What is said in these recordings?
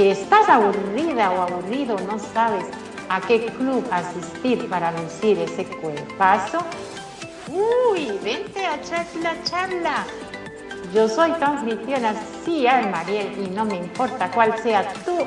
que estás aburrida o aburrido, no sabes a qué club asistir para lucir ese cuerpazo. Uy, vente a charla, charla. Yo soy tan anfitriona, sí, Mariel, y no me importa cuál sea tu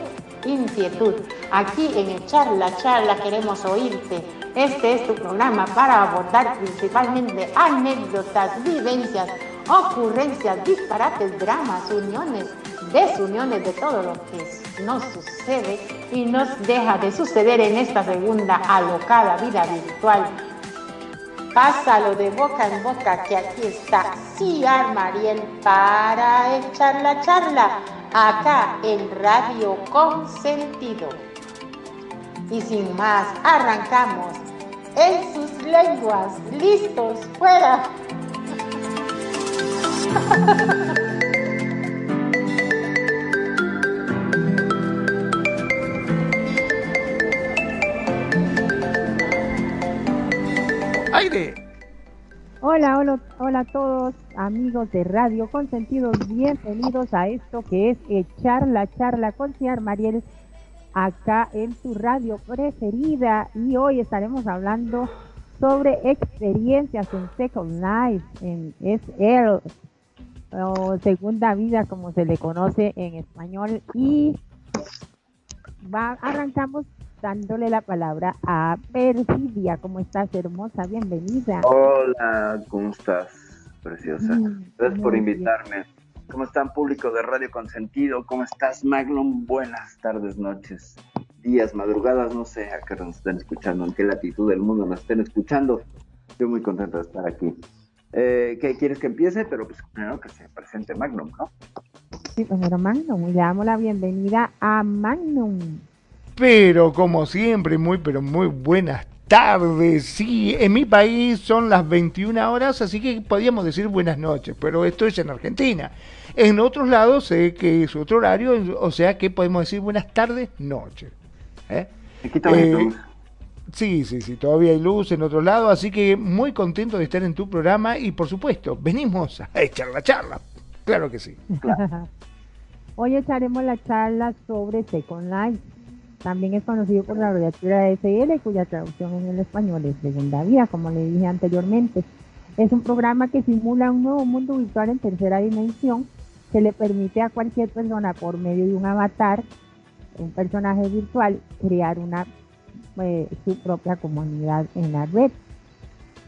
inquietud. Aquí en Charla Charla queremos oírte este es tu programa para abordar principalmente anécdotas, vivencias, ocurrencias, disparates, dramas, uniones, desuniones de todo lo que nos sucede y nos deja de suceder en esta segunda alocada vida virtual. Pásalo de boca en boca que aquí está Ciar Mariel para echar la charla acá en Radio Consentido. Y sin más, arrancamos en sus lenguas. Listos, fuera. Aire. Hola, hola, hola todos amigos de Radio Consentidos, bienvenidos a esto que es Echar la Charla con Ciar Mariel acá en tu radio preferida. Y hoy estaremos hablando sobre experiencias en Second Life, en SL o Segunda Vida como se le conoce en español. Y va, arrancamos dándole la palabra a Perfidia. ¿Cómo estás, hermosa? Bienvenida. Hola, ¿cómo estás, preciosa? Gracias por invitarme. ¿Cómo están, público de Radio Consentido? ¿Cómo estás, Magnum? Buenas tardes, noches, días, madrugadas, no sé a qué nos están escuchando, en qué latitud del mundo nos estén escuchando. Estoy muy contento de estar aquí. Eh, ¿Qué quieres que empiece? Pero pues primero que se presente Magnum, ¿no? Sí, primero Magnum. Le damos la bienvenida a Magnum. Pero como siempre, muy, pero muy buenas tarde, sí, en mi país son las 21 horas, así que podríamos decir buenas noches, pero esto es en Argentina. En otros lados sé que es otro horario, o sea que podemos decir buenas tardes, noches. ¿eh? eh sí, sí, sí, todavía hay luz en otro lado, así que muy contento de estar en tu programa y por supuesto, venimos a echar la charla. Claro que sí. Hoy echaremos la charla sobre Second Life también es conocido por la abreviatura SL, cuya traducción en el español es Segunda Vida, como le dije anteriormente. Es un programa que simula un nuevo mundo virtual en tercera dimensión que le permite a cualquier persona, por medio de un avatar, un personaje virtual, crear una eh, su propia comunidad en la red.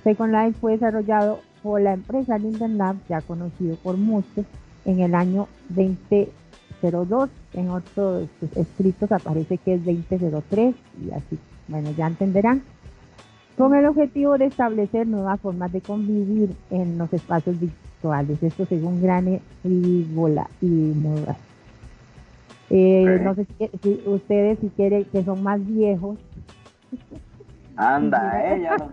Second Life fue desarrollado por la empresa Linden Labs, ya conocido por muchos, en el año 20 02, en otros escritos aparece que es 2003 y así, bueno, ya entenderán, con el objetivo de establecer nuevas formas de convivir en los espacios virtuales, esto según Grane y Bola y Modas. Eh, no sé si, ustedes si quieren que son más viejos Anda, eh, ya no.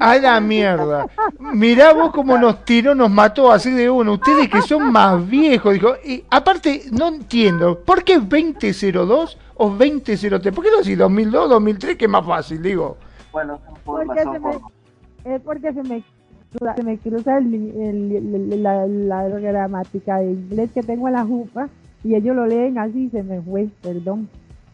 A la mierda. Mirá vos cómo nos tiró, nos mató así de uno. Ustedes que son más viejos, dijo. Y aparte, no entiendo, ¿por qué 2002 o 2003? ¿Por qué no decís 2002, 2003, que es más fácil, digo? Bueno, porque se me, es porque se me, se me cruza el, la, la, gramática de inglés que tengo en la jupa y ellos lo leen así y se me fue, perdón.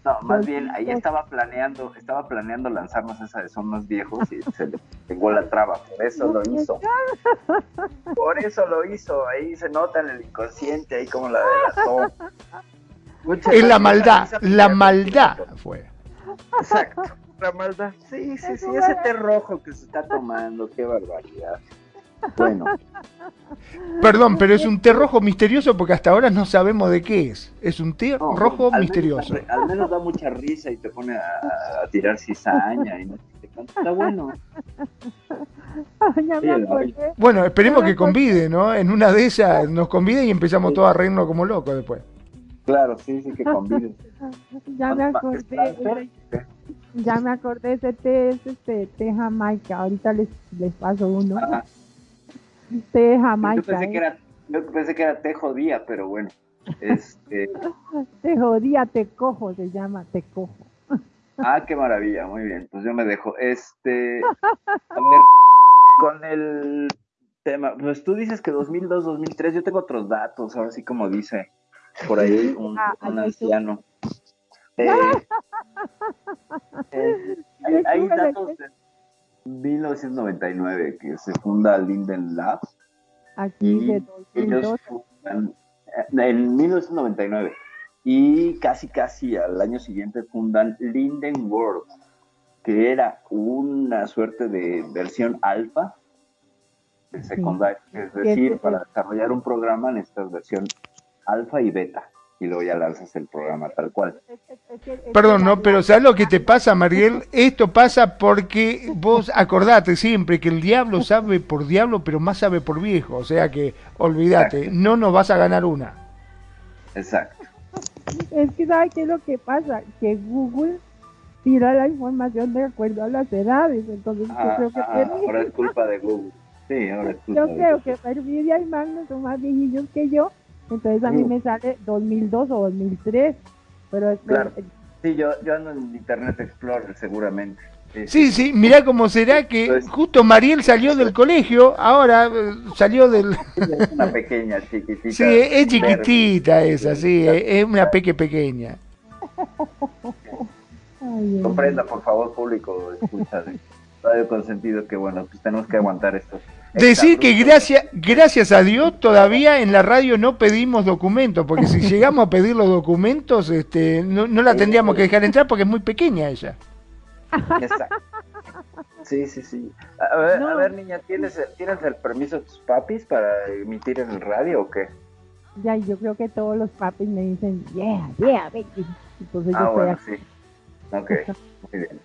No, más bien ahí estaba planeando, estaba planeando lanzarnos esa de son más viejos y se le pegó la traba, por eso lo hizo. Por eso lo hizo, ahí se nota en el inconsciente, ahí como la de la Es la maldad, la maldad, fue. Exacto. La maldad. Sí, sí, sí, ese té rojo que se está tomando, qué barbaridad. Bueno. Perdón, pero es un té rojo misterioso porque hasta ahora no sabemos de qué es. Es un té rojo misterioso. al menos da mucha risa y te pone a, tirar cizaña y no Está bueno. bueno, esperemos que convide, ¿no? En una de esas nos convide y empezamos todos a reírnos como locos después. Claro, sí, sí que convide. ya me acordé. Ya me acordé, ese té es este té jamaica. Ahorita les, les paso uno. Té Jamaica. Yo pensé, que ¿eh? era, yo pensé que era té jodía, pero bueno. Este... te jodía, te cojo, se llama, te cojo. Ah, qué maravilla, muy bien. Pues yo me dejo. Este, a ver, con el tema, pues tú dices que 2002, 2003, yo tengo otros datos, ahora sí como dice por ahí un, ah, anciano. Eh, eh, hay, hay datos de 1999 que se funda Linden Labs. Aquí de ellos fundan, eh, en 1999 y casi casi al año siguiente fundan Linden World, que era una suerte de versión alfa de secundaria, es decir, para desarrollar un programa en esta versión alfa y beta y luego ya lanzas el programa tal cual. Perdón, no, pero ¿sabes lo que te pasa, Mariel? Esto pasa porque vos acordate siempre que el diablo sabe por diablo, pero más sabe por viejo. O sea que, olvídate, no nos vas a ganar una. Exacto. Es que, ¿sabes qué es lo que pasa? Que Google tira la información de acuerdo a las edades. Entonces, yo ah, creo que. Ah, ahora es culpa de Google. Sí, ahora es culpa Yo creo que Perfidia y Magno son más viejillos que yo entonces a mí me sale 2002 o 2003. Pero claro. Sí, yo, yo ando en Internet Explorer seguramente. Sí, sí, mira cómo será que justo Mariel salió del colegio, ahora eh, salió del... Es una pequeña, chiquitita. Sí, es chiquitita esa, sí, es una peque pequeña. Comprenda, por favor, público, escucha Radio Consentido, que bueno, pues tenemos que aguantar esto. Decir que gracias, gracias a Dios todavía en la radio no pedimos documentos, porque si llegamos a pedir los documentos, este, no, la tendríamos que dejar entrar porque es muy pequeña ella. Exacto. Sí, sí, sí. A ver, a ver niña, ¿tienes, ¿tienes el permiso de tus papis para emitir en el radio o qué? Ya, yo creo que todos los papis me dicen, yeah, yeah, Becky. Entonces ah, bueno, sí. Ok, muy bien.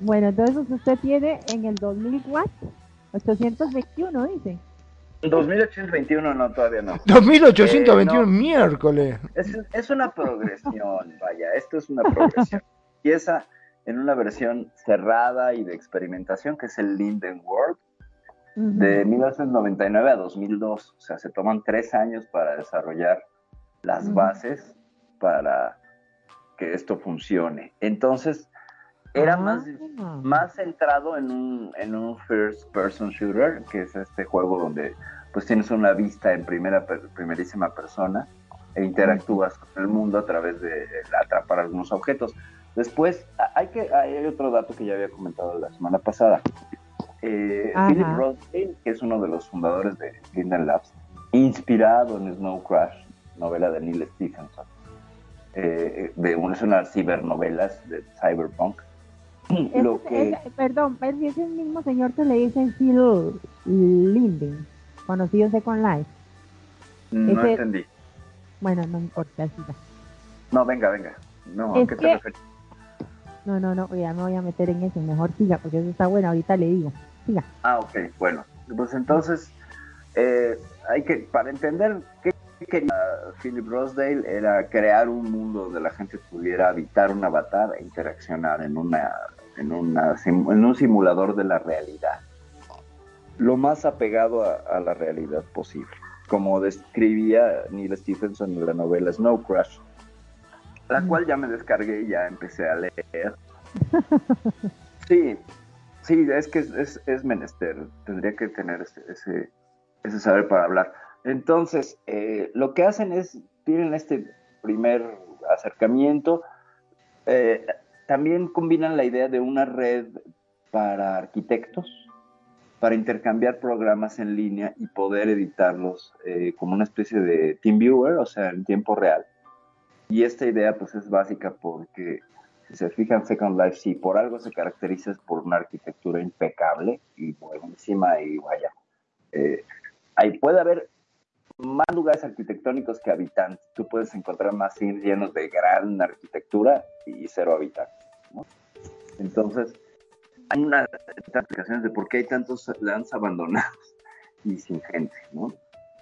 Bueno, entonces usted tiene en el 2004 821, dice. 2821 no, todavía no. 2821 eh, miércoles. Es, es, una progresión, vaya, esto es una progresión. Empieza en una versión cerrada y de experimentación que es el Linden World, de 1999 a 2002. O sea, se toman tres años para desarrollar las bases para que esto funcione. Entonces, era más, ah. más centrado en un, en un first person shooter, que es este juego donde pues tienes una vista en primera primerísima persona e interactúas con el mundo a través de atrapar algunos objetos. Después, hay, que, hay otro dato que ya había comentado la semana pasada. Eh, Philip Rothstein, que es uno de los fundadores de Linden Labs, inspirado en Snow Crash, novela de Neil Stephenson, eh, de una, es una cibernovelas de cyberpunk, lo que... perdón, es el mismo señor que le dicen Phil Linden, conocido en Second Life. No entendí. Bueno, no importa, No, venga, venga. No, ¿a qué te refieres? No, no, no, ya me voy a meter en eso. Mejor siga, porque eso está bueno. Ahorita le digo. Siga. Ah, ok, bueno. Pues entonces, eh, hay que, para entender qué quería Philip Rosedale era crear un mundo donde la gente pudiera habitar un avatar e interaccionar en, una, en, una, en un simulador de la realidad. Lo más apegado a, la realidad posible, como describía Neil Stephenson en la novela Snow Crash, la mm. cual ya me descargué y ya empecé a leer. Sí, sí, es que es, es, menester, tendría que tener ese, ese, ese saber para hablar. Entonces, eh, lo que hacen es, tienen este primer acercamiento, eh, también combinan la idea de una red para arquitectos, para intercambiar programas en línea y poder editarlos eh, como una especie de TeamViewer, o sea, en tiempo real. Y esta idea pues es básica porque Si se fijan, Second Life sí, por algo se caracteriza por una arquitectura impecable y buenísima y vaya. Eh, ahí puede haber más lugares arquitectónicos que habitantes. Tú puedes encontrar más sims llenos de gran arquitectura y cero habitantes. Entonces, hay unas explicaciones de por qué hay tantos lands abandonados y sin gente, ¿no?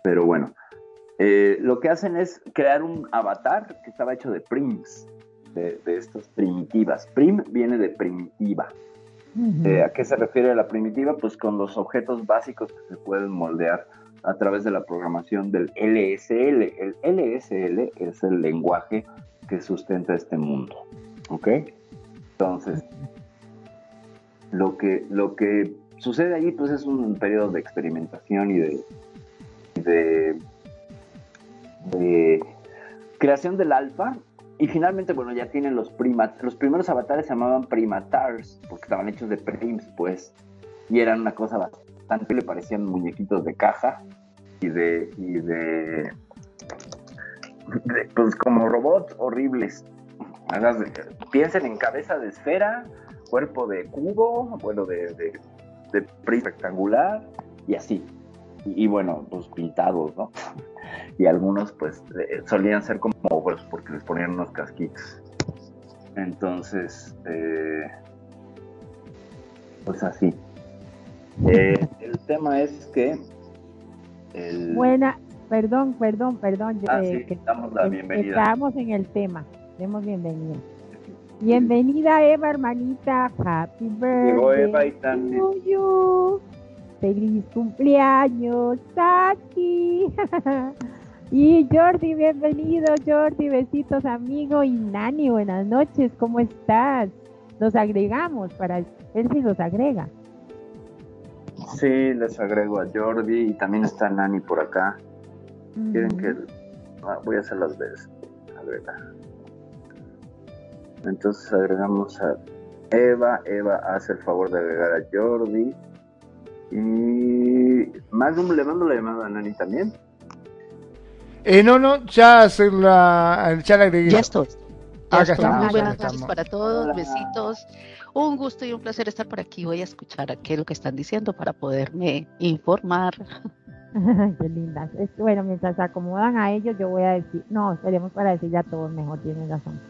Pero bueno, eh, lo que hacen es crear un avatar que estaba hecho de prims, de, estas primitivas. Prim viene de primitiva. Eh, ¿A qué se refiere la primitiva? Pues con los objetos básicos que se pueden moldear a través de la programación del LSL. El LSL es el lenguaje que sustenta este mundo. ¿Ok? Entonces, lo que, lo que sucede allí pues es un periodo de experimentación y de, creación del alfa y finalmente, bueno, ya tienen los primat. Los primeros avatares se llamaban primatars, porque estaban hechos de prims, pues. Y eran una cosa bastante, le parecían muñequitos de caja y de. y de, pues como robots horribles. Piensen en cabeza de esfera, cuerpo de cubo, bueno, de, de, de rectangular y así. Y, bueno, pues pintados, ¿no? Y algunos pues solían ser como pues, porque les ponían unos casquitos. Entonces, eh, pues así. Eh, el tema es que... El... Buena, perdón, perdón, perdón. Ah, que, damos la bienvenida. Estamos en el tema. Demos bienvenida. Bienvenida Eva, hermanita. Happy birthday. Llegó Eva y también. Feliz cumpleaños, Saki. y Jordi, bienvenido, Jordi. Besitos, amigo. Y Nani, buenas noches. ¿Cómo estás? Los agregamos para ver si los agrega. Sí, les agrego a Jordi y también está Nani por acá. Quieren que. Ah, voy a hacer las veces. Agrega. Entonces agregamos a Eva. Eva hace el favor de agregar a Jordi. Y Magnum le mando la llamada a Nani también. Eh, no, no, ya hacer la, ya la agregué. Ya estoy. Acá estamos, Muy buenas noches para todos, besitos. Un gusto y un placer estar por aquí. Voy a escuchar qué es lo que están diciendo para poderme informar. qué lindas. bueno, mientras se acomodan a ellos, yo voy a decir, no, tenemos para decir ya todos mejor, tienen razón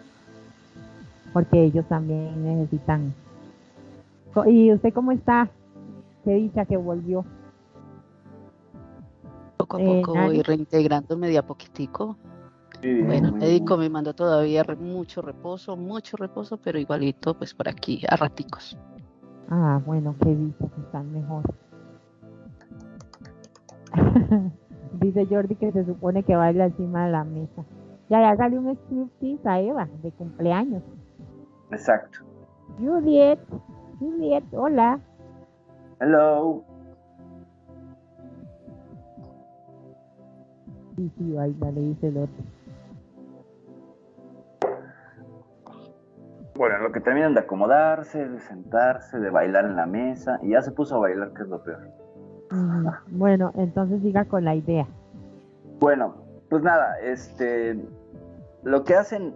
porque ellos también necesitan. ¿Y usted cómo está? Qué dicha que volvió. Poco a eh, poco voy reintegrándome de a poquitico. Bueno, médico me mandó todavía mucho reposo, mucho reposo, pero igualito pues por aquí a raticos. Ah, bueno, qué que están mejor. Dice Jordi que se supone que baila encima de la mesa. Ya, ya salió un striptease a Eva de cumpleaños. Exacto. Juliet, Juliet, hola. Hello. Sí, sí, baila, le dice el otro. Bueno, lo que terminan de acomodarse, de sentarse, de bailar en la mesa, y ya se puso a bailar, que es lo peor. Bueno, entonces siga con la idea. Bueno, pues nada, este, lo que hacen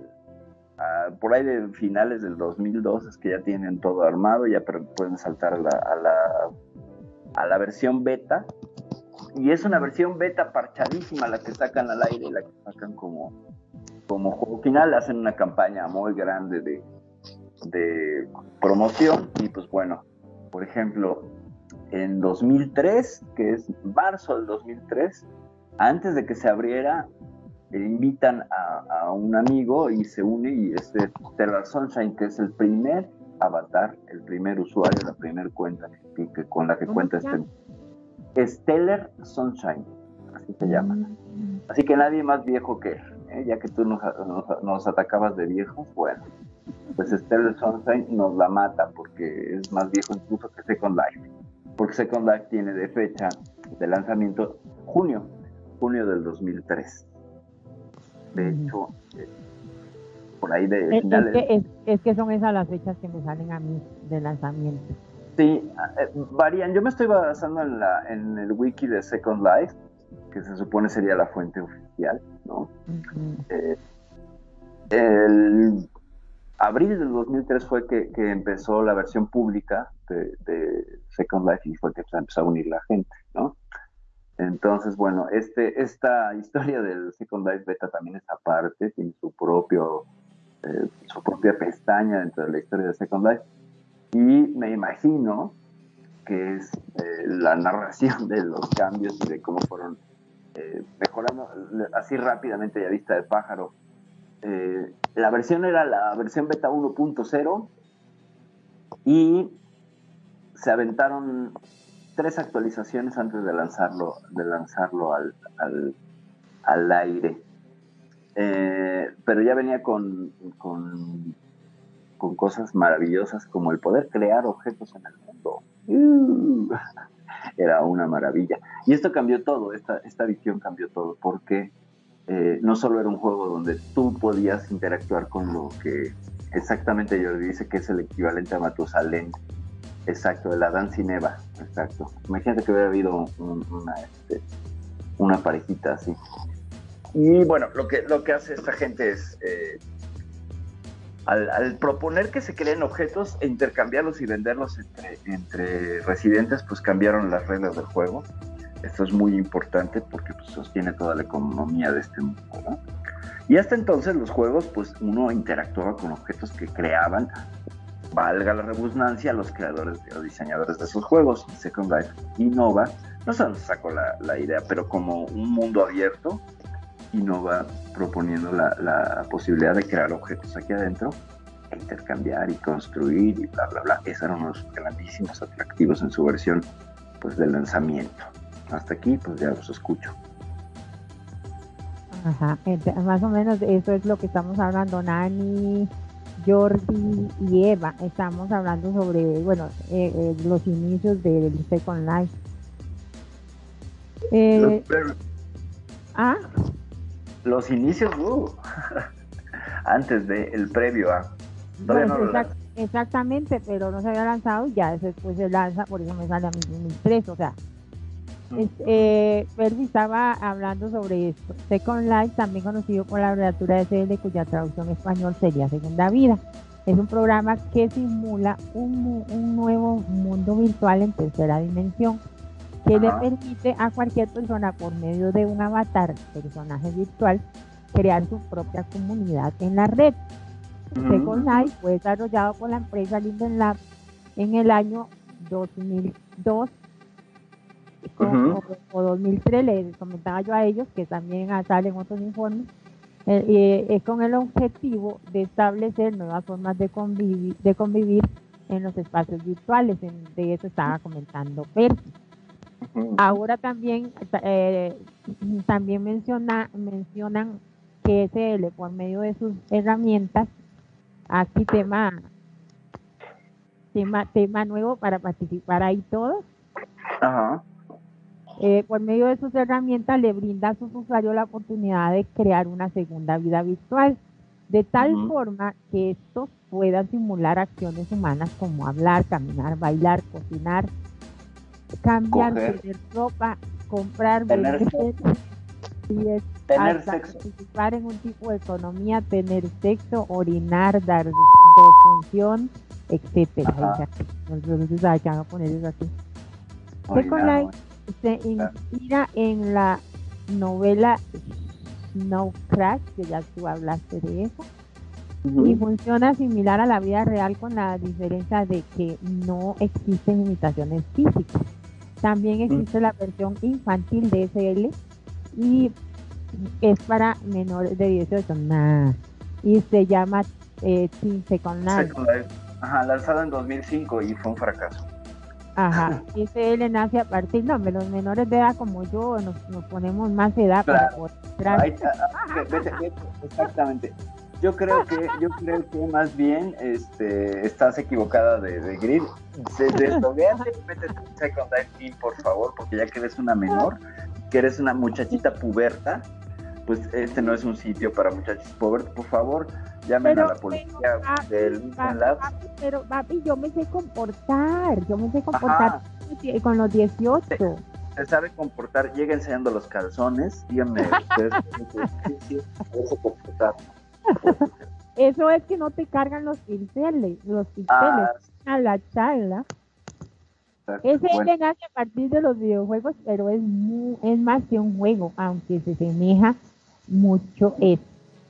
por ahí de finales del 2002 es que ya tienen todo armado, ya pueden saltar a la, a la, versión beta. Y es una versión beta parchadísima la que sacan al aire y la que sacan como, como juego final. Hacen una campaña muy grande de, de promoción. Y pues bueno, por ejemplo, en 2003, que es marzo del 2003, antes de que se abriera, invitan a, un amigo y se une y es Stellar Sunshine, que es el primer avatar, el primer usuario, la primera cuenta que, con la que cuenta este. Stellar Sunshine, así se llama. Mm. Así que nadie más viejo que él, ¿eh? ya que tú nos, nos, atacabas de viejos, bueno, pues Stellar Sunshine nos la mata porque es más viejo incluso que Second Life, porque Second Life tiene de fecha de lanzamiento junio, junio del 2003 de hecho, eh, por ahí de finales. Es que, son esas las fechas que me salen a mí de lanzamiento. Sí, eh, varían. Yo me estoy basando en, la, en el wiki de Second Life, que se supone sería la fuente oficial, ¿no? Eh, abril del 2003 fue que, empezó la versión pública de, Second Life y fue que empezó a unir la gente, ¿no? Entonces, bueno, este, esta historia del Second Life Beta también es aparte, tiene su propio, eh, su propia pestaña dentro de la historia de Second Life. Y me imagino que es eh, la narración de los cambios y de cómo fueron eh, mejorando así rápidamente y a vista de pájaro. La versión era la versión beta 1.0 y se aventaron tres actualizaciones antes de lanzarlo, de lanzarlo al, al, aire. Eh, pero ya venía con, con, cosas maravillosas como el poder crear objetos en el mundo. Era una maravilla. Y esto cambió todo, esta, esta visión cambió todo, porque eh, no solo era un juego donde tú podías interactuar con lo que exactamente yo dice que es el equivalente a Matusalén Exacto, de la Eva, exacto. Imagínate que hubiera habido una, este, una parejita así. Y bueno, lo que, lo que hace esta gente es, eh, al, proponer que se creen objetos e intercambiarlos y venderlos entre residentes, pues cambiaron las reglas del juego. Esto es muy importante porque pues, sostiene toda la economía de este mundo. ¿no? Y hasta entonces los juegos, pues uno interactuaba con objetos que creaban valga la redundancia, los creadores o diseñadores de esos juegos. Second Life Innova, no se nos sacó la, idea, pero como un mundo abierto, Innova proponiendo la, posibilidad de crear objetos aquí adentro e intercambiar y construir y bla, bla, bla. Esos eran unos grandísimos atractivos en su versión pues de lanzamiento. Hasta aquí, pues ya los escucho. Ajá, más o menos eso es lo que estamos hablando, Nani. Jordi y Eva. Estamos hablando sobre, bueno, eh, eh, los inicios del Second Life. Eh, ¿Ah? Los inicios, uh, antes del el previo a. exactamente, pero no se había lanzado y ya después se lanza, por eso me sale a mí 2003, o sea, eh, estaba hablando sobre esto. Second Life, también conocido por la abreviatura SL, cuya traducción español sería Segunda Vida. Es un programa que simula un, nuevo mundo virtual en tercera dimensión que le permite a cualquier persona por medio de un avatar, personaje virtual, crear su propia comunidad en la red. Second Life fue desarrollado por la empresa Linden Lab en el año 2002 o, 2003, les comentaba yo a ellos, que también salen otros informes, eh, es con el objetivo de establecer nuevas formas de convivir, de convivir en los espacios virtuales, de eso estaba comentando Percy. Ahora también, eh, también menciona, mencionan que SL por medio de sus herramientas, aquí tema, tema, tema nuevo para participar ahí todos. Ajá. Eh, por medio de sus herramientas le brinda a sus usuarios la oportunidad de crear una segunda vida virtual, de tal forma que estos puedan simular acciones humanas como hablar, caminar, bailar, cocinar, cambiar, tener ropa, comprar, tener vender, y tener participar en un tipo de economía, tener sexo, orinar, dar función, etcétera. Entonces, hay que poner eso aquí se inspira en la novela Snow Crash, que ya tú hablaste de eso, y funciona similar a la vida real con la diferencia de que no existen limitaciones físicas. También existe la versión infantil de SL y es para menores de 18, nada. Y se llama eh, Teen Second Life. Ajá, lanzado en 2005 y fue un fracaso. Ajá, él nace a partir, no, los menores de edad como yo nos, ponemos más edad para poder Exactamente. Yo creo que, yo creo que más bien este, estás equivocada de, de grid. Deslogueate y métete un second life por favor, porque ya que eres una menor, que eres una muchachita puberta, pues este no es un sitio para muchachos pubertos, por favor, llamen a la policía del pero papi, yo me sé comportar, yo me sé comportar con los 18. Se, sabe comportar, llega enseñando los calzones, díganme ustedes, comportar. eso es que no te cargan los pixeles, los pixeles ah. a la charla. Ese bueno. a partir de los videojuegos, pero es, es más que un juego, aunque se semeja mucho. Es,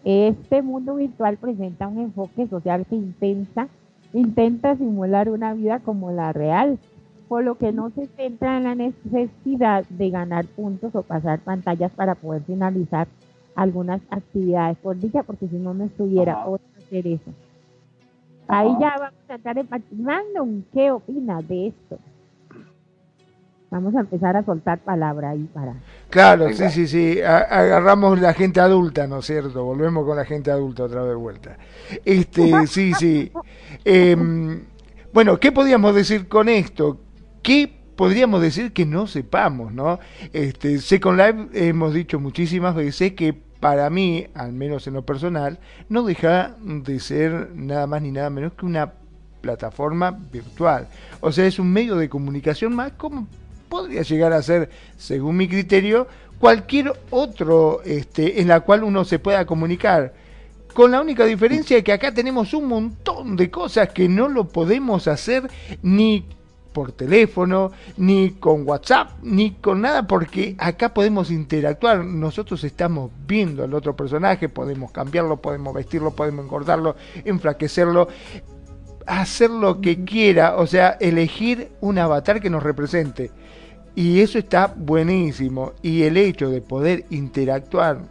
este mundo virtual presenta un enfoque social que intenta, intenta simular una vida como la real, por lo que no se centra en la necesidad de ganar puntos o pasar pantallas para poder finalizar algunas actividades por dicha, porque si no, no estuviera otra hacer eso. Ahí ya vamos a estar en ¿qué opinas de esto? Vamos a empezar a soltar palabra ahí para. Claro, sí, sí, sí. agarramos la gente adulta, ¿no es cierto? Volvemos con la gente adulta otra vez vuelta. Este, sí, sí. Em, bueno, ¿qué podríamos decir con esto? ¿Qué podríamos decir que no sepamos, no? Este, Second Life hemos dicho muchísimas veces que para mí, al menos en lo personal, no deja de ser nada más ni nada menos que una plataforma virtual. O sea, es un medio de comunicación más como podría llegar a ser, según mi criterio, cualquier otro este, en la cual uno se pueda comunicar. Con la única diferencia de que acá tenemos un montón de cosas que no lo podemos hacer ni por teléfono, ni con WhatsApp, ni con nada, porque acá podemos interactuar. Nosotros estamos viendo al otro personaje, podemos cambiarlo, podemos vestirlo, podemos engordarlo, enflaquecerlo, hacer lo que quiera, o sea, elegir un avatar que nos represente. Y eso está buenísimo. Y el hecho de poder interactuar,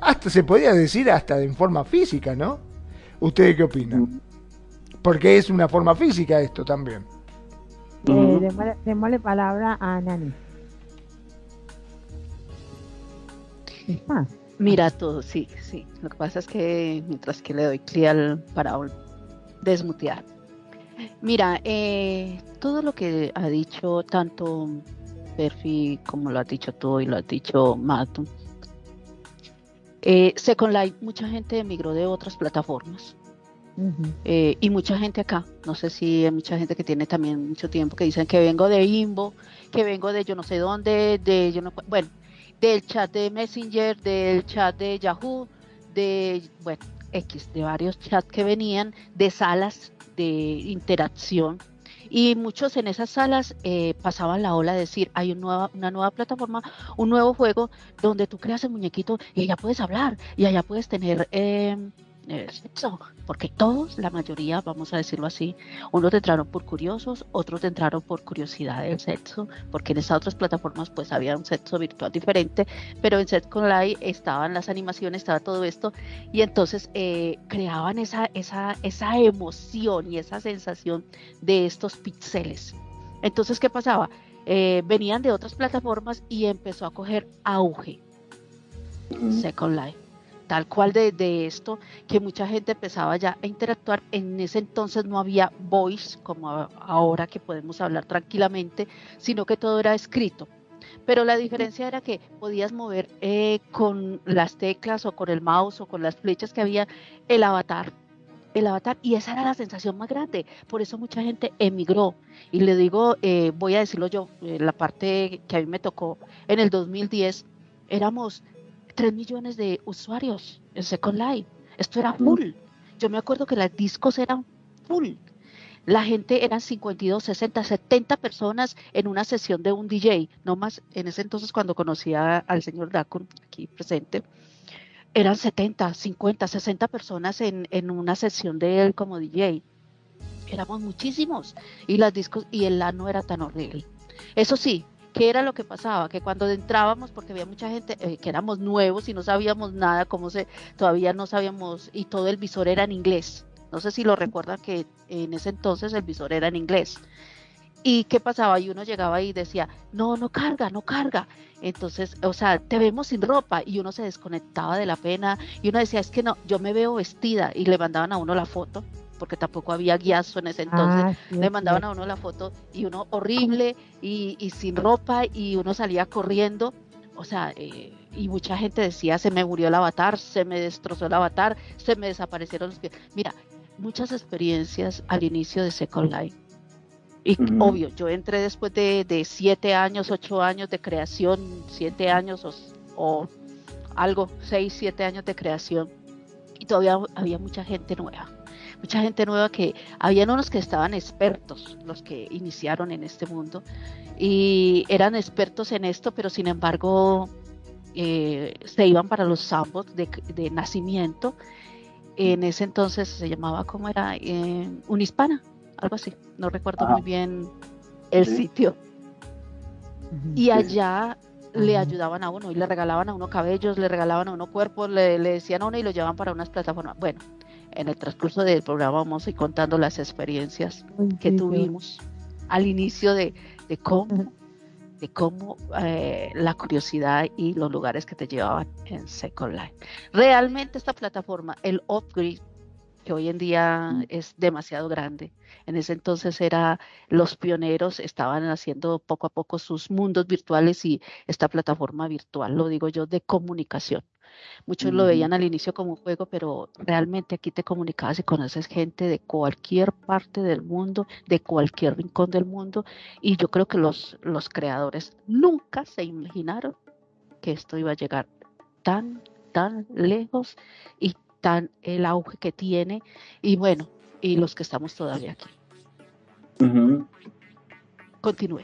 hasta se podría decir hasta en forma física, ¿no? ¿Ustedes qué opinan? Porque es una forma física esto también. Eh, démosle, palabra a Nani. Mira todo, sí, sí. Lo que pasa es que mientras que le doy clic al para desmutear. Mira, eh, todo lo que ha dicho tanto Perfi como lo has dicho tú y lo has dicho Mato, eh, Second Life, mucha gente emigró de otras plataformas eh, y mucha gente acá, no sé si hay mucha gente que tiene también mucho tiempo que dicen que vengo de Imbo, que vengo de yo no sé dónde, de yo no bueno, del chat de Messenger, del chat de Yahoo, de bueno, X, de varios chats que venían, de salas de interacción. Y muchos en esas salas eh, pasaban la ola de decir, hay nueva, una nueva plataforma, un nuevo juego donde tú creas el muñequito y allá puedes hablar y allá puedes tener eh, sexo, porque todos, la mayoría, vamos a decirlo así, unos entraron por curiosos, otros entraron por curiosidad del sexo, porque en esas otras plataformas pues había un sexo virtual diferente, pero en Sex Live estaban las animaciones, estaba todo esto, y entonces eh, creaban esa, esa, esa emoción y esa sensación de estos píxeles. Entonces, ¿qué pasaba? Eh, venían de otras plataformas y empezó a coger auge. Second Life tal cual de, esto, que mucha gente empezaba ya a interactuar. En ese entonces no había voice, como ahora que podemos hablar tranquilamente, sino que todo era escrito. Pero la diferencia era que podías mover eh, con las teclas o con el mouse o con las flechas que había el avatar. El avatar, y esa era la sensación más grande. Por eso mucha gente emigró. Y le digo, eh, voy a decirlo yo, eh, la parte que a mí me tocó en el 2010, éramos 3 millones de usuarios en Second Life. Esto era full. Yo me acuerdo que las discos eran full. La gente eran 52, 60, 70 personas en una sesión de un DJ. No más en ese entonces cuando conocía al señor Dacun, aquí presente, eran 70, 50, 60 personas en, en una sesión de él como DJ. Éramos muchísimos y las discos y el la no era tan horrible. Eso sí, ¿Qué era lo que pasaba? Que cuando entrábamos, porque había mucha gente eh, que éramos nuevos y no sabíamos nada, cómo se, todavía no sabíamos, y todo el visor era en inglés. No sé si lo recuerdan que en ese entonces el visor era en inglés. ¿Y qué pasaba? Y uno llegaba y decía, no, no carga, no carga. Entonces, o sea, te vemos sin ropa y uno se desconectaba de la pena y uno decía, es que no, yo me veo vestida y le mandaban a uno la foto porque tampoco había guiazo en ese entonces, ah, le mandaban a uno la foto y uno horrible y, sin ropa y uno salía corriendo, o sea, eh, y mucha gente decía, se me murió el avatar, se me destrozó el avatar, se me desaparecieron los pies. Mira, muchas experiencias al inicio de Second Life. Y obvio, yo entré después de, siete años, ocho años de creación, siete años o, o algo, seis, siete años de creación y todavía había mucha gente nueva. Mucha gente nueva que habían unos que estaban expertos, los que iniciaron en este mundo, y eran expertos en esto, pero sin embargo eh, se iban para los sandbox de, de, nacimiento. En ese entonces se llamaba, ¿cómo era? Eh, Unispana, algo así. No recuerdo muy bien el sitio. Y allá le ayudaban a uno y le regalaban a uno cabellos, le regalaban a uno cuerpos, le, decían a uno y lo llevaban para unas plataformas. Bueno, en el transcurso del programa vamos a ir contando las experiencias que tuvimos al inicio de, de cómo, de cómo eh, la curiosidad y los lugares que te llevaban en Second Life. Realmente esta plataforma, el Upgrade, que hoy en día es demasiado grande, en ese entonces era los pioneros, estaban haciendo poco a poco sus mundos virtuales y esta plataforma virtual, lo digo yo, de comunicación. Muchos lo veían al inicio como un juego, pero realmente aquí te comunicabas y conoces gente de cualquier parte del mundo, de cualquier rincón del mundo. Y yo creo que los, los creadores nunca se imaginaron que esto iba a llegar tan, tan lejos y tan el auge que tiene. Y bueno, y los que estamos todavía aquí. Continúe.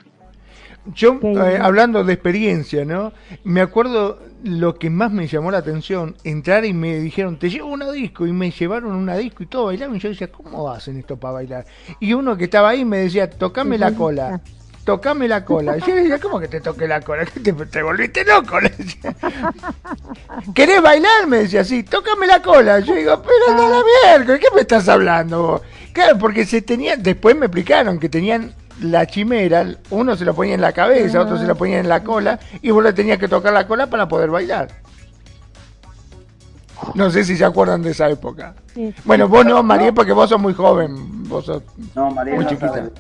Yo, eh, hablando de experiencia, ¿no? Me acuerdo lo que más me llamó la atención, entrar y me dijeron, te llevo una disco, y me llevaron una disco y todo bailaban, y yo decía, ¿cómo hacen esto para bailar? Y uno que estaba ahí me decía, tocame la cola, tocame la cola. Y yo decía, ¿cómo que te toque la cola? ¿Te, te volviste loco? ¿Querés bailar? Me decía, sí, tócame la cola. Yo digo, pero no la mierda, ¿qué me estás hablando Claro, porque se tenían, después me explicaron que tenían la chimera, uno se lo ponía en la cabeza, otro se lo ponía en la cola, y vos le tenías que tocar la cola para poder bailar. No sé si se acuerdan de esa época. Bueno, vos no, María, porque vos sos muy joven. Vos sos muy chiquita.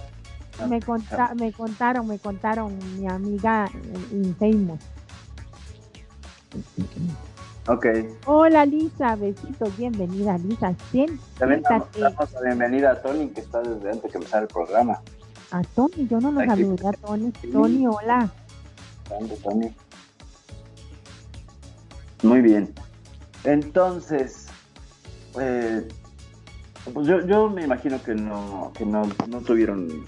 Me, me contaron, me contaron mi amiga Infamous. Ok. Hola Lisa, besitos, bienvenida Lisa. También damos, la bienvenida a Tony, que está desde antes que empezar el programa. A Tony, yo no lo saludé a Tony. Tony, hola. Tony. Muy bien. Entonces, eh, pues yo, yo me imagino que no, que no, no tuvieron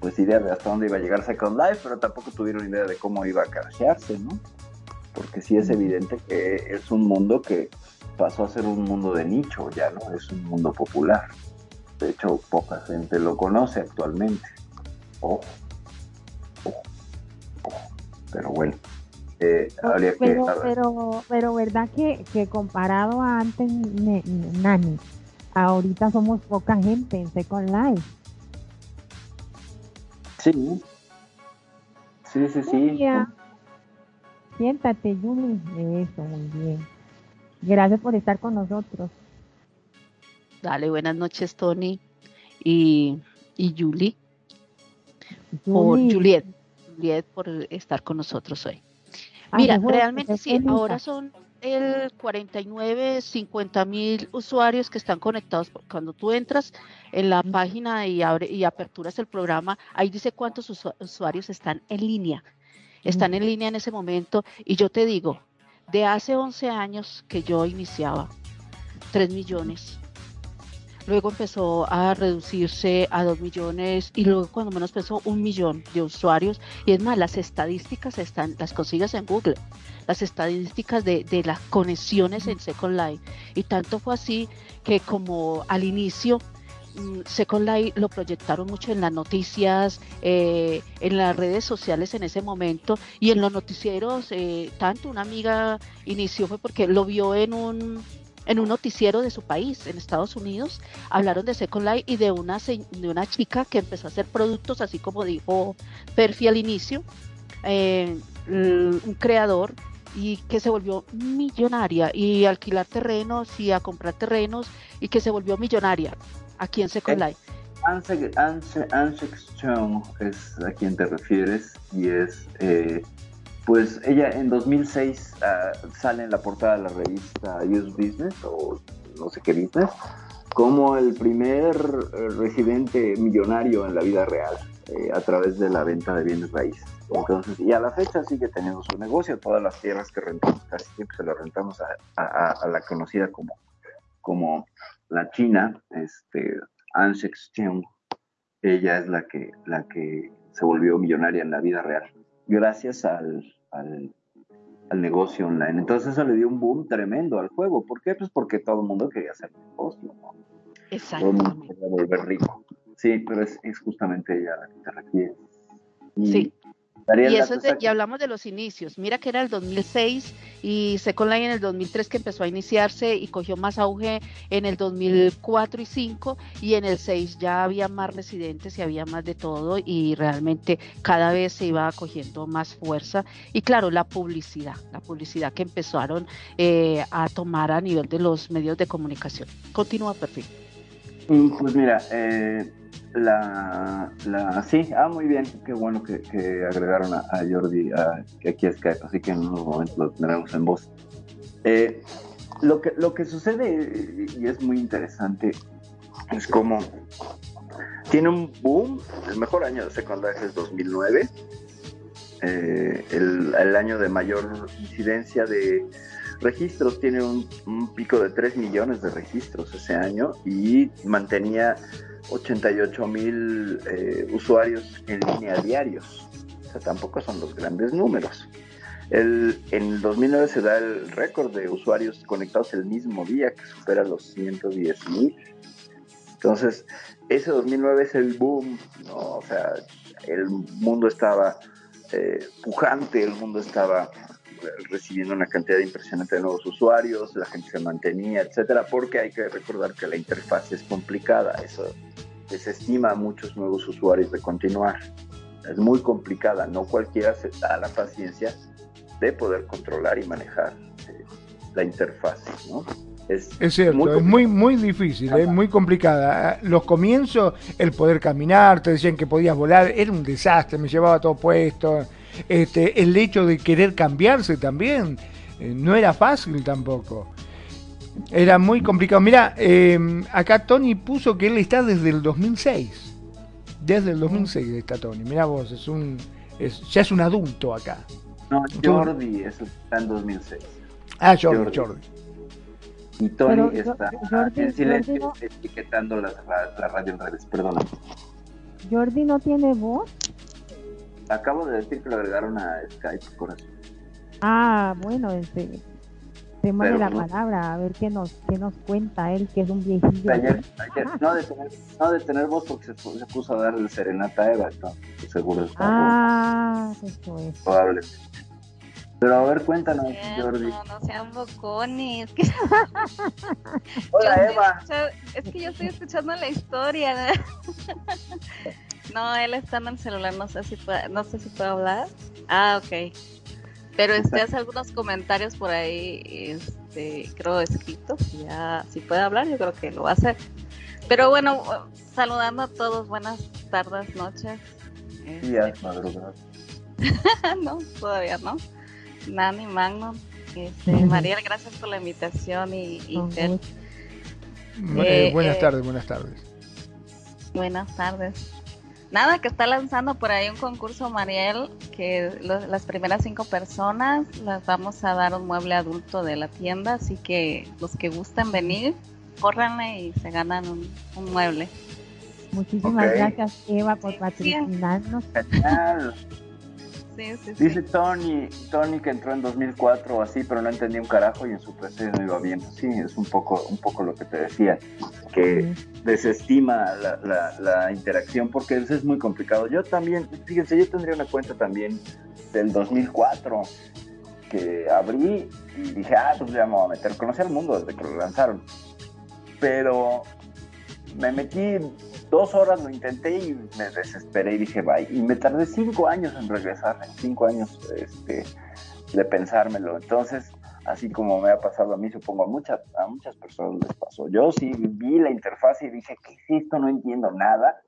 pues idea de hasta dónde iba a llegar Second Life, pero tampoco tuvieron idea de cómo iba a crashearse, ¿no? Porque sí es evidente que es un mundo que pasó a ser un mundo de nicho, ya no es un mundo popular. De hecho, poca gente lo conoce actualmente. Oh, Pero bueno, eh, habría pero, que... Pero, pero, verdad que, que comparado a antes, Nani, ahorita somos poca gente en Second Life. Sí. Sí, sí, sí. Siéntate, Yuli. Eso, muy bien. Gracias por estar con nosotros. Dale, buenas noches, Tony y, y Julie por Juliet, Juliet por estar con nosotros hoy. Mira, realmente sí, ahora son el 49, 50 mil usuarios que están conectados. Cuando tú entras en la página y, abre, y aperturas el programa, ahí dice cuántos usuarios están en línea. Están en línea en ese momento y yo te digo, de hace 11 años que yo iniciaba, 3 millones, luego empezó a reducirse a 2 millones y luego cuando menos pensó un millón de usuarios. Y es más, las estadísticas están, las consigues en Google, las estadísticas de, de las conexiones en Second Life. Y tanto fue así que como al inicio mm, Second Life lo proyectaron mucho en las noticias, eh, en las redes sociales en ese momento y en los noticieros. Eh, tanto una amiga inició fue porque lo vio en un en un noticiero de su país, en Estados Unidos, hablaron de Second Life y de una, de una chica que empezó a hacer productos, así como dijo Perfi al inicio, eh, un creador y que se volvió millonaria y alquilar terrenos y a comprar terrenos y que se volvió millonaria aquí en Second Life. Anse Strong es a quien te refieres y es eh, pues ella en 2006 ah, sale en la portada de la revista Use Business o no sé qué business como el primer eh, residente millonario en la vida real eh, a través de la venta de bienes raíces. Y a la fecha sigue teniendo su negocio, todas las tierras que rentamos casi siempre se las rentamos a, la conocida como como la China, este, An ella es la que, la que se volvió millonaria en la vida real, gracias al, al, negocio online. Entonces eso le dio un boom tremendo al juego. ¿Por qué? Pues porque todo el mundo quería hacer negocio, ¿no? Exacto. Todo el mundo quería volver rico. Sí, pero es, es justamente ella la que te refiere. sí. Y, eso es y hablamos de los inicios. Mira que era el 2006 y Second Line en el 2003 que empezó a iniciarse y cogió más auge en el 2004 y 5 y en el 6 ya había más residentes y había más de todo y realmente cada vez se iba cogiendo más fuerza. Y claro, la publicidad, la publicidad que empezaron eh, a tomar a nivel de los medios de comunicación. Continúa, perfil. Pues mira, eh, la, la, sí, ah, muy bien, qué bueno que, agregaron a, Jordi a, aquí a Skype, así que en unos momentos lo tendremos en voz. Eh, lo, que, lo que sucede, y es muy interesante, es como tiene un boom, el mejor año de secundaria es 2009, eh, el, el, año de mayor incidencia de registros, tiene un, pico de 3 millones de registros ese año y mantenía 88 mil eh, usuarios en línea diarios. O sea, tampoco son los grandes números. El, en 2009 se da el récord de usuarios conectados el mismo día, que supera los 110 mil. Entonces, ese 2009 es el boom, ¿no? O sea, el mundo estaba eh, pujante, el mundo estaba recibiendo una cantidad impresionante de nuevos usuarios, la gente se mantenía, etcétera, porque hay que recordar que la interfaz es complicada, eso desestima a muchos nuevos usuarios de continuar. Es muy complicada, no cualquiera se da la paciencia de poder controlar y manejar eh, la interfaz, ¿no? Es, cierto, es muy, muy difícil, es muy complicada. Los comienzos, el poder caminar, te decían que podías volar, era un desastre, me llevaba todo puesto. Este, el hecho de querer cambiarse también, eh, no era fácil tampoco. Era muy complicado. Mira, em, acá Tony puso que él está desde el 2006. Desde el 2006 está Tony. Mira vos, es un, ya es un adulto acá. No, Jordi está en 2006. Ah, Jordi, Jordi. Y Tony está en silencio etiquetando la, radio en redes, perdona. ¿Jordi no tiene voz? Acabo de decir que lo agregaron a Skype, corazón. Ah, bueno, este, tema de la palabra, a ver qué nos, qué nos cuenta él, que es un viejillo. no, de tener, no de tener voz porque se, se puso a darle serenata a Eva, entonces seguro es Ah, eso es. Probable. Pero a ver, cuéntanos, Jordi. No, no sean bocones. Hola, Eva. es que yo estoy escuchando la historia. no, él está en el celular, no sé si puede, no sé si puede hablar. Ah, ok. Pero este hace algunos comentarios por ahí, este, creo escritos. Ya, si puede hablar, yo creo que lo va a hacer. Pero bueno, saludando a todos, buenas tardes, noches. Días, este, madrugadas. no, todavía no. Nani, Magno, este, Mariel, gracias por la invitación y, y eh, buenas eh, tardes, buenas tardes. Buenas tardes. Nada, que está lanzando por ahí un concurso, Mariel, que las primeras cinco personas las vamos a dar un mueble adulto de la tienda, así que los que gusten venir, córranle y se ganan un, mueble. Muchísimas gracias, Eva, por patrocinarnos. Dice Tony, Tony que entró en 2004 o así, pero no entendía un carajo y en su PC no iba bien. Sí, es un poco, un poco lo que te decía, que desestima la, interacción porque eso es muy complicado. Yo también, fíjense, yo tendría una cuenta también del 2004 que abrí y dije, ah, pues ya me voy a meter. Conocí al mundo desde que lo lanzaron. Pero me metí dos horas lo intenté y me desesperé y dije, bye. Y me tardé cinco años en regresar, cinco años este, de pensármelo. Entonces, así como me ha pasado a mí, supongo a muchas, a muchas personas les pasó. Yo sí vi la interfaz y dije, ¿qué es esto? No entiendo nada.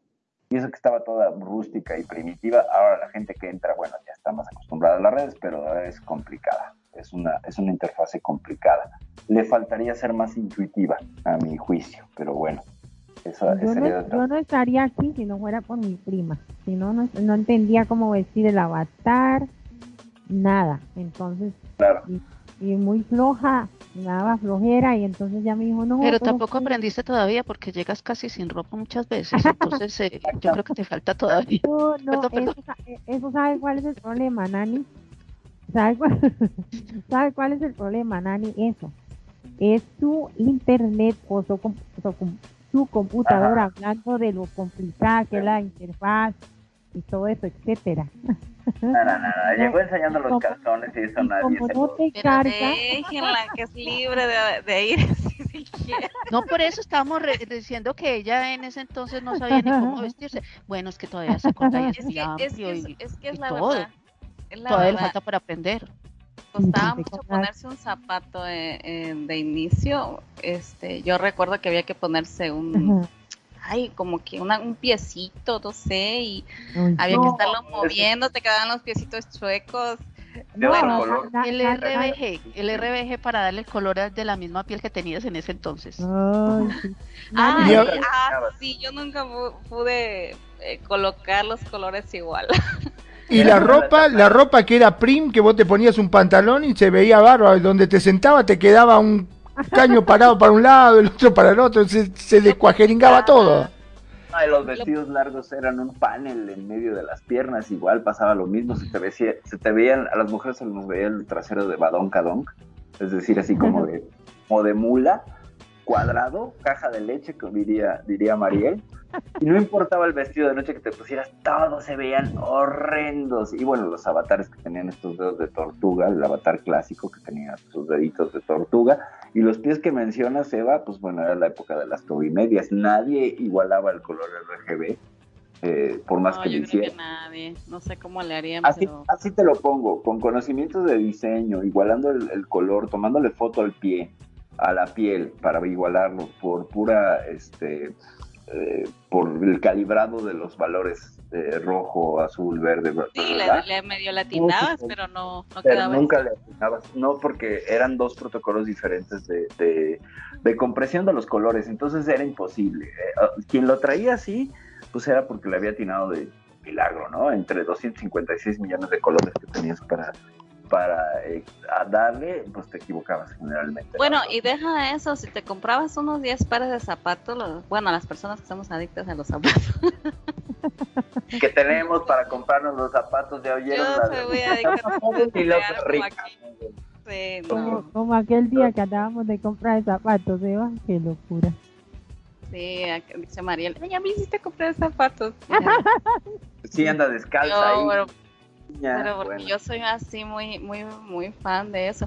Y eso que estaba toda rústica y primitiva, ahora la gente que entra, bueno, ya está más acostumbrada a las redes, pero es complicada. Es una, es una interfase complicada. Le faltaría ser más intuitiva, a mi juicio, pero bueno yo, no, estaría aquí si no fuera por mi prima. Si no, no, entendía cómo vestir el avatar, nada. Entonces, y muy floja, daba flojera y entonces ya me dijo, no. Pero tampoco aprendiste todavía porque llegas casi sin ropa muchas veces, entonces eh, yo creo que te falta todavía. No, no, Eso, sabe cuál es el problema, Nani. ¿Sabe cuál, ¿Sabe cuál es el problema, Nani? Eso. Es su internet o su, su computadora hablando de lo complicada que es la interfaz y todo eso, etcétera. Nada, nada, llegó enseñando los calzones y eso nadie se no te carga. Déjenla que es libre de, de ir si No, por eso estábamos diciendo que ella en ese entonces no sabía ni cómo vestirse. Bueno, es que todavía se corta y es, que, es, que, es, que es la todo. Verdad. Es la todavía le falta por aprender. Costaba mucho ponerse un zapato de, de, inicio. Este, yo recuerdo que había que ponerse un ay, como que un piecito, no sé, y había que estarlo moviendo, te quedaban los piecitos chuecos. No, el RBG, el RBG para darle el color de la misma piel que tenías en ese entonces. ah, sí, yo nunca pude eh, colocar los colores igual. Y la ropa, la ropa que era prim, que vos te ponías un pantalón y se veía bárbaro, donde te sentaba te quedaba un caño parado para un lado, el otro para el otro, se, se descuajeringaba todo. los vestidos largos eran un panel en medio de las piernas, igual pasaba lo mismo, se te, veía, se te veían, a las mujeres se nos veía el trasero de badoncadonc, es decir, así como de, como de mula, cuadrado, caja de leche, como diría, diría Mariel, y no importaba el vestido de noche que te pusieras, todos se veían horrendos. Y bueno, los avatares que tenían estos dedos de tortuga, el avatar clásico que tenía sus deditos de tortuga, y los pies que mencionas, Eva, pues bueno, era la época de las medias. Nadie igualaba el color RGB. Eh, por más que lo hiciera. nadie, no sé cómo le harían. Así, así te lo pongo, con conocimientos de diseño, igualando el color, tomándole foto al pie, a la piel para igualarlo por pura este eh, por el calibrado de los valores eh, rojo, azul, verde. Sí, le, medio latinabas, pero no, no pero Nunca le latinabas, no, porque eran dos protocolos diferentes de, de, compresión de los colores, entonces era imposible. Eh, ah, quien lo traía así, pues era porque le había atinado de milagro, ¿no? Entre 256 millones de colores que tenías para para eh, darle, pues te equivocabas generalmente. Bueno, y deja eso, si te comprabas unos 10 pares de zapatos, bueno, las personas que somos adictas a los zapatos. que tenemos para comprarnos los zapatos de oyeron. Yo soy muy adicta a los zapatos. Sí, no. como, aquel día que andábamos de comprar zapatos, Eva, qué locura. Sí, dice Mariel, ya me hiciste comprar zapatos. sí, anda descalza ahí. Pero porque yo soy así muy, muy, muy fan de eso.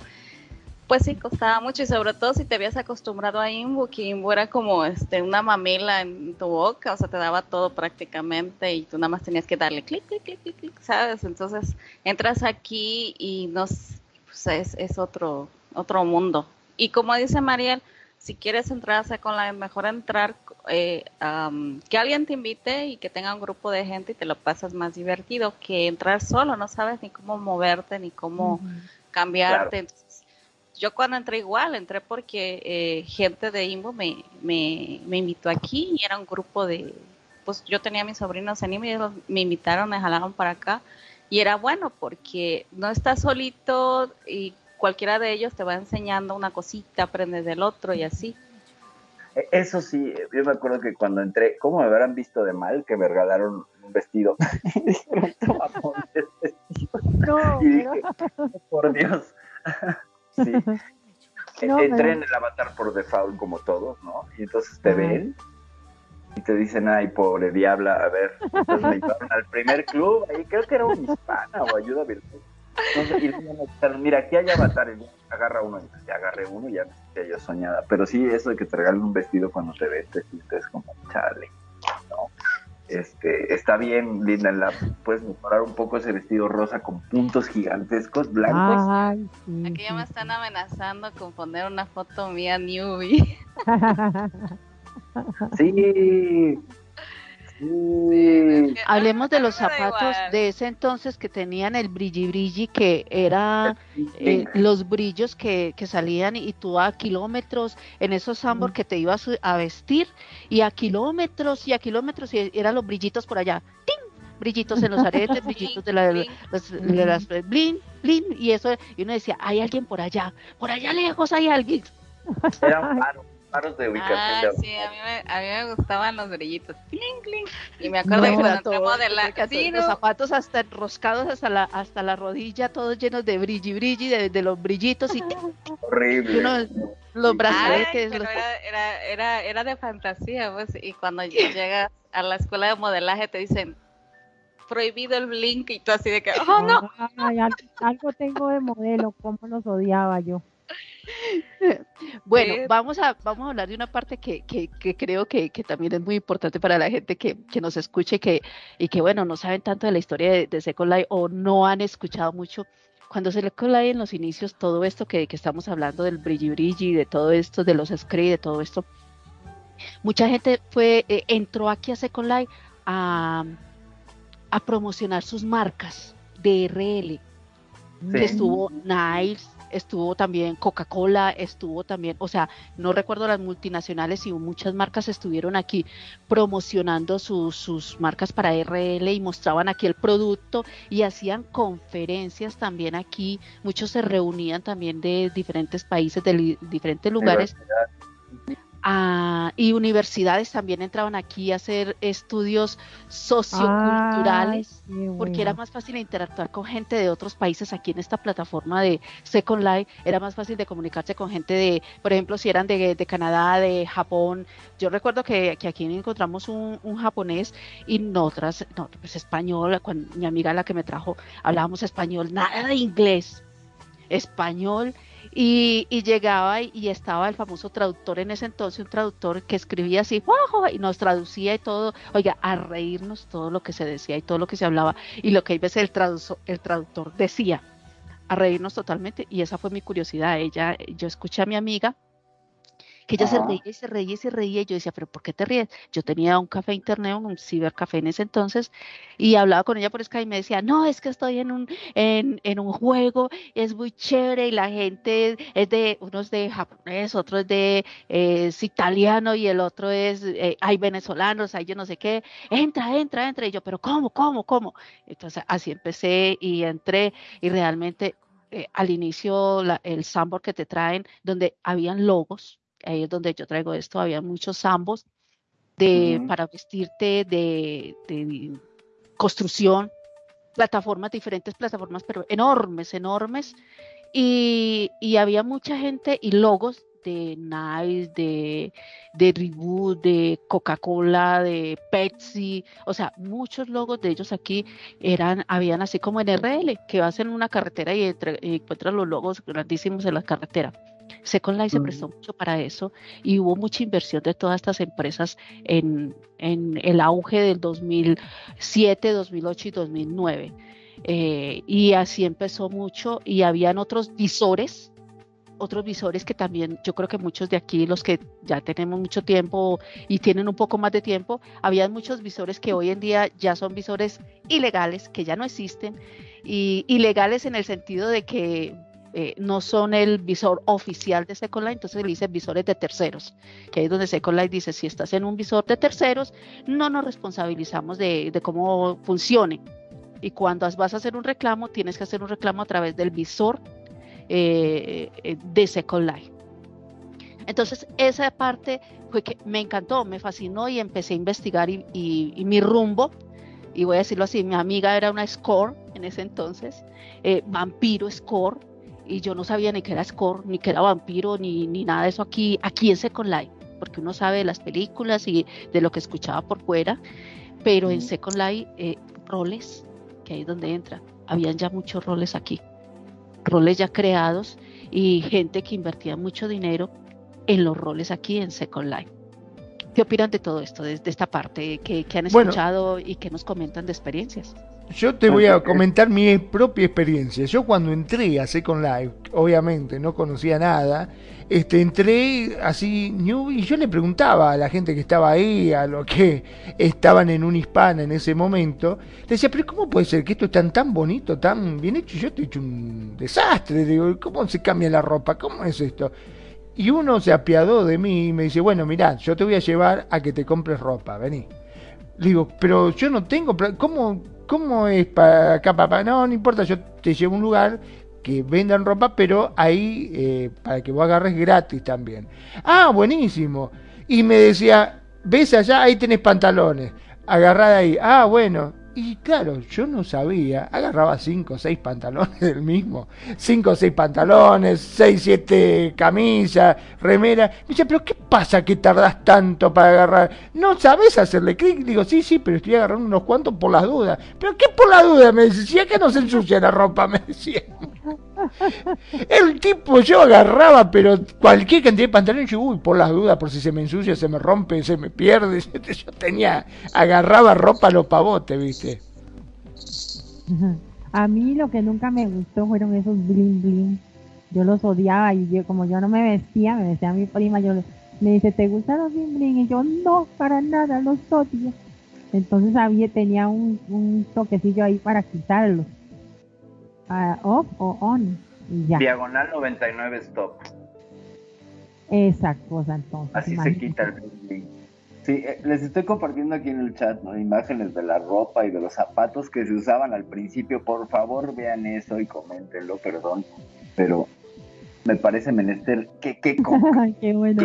Pues sí, costaba mucho y sobre todo si te habías acostumbrado a Imbu, que Imbu era como este, una mamela en tu boca, o sea, te daba todo prácticamente y tú nada más tenías que darle clic, clic, clic, clic, clic ¿sabes? Entonces entras aquí y nos, pues es, es otro, otro mundo. Y como dice Mariel, si quieres entrar, con la mejor entrar, eh, que alguien te invite y que tenga un grupo de gente y te lo pasas más divertido que entrar solo, no sabes ni cómo moverte ni cómo cambiarte. yo cuando entré igual, entré porque eh, gente de Imbo me, me, me, invitó aquí y era un grupo de, pues yo tenía a mis sobrinos en Imbo y me invitaron, me jalaron para acá. Y era bueno porque no estás solito y cualquiera de ellos te va enseñando una cosita, aprendes del otro y así. E, eso sí, yo me acuerdo que cuando entré, ¿cómo me habrán visto de mal que me regalaron un vestido? y dijeron, toma, vestido. y dije, por Dios. sí. entré en el avatar por default como todos, ¿no? Y entonces te ven y te dicen, ay, pobre diabla, a ver. Entonces me llevaron al primer club, ahí creo que era un hispana o ayuda virtual mira, aquí hay avatares, agarra uno, y ya agarré uno y ya me yo soñada. Pero sí, eso de que te regalen un vestido cuando te ves, te sientes como chale, ¿no? Este, está bien, Linda, la, puedes mejorar un poco ese vestido rosa con puntos gigantescos blancos. Aquí ya me están amenazando con poner una foto mía newbie. sí, Hablemos de los zapatos de ese entonces que tenían el brilli brilli, que era eh, los brillos que, salían y tú a kilómetros en esos ambos que te ibas a vestir y a kilómetros y a kilómetros y eran los brillitos por allá. brillitos en los aretes, brillitos de, la, las blin, blin, y eso, y uno decía, hay alguien por allá, por allá lejos hay alguien. Eran paros, de ubicación. Ah, sí, a mí, me, a mí me gustaban los brillitos, y me acuerdo que cuando entramos de la... Los zapatos hasta enroscados hasta la, hasta la rodilla, todos llenos de brilli, brilli, de, de los brillitos, y Horrible. los brazaletes. era, era, era de fantasía, pues, y cuando llegas a la escuela de modelaje te dicen, prohibido el blink y tú así de que, oh no. algo tengo de modelo, cómo los odiaba yo. Bueno, vamos a, vamos a hablar de una parte que, que, que creo que, que, también es muy importante para la gente que, que nos escuche que, y que, bueno, no saben tanto de la historia de, de Second Life o no han escuchado mucho. Cuando Second Life en los inicios, todo esto que, estamos hablando del brilli brilli, de todo esto, de los screen, de todo esto, mucha gente fue, eh, entró aquí a Second Life a a promocionar sus marcas de RL. Estuvo Niles, estuvo también Coca-Cola, estuvo también, o sea, no recuerdo las multinacionales y muchas marcas estuvieron aquí promocionando sus marcas para RL y mostraban aquí el producto y hacían conferencias también aquí. Muchos se reunían también de diferentes países, de diferentes lugares y universidades también entraban aquí a hacer estudios socioculturales, porque era más fácil interactuar con gente de otros países aquí en esta plataforma de Second Life, era más fácil de comunicarse con gente de, por ejemplo, si eran de, Canadá, de Japón. Yo recuerdo que, aquí encontramos un, japonés y nosotras, no, pues español, cuando mi amiga la que me trajo, hablábamos español, nada de inglés, español y, llegaba y, estaba el famoso traductor en ese entonces, un traductor que escribía así, y nos traducía y todo, oiga, a reírnos todo lo que se decía y todo lo que se hablaba y lo que hay veces el, el traductor decía, a reírnos totalmente. Y esa fue mi curiosidad. Ella, yo escuché a mi amiga que ella se reía y se reía y se reía y yo decía, pero ¿por qué te ríes? Yo tenía un café internet, un cibercafé en ese entonces y hablaba con ella por Skype y me decía, no, es que estoy en un, en, en un juego, es muy chévere y la gente es de, uno es de japonés, otro es de es italiano y el otro es, eh, hay venezolanos, hay yo no sé qué, entra, entra, entra y yo, pero ¿cómo, cómo, cómo? Entonces así empecé y entré y realmente eh, al inicio el Sambor que te traen, donde habían logos, ahí es donde yo traigo esto, había muchos ambos de, para vestirte de, construcción, plataformas, diferentes plataformas, pero enormes, enormes. Y, había mucha gente y logos de Nice, de, de Reboot, de Coca-Cola, de Pepsi, o sea, muchos logos de ellos aquí eran, habían así como en RL, que vas en una carretera y, y encuentras los logos grandísimos en la carretera. Second Life se prestó mucho para eso y hubo mucha inversión de todas estas empresas en, el auge del 2007, 2008 y 2009. Eh, y así empezó mucho y habían otros visores, otros visores que también yo creo que muchos de aquí, los que ya tenemos mucho tiempo y tienen un poco más de tiempo, habían muchos visores que hoy en día ya son visores ilegales, que ya no existen, y ilegales en el sentido de que eh, no son el visor oficial de Second Life, entonces le dice visores de terceros, que ahí es donde Second Life dice, si estás en un visor de terceros, no nos responsabilizamos de, cómo funcione. Y cuando vas a hacer un reclamo, tienes que hacer un reclamo a través del visor eh, eh, de Second Life. Entonces, esa parte fue que me encantó, me fascinó y empecé a investigar y, mi rumbo, y voy a decirlo así, mi amiga era una score en ese entonces, vampiro score, y yo no sabía ni que era score, ni que era vampiro, ni, ni nada de eso aquí, aquí en Second Life, porque uno sabe de las películas y de lo que escuchaba por fuera, pero en Second Life, eh, roles, que ahí es donde entra, habían ya muchos roles aquí, roles ya creados y gente que invertía mucho dinero en los roles aquí en Second Life. ¿Qué opinan de todo esto, desde esta parte que, han escuchado y que nos comentan de experiencias? Yo te voy a comentar mi propia experiencia. Yo cuando entré a Second Life, obviamente no conocía nada, este, entré así new y yo le preguntaba a la gente que estaba ahí, a los que estaban en un hispana en ese momento, le decía, pero ¿cómo puede ser que esto es tan, tan bonito, tan bien hecho? Yo estoy hecho un desastre, digo, ¿cómo se cambia la ropa? ¿Cómo es esto? Y uno se apiadó de mí y me dice, bueno, mirá, yo te voy a llevar a que te compres ropa, vení Le digo, pero yo no tengo, ¿cómo, cómo es para acá, papá? No, no importa, yo te llevo a un lugar que vendan ropa, pero ahí eh, para que vos agarres gratis también. Ah, buenísimo. Y me decía, ves allá, ahí tenés pantalones, agarrada ahí. Ah, bueno, y claro, yo no sabía, agarraba cinco o seis pantalones del mismo, cinco o seis pantalones, seis, siete camisas, remera. Me dice, pero ¿qué pasa que tardás tanto para agarrar? ¿No sabes hacerle clic? Digo, sí, sí, pero estoy agarrando unos cuantos por las dudas. ¿Pero qué por las dudas? Me decía, que no se ensucia la ropa, me decía. El tipo yo agarraba, pero cualquier cantidad de pantalones, yo, uy, por las dudas, por si se me ensucia, se me rompe, se me pierde. Yo tenía, agarraba ropa a los pavotes, ¿viste? A mí lo que nunca me gustó fueron esos bling bling. Yo los odiaba y yo, como yo no me vestía, me decía mi prima, yo me dice, ¿te gustan los bling bling? Y yo, no, para nada, los odio. Entonces había, tenía un, un toquecillo ahí para quitarlos off o on. ya. Diagonal 99 stop. Exacto, cosa entonces. Así se quita el link. Sí, eh, les estoy compartiendo aquí en el chat ¿no? imágenes de la ropa y de los zapatos que se usaban al principio. Por favor, vean eso y coméntenlo, perdón. Pero me parece menester. ¿Qué, qué, qué bueno.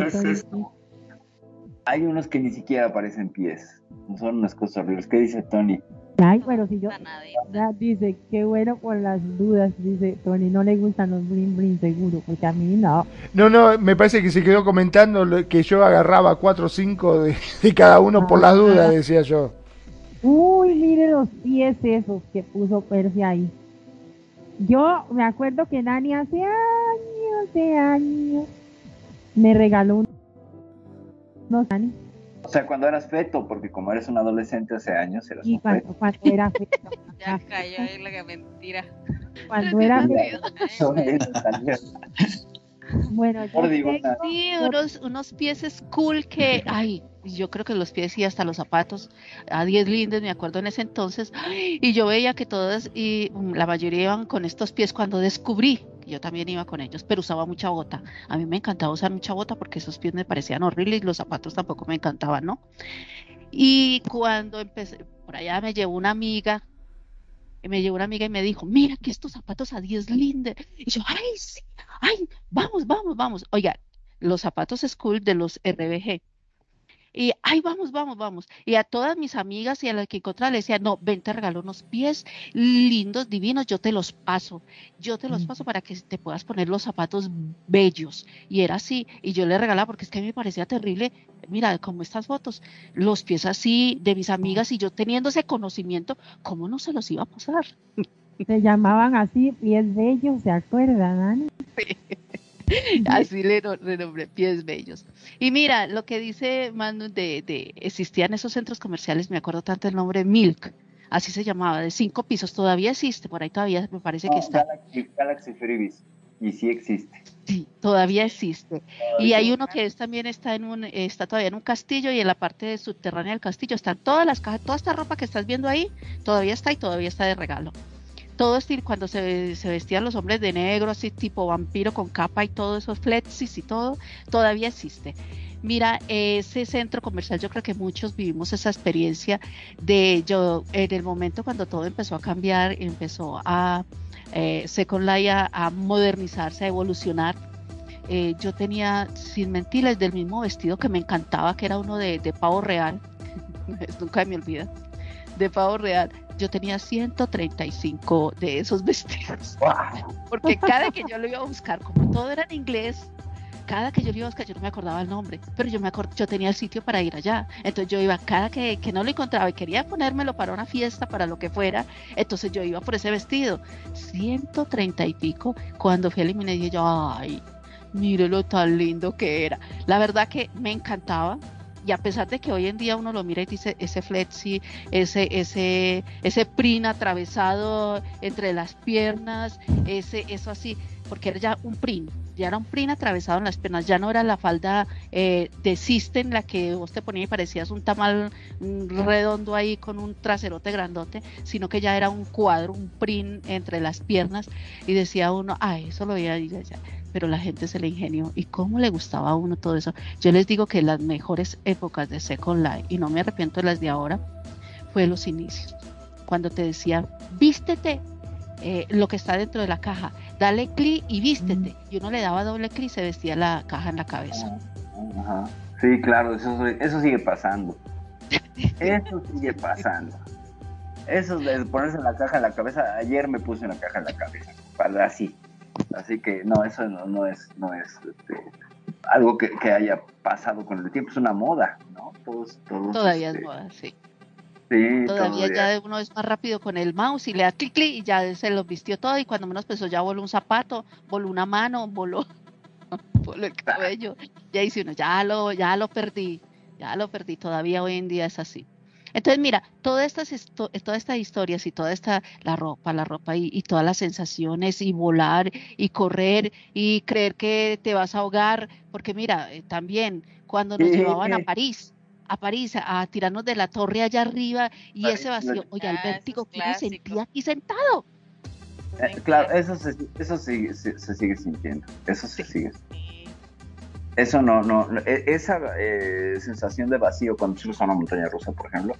Hay unos que ni siquiera aparecen pies. Son unas cosas horribles. ¿Qué dice Tony? Ay, bueno, si yo. dice, qué bueno por las dudas. Dice, Tony, no le gustan los bling bling seguro, porque a mí no. No, no, me parece que se quedó comentando que yo agarraba cuatro o cinco de, cada uno por las dudas, decía yo. Uy, mire los pies esos que puso Percy ahí. Yo me acuerdo que Nani hace años, de años, me regaló unos Nani o sea, cuando eras feto, porque como eres un adolescente hace años, eras un cuando, feto. cuando era feto. ya cayó ahí la mentira. Cuando era feto. bueno, yo tengo sí, unos, unos pies cool que, ay, yo creo que los pies y hasta los zapatos a 10 lindes, me acuerdo en ese entonces, y yo veía que todas y mm, la mayoría iban con estos pies cuando descubrí yo también iba con ellos, pero usaba mucha bota. A mí me encantaba usar mucha bota porque esos pies me parecían horribles y los zapatos tampoco me encantaban, ¿no? Y cuando empecé, por allá me llevó una amiga, me llevó una amiga y me dijo, mira que estos zapatos a 10 lindes. Y yo, ay, sí, ay, vamos, vamos, vamos. Oiga, los zapatos school de los RBG y, ay, vamos, vamos, vamos. Y a todas mis amigas y a las que encontraba le decía, no, ven, te regalo unos pies lindos, divinos, yo te los paso. Yo te los paso para que te puedas poner los zapatos bellos. Y era así. Y yo le regalaba porque es que me parecía terrible. Mira, como estas fotos, los pies así de mis amigas y yo teniendo ese conocimiento, ¿cómo no se los iba a pasar? Se llamaban así pies bellos, ¿se acuerdan, Ani? Así le renombré pies bellos. Y mira, lo que dice Manu de, de, existían esos centros comerciales, me acuerdo tanto el nombre Milk, así se llamaba, de cinco pisos, todavía existe, por ahí todavía me parece que está. Galaxy, Galaxy Freebies, y sí existe. Sí, todavía existe. Y hay uno que es, también está en un, está todavía en un castillo y en la parte subterránea del castillo están todas las cajas, toda esta ropa que estás viendo ahí, todavía está y todavía está de regalo todo cuando se, vestían los hombres de negro, así tipo vampiro con capa y todo esos flexis y todo, todavía existe. Mira, ese centro comercial, yo creo que muchos vivimos esa experiencia de yo, en el momento cuando todo empezó a cambiar, empezó a eh, Second Life a, modernizarse, a evolucionar. Eh, yo tenía, sin mentirles, del mismo vestido que me encantaba, que era uno de, de pavo real, nunca me olvida, de pavo real yo tenía 135 de esos vestidos. Porque cada que yo lo iba a buscar, como todo era en inglés, cada que yo lo iba a buscar, yo no me acordaba el nombre, pero yo me yo tenía el sitio para ir allá. Entonces yo iba, cada que, que no lo encontraba y quería ponérmelo para una fiesta, para lo que fuera, entonces yo iba por ese vestido. 130 y pico, cuando fui a eliminar, dije yo, ay, mire lo tan lindo que era. La verdad que me encantaba, y a pesar de que hoy en día uno lo mira y dice ese flexi, ese, ese, ese prin atravesado entre las piernas, ese, eso así, porque era ya un prin, ya era un print atravesado en las piernas, ya no era la falda eh, de System la que vos te ponías y parecías un tamal redondo ahí con un traserote grandote, sino que ya era un cuadro, un print entre las piernas y decía uno, ay, eso lo veía ya, ya. Pero la gente se le ingenió y cómo le gustaba a uno todo eso. Yo les digo que las mejores épocas de Second Life, y no me arrepiento de las de ahora, fue los inicios, cuando te decía, vístete eh, lo que está dentro de la caja. Dale clic y vístete. Y uno le daba doble clic y se vestía la caja en la cabeza. Sí, claro, eso, eso sigue pasando. Eso sigue pasando. Eso de ponerse en la caja en la cabeza, ayer me puse una caja en la cabeza, para así. Así que no, eso no, es, no es este, algo que, haya pasado con el tiempo, es una moda, ¿no? Todos, Todavía es este, moda, sí. todavía, ya uno es más rápido con el mouse y le da clic clic y ya se lo vistió todo y cuando menos pensó ya voló un zapato, voló una mano, voló, voló el cabello. Ya dice uno, ya lo, ya lo perdí, ya lo perdí, todavía hoy en día es así. Entonces, mira, todas estas, todas estas historias y toda esta, la ropa, la ropa y, todas las sensaciones y volar y correr y creer que te vas a ahogar, porque mira, eh, también cuando nos llevaban a París, a París, a, tirarnos de la torre allá arriba y ese vacío, oye, el vértigo que uno sentía aquí sentado. Eh, claro, eso, se, eso sigue, se, sigue sintiendo, eso se sigue eso no, no, e, esa eh, sensación de vacío cuando subes a una montaña rusa, por ejemplo,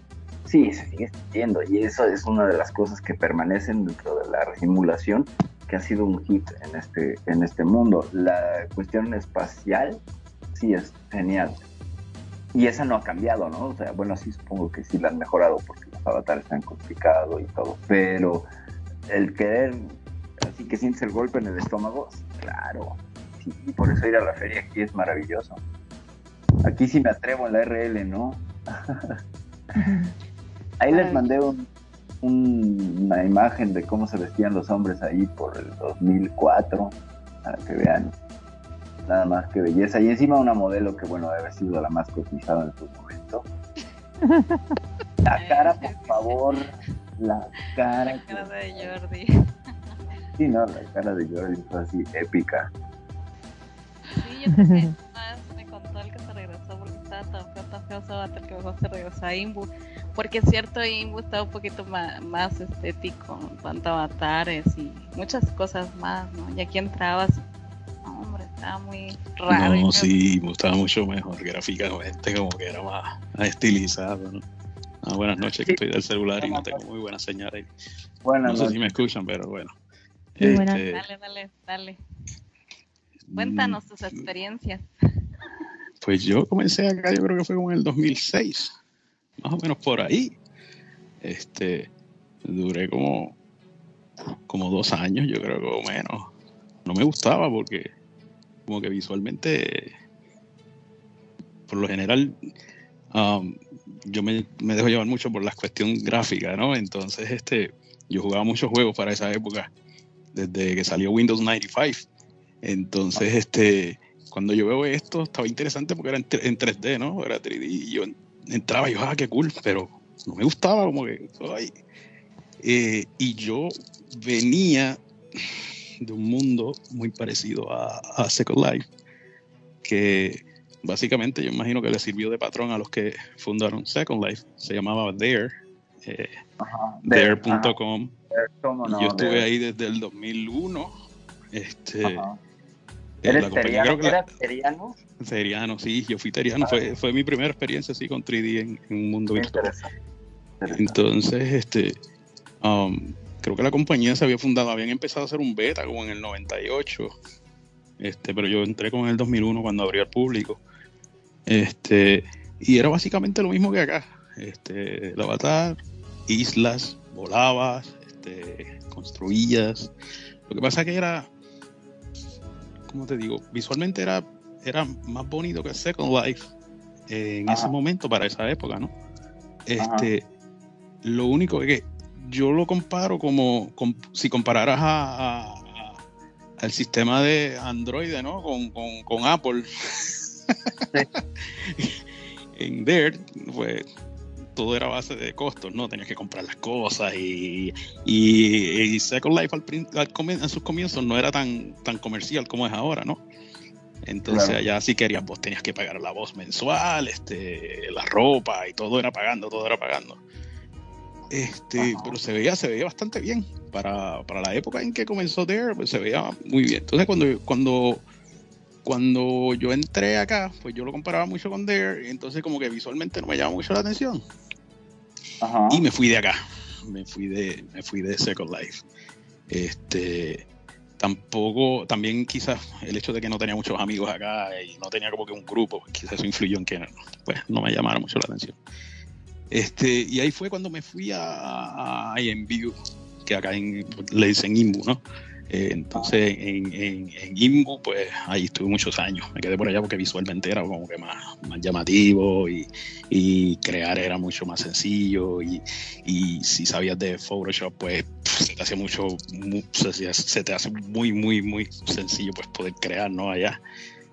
sí, se sigue sintiendo y eso es una de las cosas que permanecen dentro de la simulación que ha sido un hit en este, en este mundo. La cuestión espacial sí es genial. Y esa no ha cambiado, ¿no? O sea, bueno, sí supongo que sí la han mejorado porque los avatares están complicados y todo, pero el querer, así que sientes el golpe en el estómago, claro, y por eso ir a la feria aquí es maravilloso. Aquí sí me atrevo en la RL, ¿no? ahí les mandé una imagen de cómo se vestían los hombres ahí por el 2004, para que vean nada más que belleza. Y encima una modelo que, bueno, debe haber sido la más cotizada en su momento. La cara, por favor, la cara. La cara de Jordi. Sí, no, la cara de Jordi fue así épica. Yo creo que me contó el que se regresó porque estaba tan feo, tan feo Avatar que mejor se regresó a Imbu. Porque es cierto, Imbu está un poquito más, más estético en cuanto a avatares y muchas cosas más, ¿no? Y aquí entrabas, hombre, estaba muy raro. No, sí, Imbu estaba mucho mejor gráficamente, como que era más, estilizado, ¿no? Ah, buenas noches, que estoy del celular y no tengo muy buena señal ahí. no sé si me escuchan, pero bueno. Este... Dale, dale, dale. Cuéntanos tus experiencias. Pues yo comencé acá, yo creo que fue como en el 2006, más o menos por ahí. Este, duré como, como dos años, yo creo que o menos. No me gustaba porque como que visualmente, por lo general, um, yo me, me, dejo llevar mucho por la cuestión gráfica, ¿no? Entonces, este, yo jugaba muchos juegos para esa época, desde que salió Windows 95 entonces, este, cuando yo veo esto, estaba interesante porque era en, 3D, ¿no? Era 3D y yo entraba y yo, ah, qué cool, pero no me gustaba, como que, ay. Eh, y yo venía de un mundo muy parecido a, a, Second Life, que básicamente yo imagino que le sirvió de patrón a los que fundaron Second Life. Se llamaba Dare, eh, Dare.com. yo estuve ahí desde el 2001. Este, ¿Eres teriano? Teriano, sí, yo fui teriano. Fue, fue mi primera experiencia así con 3D en, un mundo virtual. Entonces, este, um, creo que la compañía se había fundado, habían empezado a hacer un beta como en el 98, este, pero yo entré con el 2001 cuando abrió al público. Este, y era básicamente lo mismo que acá. Este, el avatar, islas, volabas, este, construías. Lo que pasa que era como te digo, visualmente era, era más bonito que Second Life en ese momento, para esa época, ¿no? Este, lo único es que yo lo comparo como, si compararas a, al sistema de Android, ¿no? Con, Apple. en There, pues todo era base de costos, ¿no? Tenías que comprar las cosas y, y, Second Life al, en sus comienzos no era tan, tan comercial como es ahora, ¿no? Entonces allá si querías, vos tenías que pagar la voz mensual, este, la ropa y todo era pagando, todo era pagando. Este, pero se veía, se veía bastante bien. Para, para la época en que comenzó Dare, pues se veía muy bien. Entonces cuando, cuando, cuando yo entré acá, pues yo lo comparaba mucho con Dare, y entonces como que visualmente no me llamaba mucho la atención. Y me fui de acá. Me fui de, me fui de Second Life. Este, tampoco, también quizás el hecho de que no tenía muchos amigos acá y no tenía como que un grupo, quizás eso influyó en que pues, no me llamara mucho la atención. Este, y ahí fue cuando me fui a, a IMView, que acá en, le dicen IMBU, ¿no? Eh, entonces en, en, IMBU, pues ahí estuve muchos años. Me quedé por allá porque visualmente era como que más, más llamativo y, y, crear era mucho más sencillo. Y, y, si sabías de Photoshop, pues se te hace mucho, se, te hace muy, muy, muy sencillo pues poder crear, ¿no? Allá.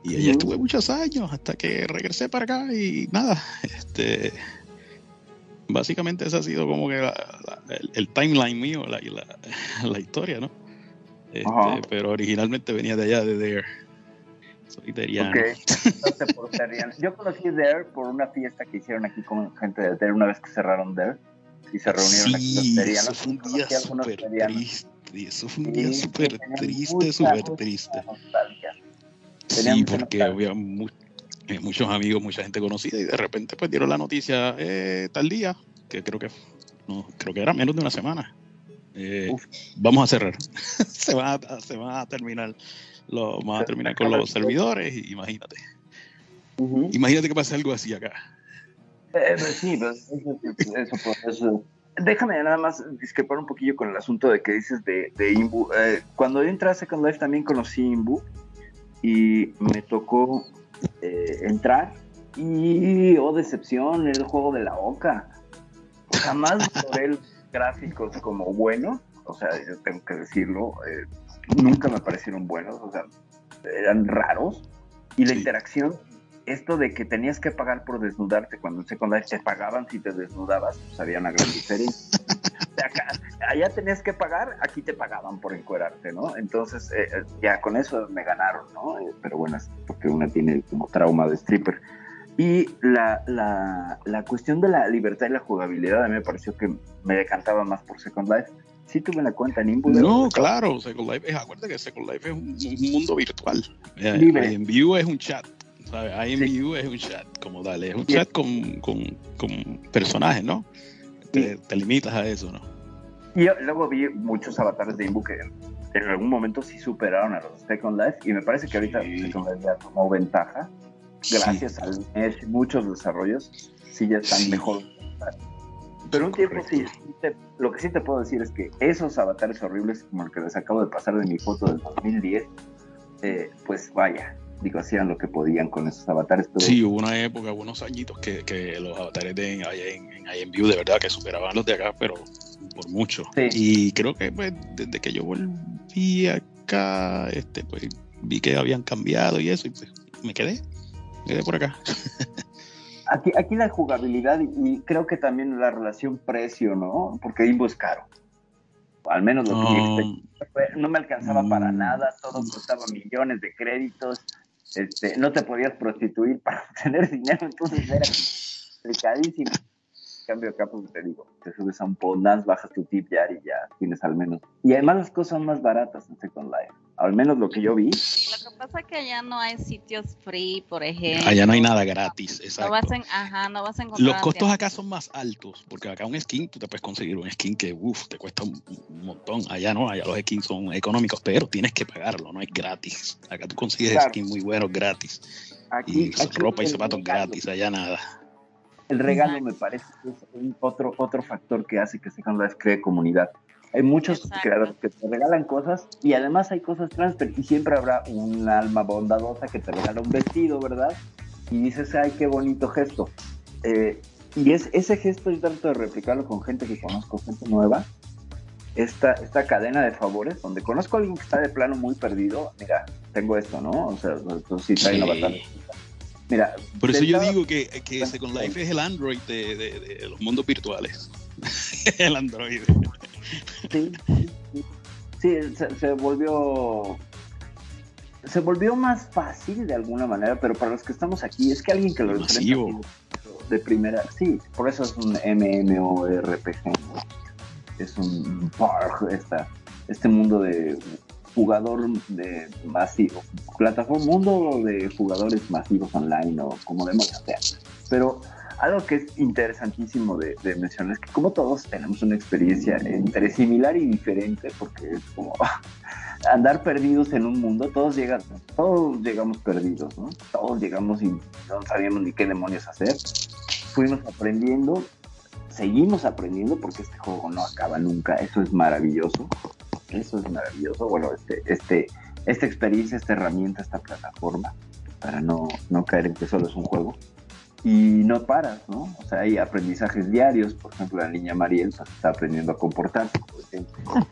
Y allá estuve muchos años hasta que regresé para acá y nada, este básicamente ese ha sido como que el, timeline mío, la, la, historia, ¿no? Este, pero originalmente venía de allá, de Dare. Soy deriano. Yo conocí Dare por una fiesta que hicieron aquí con gente de Dare una vez que cerraron Dare. Y se reunieron aquí los derianos. Eso fue un día súper triste. Eso fue un día súper triste, súper triste. Sí, porque había mucho eh, muchos amigos, mucha gente conocida, y de repente pues dieron la noticia eh, tal día, que creo que no, creo que era menos de una semana. Eh, vamos a cerrar. se, va a, se va a terminar lo, vamos a terminar con los servidores, imagínate. Imagínate que pase algo así acá. Pues sí, pues, eso, Déjame nada más discrepar un poquillo con el asunto de que dices de, de Imbu. cuando yo entré a Second Life también conocí Imbu y me tocó eh, entrar y, oh decepción, el juego de la OCA. Jamás por los gráficos como buenos, o sea, yo tengo que decirlo, eh, nunca me parecieron buenos, o sea, eran raros. Y la interacción, esto de que tenías que pagar por desnudarte cuando en secundaria te pagaban si te desnudabas, pues había una gran diferencia. allá tenías que pagar, aquí te pagaban por encuerarte, ¿no? Entonces, eh, eh, ya con eso me ganaron, ¿no? Eh, pero bueno, es porque una tiene como trauma de stripper. Y la, la, la, cuestión de la libertad y la jugabilidad a mí me pareció que me decantaba más por Second Life. Sí tuve la cuenta en Imbu. No, claro, Second Life, es, acuérdate que Second Life es un, mundo virtual. En View es un chat. ¿sabes? View es un chat, como dale, es un chat con, con, con personajes, ¿no? Te, te limitas a eso, ¿no? Y luego vi muchos avatares de Imbu que en algún momento sí superaron a los Second Life y me parece que ahorita Second Life ya tomó ventaja gracias al Mesh, muchos desarrollos sí ya están mejor. Pero un tiempo sí, lo que sí te puedo decir es que esos avatares horribles como el que les acabo de pasar de mi foto del 2010, eh, pues vaya, digo, hacían lo que podían con esos avatares. Sí, hubo una época, unos añitos que, que los avatares de en, en, en View de verdad que superaban los de acá, pero por mucho. Y creo que pues desde que yo volví acá, este, pues vi que habían cambiado y eso, y pues me quedé, quedé por acá. Aquí, aquí la jugabilidad y creo que también la relación precio, ¿no? Porque Imbo es caro. Al menos lo que no me alcanzaba para mm. nada, todo costaba millones de créditos, este, no te podías prostituir para tener dinero, entonces era complicadísimo cambio acá, pues te digo, te subes a un Pondance, bajas tu tip ya y ya tienes al menos. Y además las cosas son más baratas en Second Life. Al menos lo que yo vi. Lo que pasa es que allá no hay sitios free, por ejemplo. Allá no hay nada gratis, exacto. No vas ajá, no vas a encontrar. Los costos acá son más altos, porque acá un skin, tú te puedes conseguir un skin que, uff, te cuesta un, montón. Allá no, allá los skins son económicos, pero tienes que pagarlo, no es gratis. Acá tú consigues skins muy buenos gratis. Aquí, y ropa y zapatos gratis, allá nada. El regalo me parece que es otro, otro factor que hace que Second Life cree comunidad. Hay muchos creadores que te regalan cosas y además hay cosas transfer y siempre habrá un alma bondadosa que te regala un vestido, ¿verdad? Y dices, ay, qué bonito gesto. Eh, y es, ese gesto yo trato de replicarlo con gente que conozco, gente nueva. Esta, esta cadena de favores, donde conozco a alguien que está de plano muy perdido, mira, tengo esto, ¿no? O sea, si trae una batalla Mira, por eso yo digo que, que Second Life es el Android de, de, los mundos virtuales. el Android. Sí, sí, se, volvió se volvió más fácil de alguna manera, pero para los que estamos aquí es que alguien que lo Masivo. de primera, sí, por eso es un MMORPG, es un esta, este mundo de jugador de masivo, plataforma, mundo de jugadores masivos online o como demonios sea. Pero algo que es interesantísimo de, mencionar es que como todos tenemos una experiencia entre similar y diferente, porque es como andar perdidos en un mundo, todos llegan, todos llegamos perdidos, ¿no? Todos llegamos y no sabíamos ni qué demonios hacer. Fuimos aprendiendo, seguimos aprendiendo porque este juego no acaba nunca, eso es maravilloso. Eso es maravilloso. Bueno, este, este, esta experiencia, esta herramienta, esta plataforma, para no, no caer en que solo es un juego. Y no paras, ¿no? O sea, hay aprendizajes diarios. Por ejemplo, la niña Mariel pues, está aprendiendo a comportarse, por ejemplo.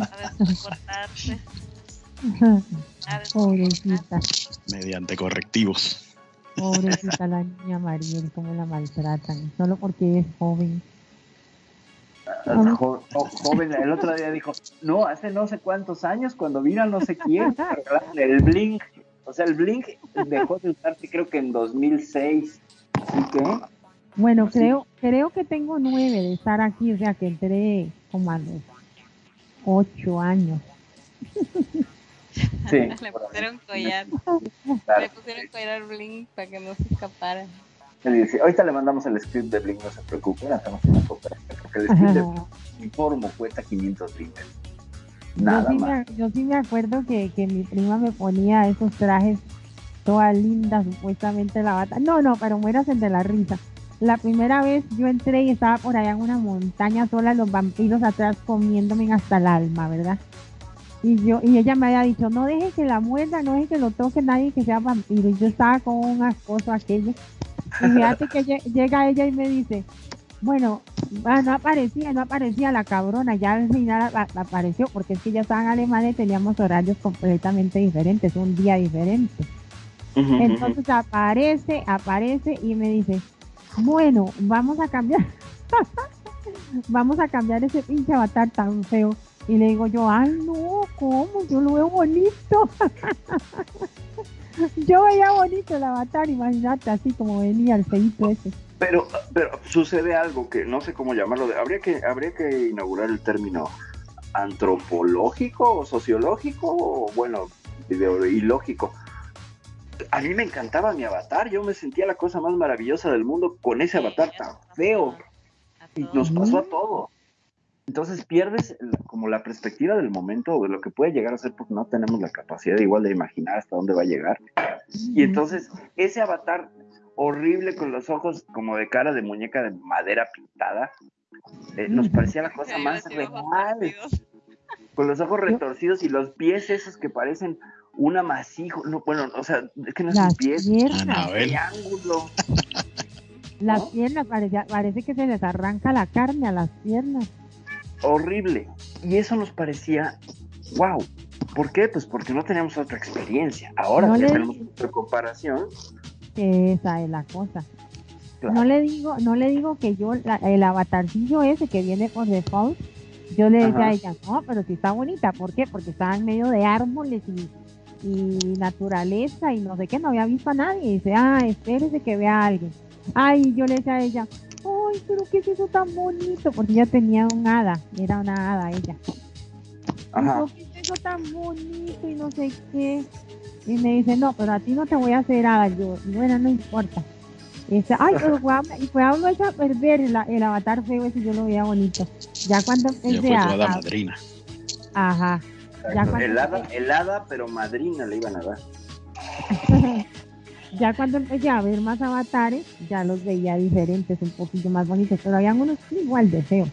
A comportarse. Pobrecita. Mediante correctivos. Pobrecita la niña Mariel, cómo la maltratan, solo porque es joven joven, el otro día dijo, no, hace no sé cuántos años, cuando vino no sé quién, el Blink, o sea, el Blink dejó de usarse creo que en 2006, así que... Bueno, creo, creo que tengo nueve de estar aquí, o sea, que entré como a los ocho años. Sí, le pusieron collar. Le pusieron collar Blink para que no se escapara. Ahorita le mandamos el script de Blink, no se preocupen, hacemos una cooperación, porque el script de informo cuesta 500 Blink. Nada yo sí más. Me, yo sí me acuerdo que, que mi prima me ponía esos trajes toda linda, supuestamente la bata. No, no, pero mueras de la risa. La primera vez yo entré y estaba por allá en una montaña sola, los vampiros atrás comiéndome hasta el alma, ¿verdad? Y yo y ella me había dicho, no deje que la muerda, no deje que lo toque nadie que sea vampiro. Y yo estaba con un ascoso aquello. Y fíjate que llega ella y me dice, bueno, ah, no aparecía, no aparecía la cabrona, ya al final apareció, porque es que ya estaba en Alemania y teníamos horarios completamente diferentes, un día diferente. Entonces aparece, aparece y me dice, bueno, vamos a cambiar, vamos a cambiar ese pinche avatar tan feo. Y le digo yo, ay no, ¿cómo? Yo lo veo bonito. Yo veía bonito el avatar, imagínate, así como venía el feito ese. Pero, pero sucede algo que no sé cómo llamarlo. Habría que, habría que inaugurar el término antropológico o sociológico o bueno, ideológico. A mí me encantaba mi avatar, yo me sentía la cosa más maravillosa del mundo con ese avatar tan feo. Y nos pasó a todos. Entonces pierdes como la perspectiva del momento o de lo que puede llegar a ser porque no tenemos la capacidad igual de imaginar hasta dónde va a llegar. Y entonces ese avatar horrible con los ojos como de cara de muñeca de madera pintada, eh, nos parecía la cosa más real. Con los ojos retorcidos y los pies esos que parecen un amasijo. No, bueno, o sea, es que no es un pie, es un triángulo. Las piernas, parece, parece que se les arranca la carne a las piernas horrible. Y eso nos parecía, wow. ¿Por qué? Pues porque no teníamos otra experiencia. Ahora tenemos otra comparación. Esa es la cosa. No le digo, no le digo que yo, el avatarcillo ese que viene por default, yo le decía a ella, no, pero si está bonita, ¿por qué? Porque estaba en medio de árboles y, naturaleza y no sé qué, no había visto a nadie. Y dice, ah, espérese que vea a alguien. Ay, yo le decía a ella, ay, pero qué es eso tan bonito, porque ella tenía un hada, era una hada ella. Ajá. ¿qué es eso tan bonito y no sé qué? Y me dice, no, pero a ti no te voy a hacer hada. Yo, bueno, no importa. Y dice, ay, pero fue a, y fue a a perder el, el, avatar feo ese, yo lo veía bonito. Ya cuando empecé ya a... madrina. Ajá. Ya el, hada, el hada, pero madrina le iban a dar. ya cuando empecé a ver más avatares, ya los veía diferentes, un poquito más bonitos, pero había unos igual de feos,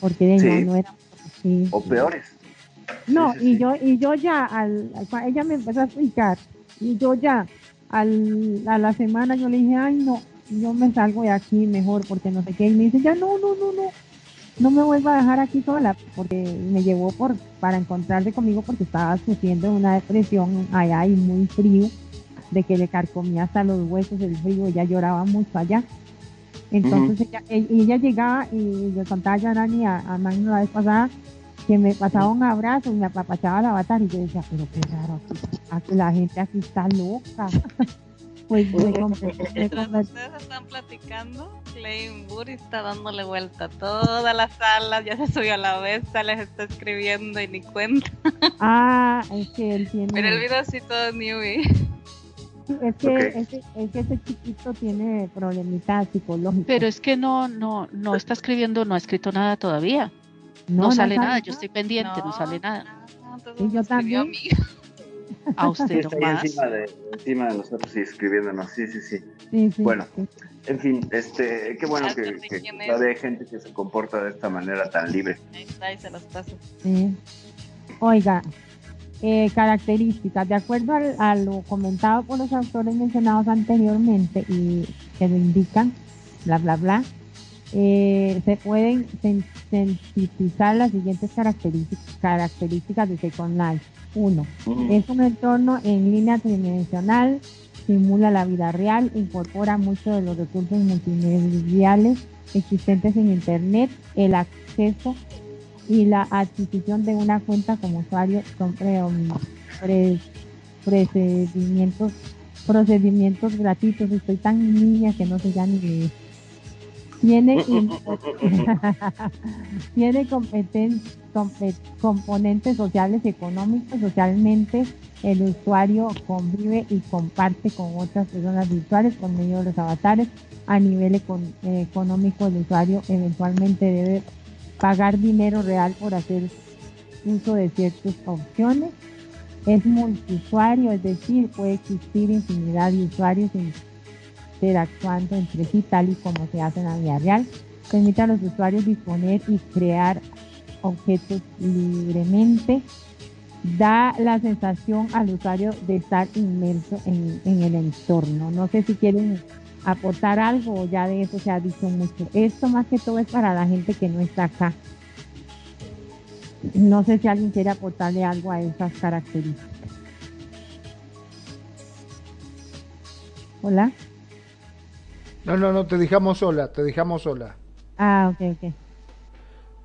porque no, eran o peores. No, y yo y yo ya al, ella me empezó a explicar y yo ya al, a la semana yo le dije, "Ay, no, yo me salgo de aquí mejor porque no sé qué." Y me dice, "Ya no, no, no, no. No me vuelva a dejar aquí sola porque me llevó por para encontrarse conmigo porque estaba sufriendo una depresión allá y muy frío." de que le carcomía hasta los huesos el frío, ella lloraba mucho allá. Entonces ella, e, ella, llegaba y le contaba a Dani a, a Magno la vez pasada que me pasaba un abrazo y me apapachaba la avatar y yo decía, pero qué raro, la gente aquí está loca. pues Mientras ustedes están platicando, Clay Burry está dándole vuelta a todas las salas, ya se subió a la mesa, les está escribiendo y ni cuenta. Ah, es que él tiene... Pero el video así todo newbie. Es que, ese, es que ese chiquito tiene problemitas psicológicas. Pero es que no, no, no está escribiendo, no ha escrito nada todavía. No, sale nada, yo estoy pendiente, no, sale nada. y yo también. A usted más. Encima de, encima de nosotros y escribiéndonos, sí, sí, sí. bueno, en fin, este, qué bueno que, que todavía hay gente que se comporta de esta manera tan libre. Ahí está, ahí se los paso. Sí. Oiga, eh, características, de acuerdo a lo comentado por los autores mencionados anteriormente y que lo indican, bla, bla, bla, eh, se pueden sintetizar las siguientes características, características de Second Life. Uno, es un entorno en línea tridimensional, simula la vida real, incorpora muchos de los recursos multimediales existentes en Internet, el acceso y la adquisición de una cuenta como usuario son procedimientos procedimientos gratuitos. Estoy tan niña que no sé ya ni tiene, tiene componentes sociales y económicos. Socialmente, el usuario convive y comparte con otras personas virtuales por medio de los avatares. A nivel económico, el usuario eventualmente debe pagar dinero real por hacer uso de ciertas opciones. Es multiusuario, es decir, puede existir infinidad de usuarios interactuando entre sí tal y como se hace en la vida real. Permite a los usuarios disponer y crear objetos libremente. Da la sensación al usuario de estar inmerso en, el entorno. No sé si quieren aportar algo ya de eso se ha dicho mucho. Esto más que todo es para la gente que no está acá. No sé si alguien quiere aportarle algo a esas características. Hola. No, no, no, te dejamos sola, te dejamos sola. Ah, ok, ok.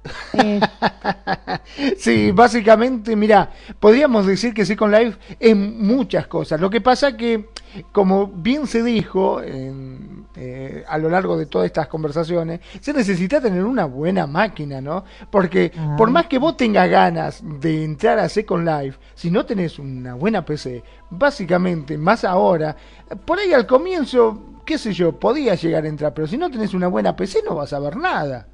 sí, básicamente, mira, podríamos decir que Second Life es muchas cosas. Lo que pasa que, como bien se dijo eh, a lo largo de todas estas conversaciones, se necesita tener una buena máquina, ¿no? Porque por ah. más que vos tengas ganas de entrar a Second Life, si no tenés una buena PC, básicamente, más ahora, por ahí al comienzo qué sé yo, podía llegar a entrar, pero si no tenés una buena PC no vas a ver nada.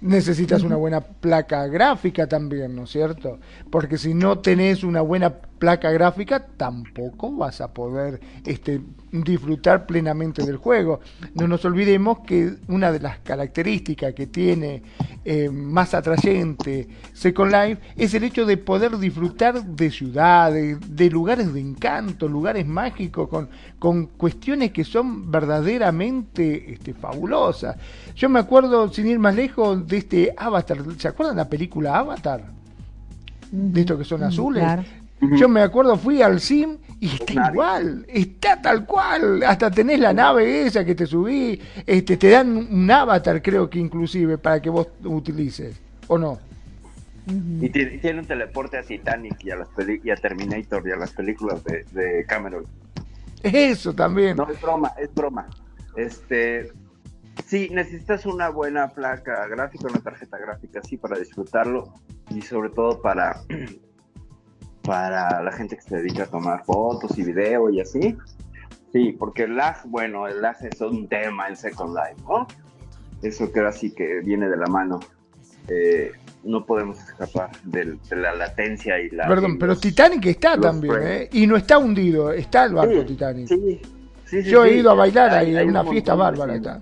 Necesitas una buena placa gráfica también, ¿no es cierto? Porque si no tenés una buena placa gráfica, tampoco vas a poder este, disfrutar plenamente del juego. No nos olvidemos que una de las características que tiene eh, más atrayente Second Life es el hecho de poder disfrutar de ciudades, de lugares de encanto, lugares mágicos, con, con cuestiones que son verdaderamente este, fabulosas. Yo me acuerdo, sin ir más lejos, de este Avatar. ¿Se acuerdan la película Avatar? De estos que son azules. Yo me acuerdo, fui al sim y está igual, está tal cual. Hasta tenés la nave esa que te subí, este, te dan un avatar, creo que inclusive, para que vos utilices, ¿o no? Y tiene, un teleporte a Titanic y a, las y a Terminator y a las películas de, de Cameron. Eso también. No, es broma, es broma. Este, sí, necesitas una buena placa gráfica, una tarjeta gráfica, sí, para disfrutarlo y sobre todo para para la gente que se dedica a tomar fotos y video y así. Sí, porque el lag, bueno, el lag es un tema en Second Life, ¿no? Eso creo así que viene de la mano. Eh, no podemos escapar de, la latencia y la... Perdón, pero Titanic está también, ¿eh? Y no está hundido, está el barco Titanic. Sí, sí, Yo he ido a bailar ahí, en una fiesta bárbara está.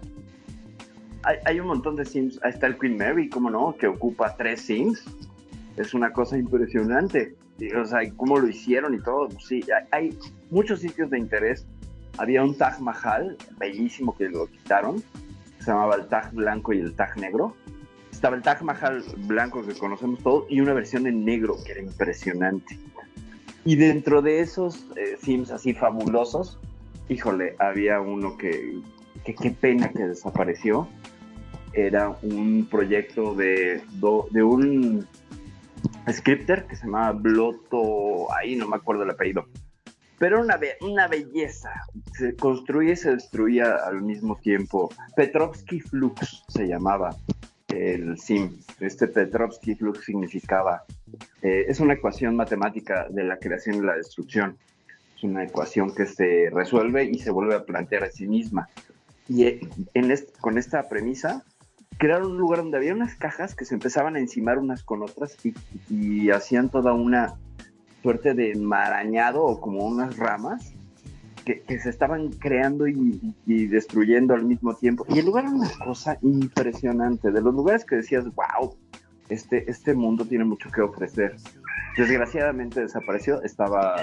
Hay, hay, un montón de sims, ahí está el Queen Mary, ¿cómo no? Que ocupa tres sims. Es una cosa impresionante o sea, cómo lo hicieron y todo, pues sí, hay, muchos sitios de interés. Había un Taj Mahal, bellísimo, que lo quitaron, se llamaba el Taj blanco y el Taj negro. Estaba el Taj Mahal blanco que conocemos todos y una versión en negro que era impresionante. Y dentro de esos eh, Sims así fabulosos, híjole, había uno que, que qué pena que desapareció. Era un proyecto de, de un scripter que se llamaba Bloto, ahí no me acuerdo el apellido, pero una, una belleza, se construía y se destruía al mismo tiempo. Petrovsky Flux se llamaba el sim. Este Petrovsky Flux significaba, eh, es una ecuación matemática de la creación y la destrucción. Es una ecuación que se resuelve y se vuelve a plantear a sí misma. Y eh, en con esta premisa, crearon un lugar donde había unas cajas que se empezaban a encimar unas con otras y, hacían toda una suerte de enmarañado o como unas ramas que, se estaban creando y, destruyendo al mismo tiempo. Y el lugar era una cosa impresionante, de los lugares que decías, wow, este, este mundo tiene mucho que ofrecer. Desgraciadamente desapareció, estaba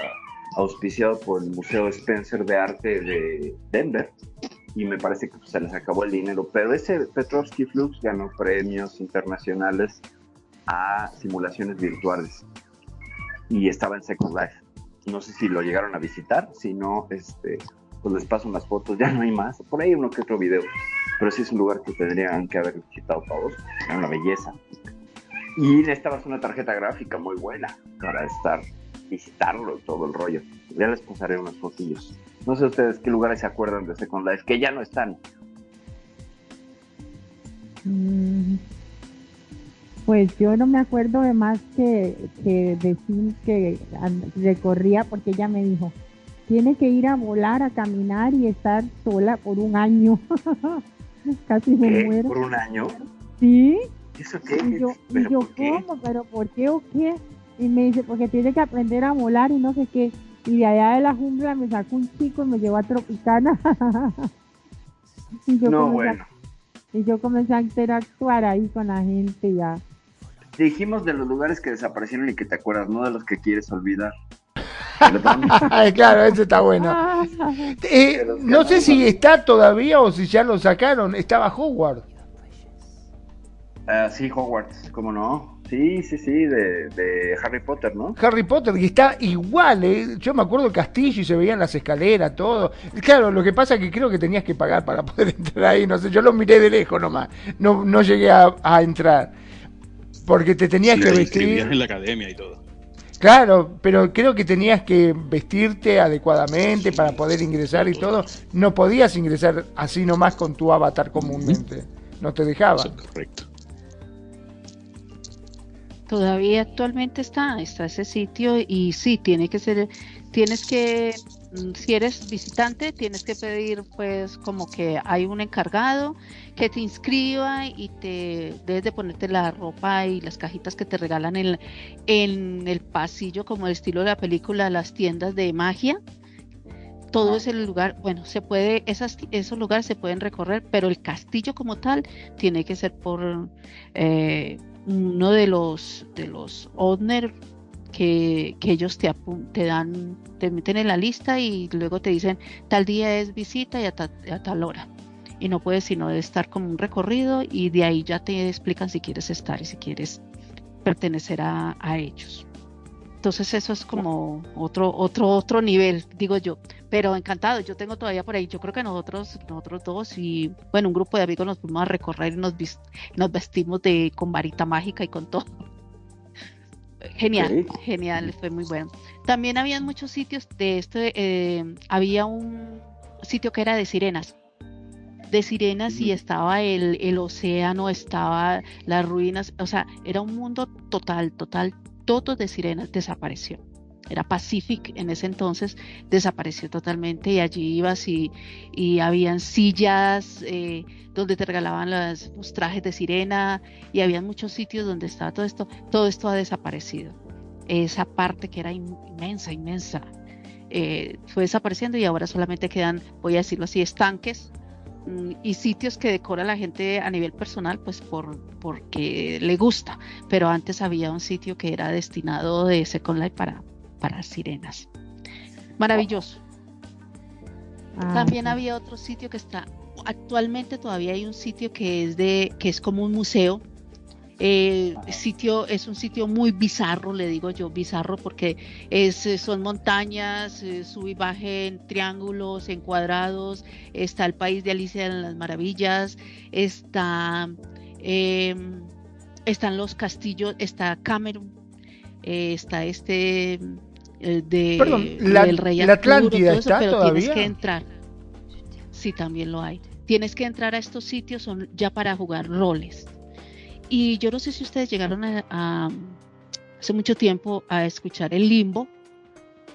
auspiciado por el Museo Spencer de Arte de Denver y me parece que pues, se les acabó el dinero. Pero ese Petrovsky Flux ganó premios internacionales a simulaciones virtuales y estaba en Second Life. No sé si lo llegaron a visitar, si no, este, pues les paso unas fotos, ya no hay más. Por ahí uno que otro video, pero sí es un lugar que tendrían que haber visitado todos. Era una belleza. Y necesitabas una tarjeta gráfica muy buena para estar, visitarlo, todo el rollo. Ya les pasaré unas fotillos. No sé ustedes qué lugares se acuerdan de Second Life, que ya no están. Mm, pues yo no me acuerdo de más que, que decir que recorría porque ella me dijo, tiene que ir a volar, a caminar y estar sola por un año. Casi me muero. ¿Por un año? Sí. ¿Eso qué? Y yo, y yo ¿cómo? ¿Pero por qué o qué? Y me dice, porque tiene que aprender a volar y no sé qué. Y de allá de la jungla me sacó un chico y me llevó a Tropicana. y yo no, bueno. y yo comencé a interactuar ahí con la gente ya. Dijimos de los lugares que desaparecieron y que te acuerdas, no de los que quieres olvidar. claro, ese está bueno. Eh, no sé si está todavía o si ya lo sacaron. Estaba Howard. Ah, sí, Hogwarts, ¿cómo no? Sí, sí, sí, de, Harry Potter, ¿no? Harry Potter, y está igual, ¿eh? Yo me acuerdo el castillo y se veían las escaleras, todo. Claro, lo que pasa es que creo que tenías que pagar para poder entrar ahí, no sé, yo lo miré de lejos nomás, no, no llegué a, entrar. Porque te tenías que vestir. en la academia y todo. Claro, pero creo que tenías que vestirte adecuadamente para poder ingresar y todo. No podías ingresar así nomás con tu avatar comúnmente. No te dejaba. correcto. Todavía actualmente está, está ese sitio y sí, tiene que ser, tienes que, mm, si eres visitante, tienes que pedir pues como que hay un encargado que te inscriba y te debes de ponerte la ropa y las cajitas que te regalan en, en el pasillo como el estilo de la película, las tiendas de magia. Todo ese lugar, bueno, se puede, esas, esos lugares se pueden recorrer, pero el castillo como tal tiene que ser por eh, uno de los de los owner que, ellos te, te dan, te meten en la lista y luego te dicen tal día es visita y a, tal hora. Y no puedes sino estar como un recorrido y de ahí ya te explican si quieres estar y si quieres pertenecer a, a ellos. Entonces eso es como otro, otro, otro nivel, digo yo. Pero encantado, yo tengo todavía por ahí, yo creo que nosotros, nosotros dos y bueno, un grupo de amigos nos fuimos a recorrer y nos, nos vestimos de con varita mágica y con todo. Genial, genial, fue muy bueno. También había muchos sitios de este, eh, había un sitio que era de sirenas, de sirenas y estaba el, el océano, estaba las ruinas, o sea, era un mundo total, total, todo de sirenas desapareció. Era Pacific en ese entonces, desapareció totalmente y allí ibas y, y habían sillas eh, donde te regalaban los trajes de sirena y había muchos sitios donde estaba todo esto. Todo esto ha desaparecido. Esa parte que era inmensa, inmensa, eh, fue desapareciendo y ahora solamente quedan, voy a decirlo así, estanques y sitios que decora la gente a nivel personal, pues por porque le gusta. Pero antes había un sitio que era destinado de Second Life para, para sirenas. Maravilloso. Ah, También había otro sitio que está, actualmente todavía hay un sitio que es de, que es como un museo Eh, sitio es un sitio muy bizarro, le digo yo, bizarro porque es, eh, son montañas, eh, sub y baje en triángulos, en cuadrados, está el país de Alicia en las Maravillas, está, em, están los castillos, está Cameron, está este de Perdón, la, del Rey la Atlántida está pero todavía. tienes que entrar. Sí, también lo hay. Tienes que entrar a estos sitios son ya para jugar roles. Y yo no sé si ustedes llegaron a, a- hace mucho tiempo a escuchar el limbo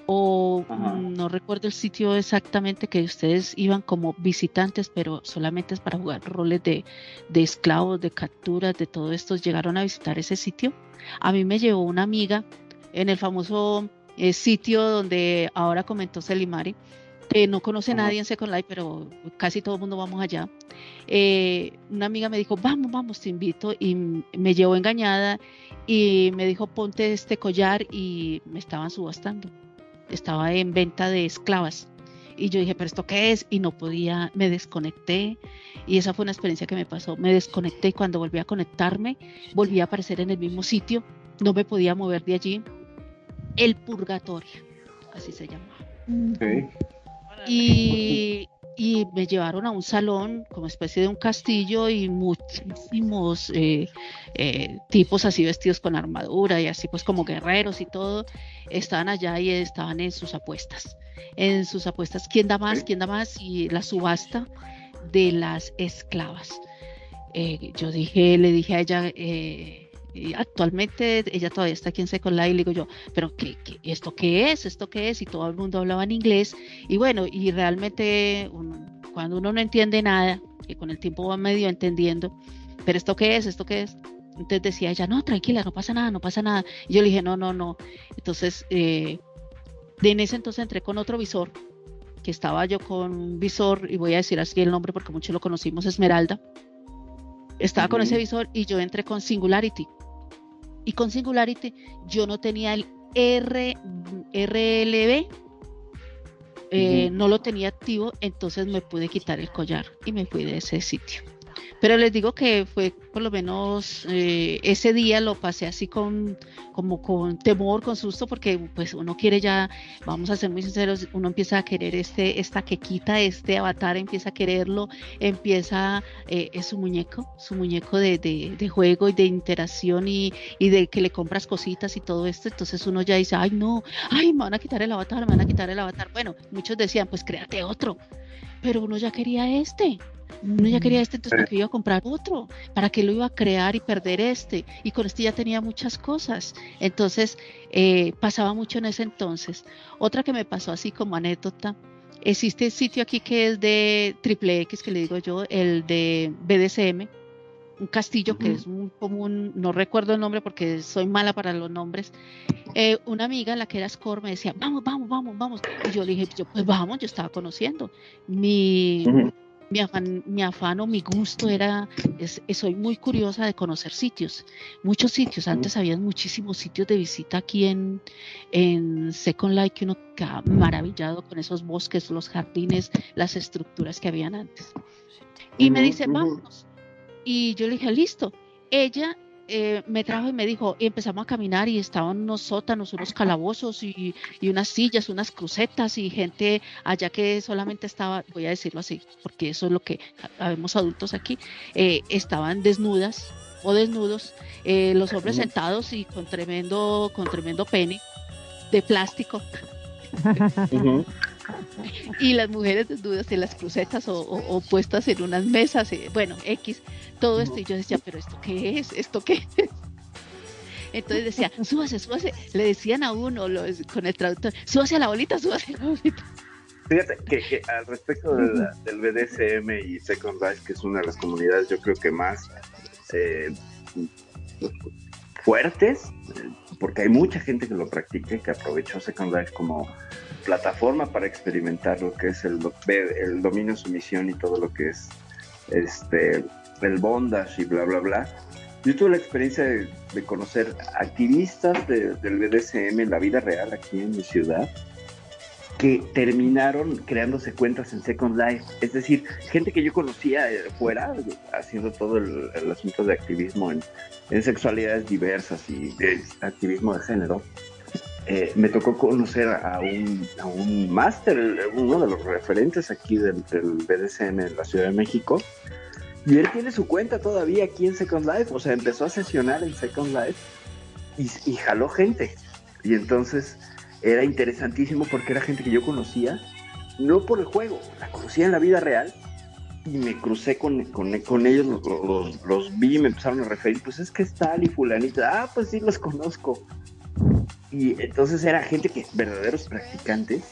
o Ajá. no recuerdo el sitio exactamente que ustedes iban como visitantes, pero solamente es para jugar roles de, de esclavos, de capturas, de todo esto. ¿Llegaron a visitar ese sitio? A mí me llevó una amiga en el famoso eh, sitio donde ahora comentó Selimari, que no conoce Ajá. nadie en Second Life, pero casi todo el mundo vamos allá. Eh, una amiga me dijo, vamos, vamos, te invito, y me llevó engañada y me dijo, ponte este collar y me estaban subastando. Estaba en venta de esclavas. Y yo dije, pero ¿esto qué es? Y no podía, me desconecté. Y esa fue una experiencia que me pasó. Me desconecté y cuando volví a conectarme, volví a aparecer en el mismo sitio. No me podía mover de allí. El purgatorio, así se llama. Ok. Y, y me llevaron a un salón como especie de un castillo y muchísimos eh, eh, tipos así vestidos con armadura y así pues como guerreros y todo estaban allá y estaban en sus apuestas. En sus apuestas, ¿quién da más? ¿Quién da más? Y la subasta de las esclavas. Eh, yo dije, le dije a ella, y actualmente ella todavía está aquí en Second Life, y le digo yo, pero ¿qué, qué- esto qué es? ¿Esto qué es? Y todo el mundo hablaba en inglés. Y bueno, y realmente un- cuando uno no entiende nada, que con el tiempo va medio entendiendo, pero ¿esto qué es? ¿Esto qué es? Entonces decía ella, no, tranquila, no pasa nada, no pasa nada. Y yo le dije, no, no, no. Entonces, eh, de en ese entonces entré con otro visor, que estaba yo con un visor, y voy a decir así el nombre porque muchos lo conocimos, Esmeralda. Estaba con ese visor y yo entré con Singularity. Y con Singularity yo no tenía el R, RLB, eh, no lo tenía activo, entonces me pude quitar el collar y me fui de ese sitio. Pero les digo que fue por lo menos eh, ese día lo pasé así con como con temor, con susto, porque pues uno quiere ya, vamos a ser muy sinceros, uno empieza a querer este, esta que quita este avatar, empieza a quererlo, empieza, eh, es su muñeco, su muñeco de, de- de juego y de interacción y, y de que le compras cositas y todo esto, entonces uno ya dice, ay no, ay, me van a quitar el avatar, me van a quitar el avatar. Bueno, muchos decían, pues créate otro, pero uno ya quería este. Uno ya quería este, entonces ¿para qué iba a comprar otro? ¿Para qué lo iba a crear y perder este? Y con este ya tenía muchas cosas. Entonces, eh, pasaba mucho en ese entonces. Otra que me pasó así como anécdota, existe el sitio aquí que es de Triple X, que le digo yo, el de BDSM, un castillo que es un común, no recuerdo el nombre porque soy mala para los nombres. Eh, una amiga, la que era Score, me decía, vamos, vamos, vamos, vamos. Y yo le dije, yo, pues vamos, yo estaba conociendo. Mi, Ujú. Mi afán, mi afán o mi gusto era, es, es- soy muy curiosa de conocer sitios, muchos sitios. Antes había muchísimos sitios de visita aquí en, en Second Life que uno quedaba maravillado con esos bosques, los jardines, las estructuras que habían antes. Y me dice, vámonos. Y yo le dije, listo. Ella eh, me trajo y me dijo, y empezamos a caminar y estaban unos sótanos, unos calabozos y, y unas sillas, unas crucetas y gente allá que solamente estaba, voy a decirlo así, porque eso es lo que habemos adultos aquí, eh, estaban desnudas o desnudos, eh, los hombres sentados y con tremendo, con tremendo pene de plástico. y las mujeres desnudas en las crucetas o, o- o puestas en unas mesas, eh, bueno, X, todo esto. Y yo decía, pero ¿esto qué es? ¿Esto qué es? Entonces decía, súbase, súbase. Le decían a uno los- con el traductor, súbase a la bolita, súbase a la bolita. Fíjate que, que al respecto de la- del BDSM y Second Life, que es una de las comunidades yo creo que más eh, fuertes, eh, porque hay mucha gente que lo practica y que aprovechó Second Life como plataforma para experimentar lo que es el, el dominio, sumisión y todo lo que es este el bondage y bla bla bla. Yo tuve la experiencia de, de conocer activistas de- del BDSM en la vida real aquí en mi ciudad que terminaron creándose cuentas en Second Life. Es decir, gente que yo conocía fuera, haciendo todo el, asunto de activismo en, sexualidades diversas y de activismo de género. Eh, me tocó conocer a un, a un máster, uno de los referentes aquí del, del BDSM en la Ciudad de México, y él tiene su cuenta todavía aquí en Second Life, o sea, empezó a sesionar en Second Life y, jaló gente. Y entonces era interesantísimo porque era gente que yo conocía, no por el juego, la conocía en la vida real y me crucé con, con, ellos, los, los, vi y me empezaron a referir, pues es que es tal y fulanita, ah, pues sí los conozco. Y entonces era gente que, verdaderos practicantes,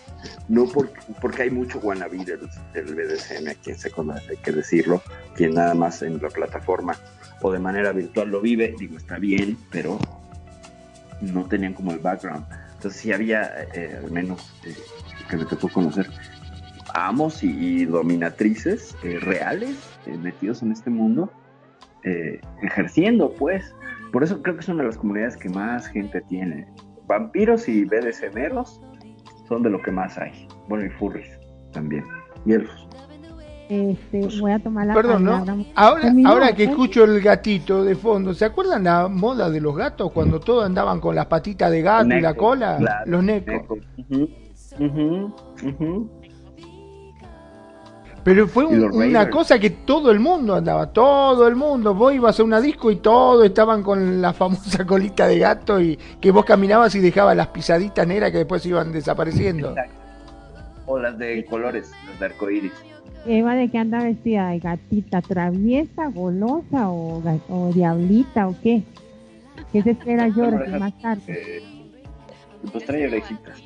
no porque, porque hay mucho wannabe del, del BDSM aquí en Second Life, hay que decirlo, quien nada más en la plataforma o de manera virtual lo vive, digo, está bien, pero no tenían como el background. Entonces sí había, eh, al menos eh, que me tocó conocer, amos y, dominatrices eh, reales metidos en este mundo, ejerciendo pues. Por eso creo que es una de las comunidades que más gente tiene. Vampiros y BDSMeros son de lo que más hay. Bueno, y furries también. Y elfos. Este, pues, voy a tomar la Perdón, ¿no? Ahora, ahora que escucho el gatito de fondo, ¿se acuerdan la moda de los gatos cuando todos andaban con las patitas de gato y la cola? los necos. Pero fue una cosa que todo el mundo andaba, todo el mundo. Vos ibas a una disco y todos estaban con la famosa colita de gato y que vos caminabas y dejabas las pisaditas negras que después iban desapareciendo. O las de colores, las de arcoíris. Eva, ¿de qué anda vestida? ¿De gatita traviesa, golosa o, o diablita o qué? ¿Qué se espera Jordi más tarde? Eh, pues trae orejitas.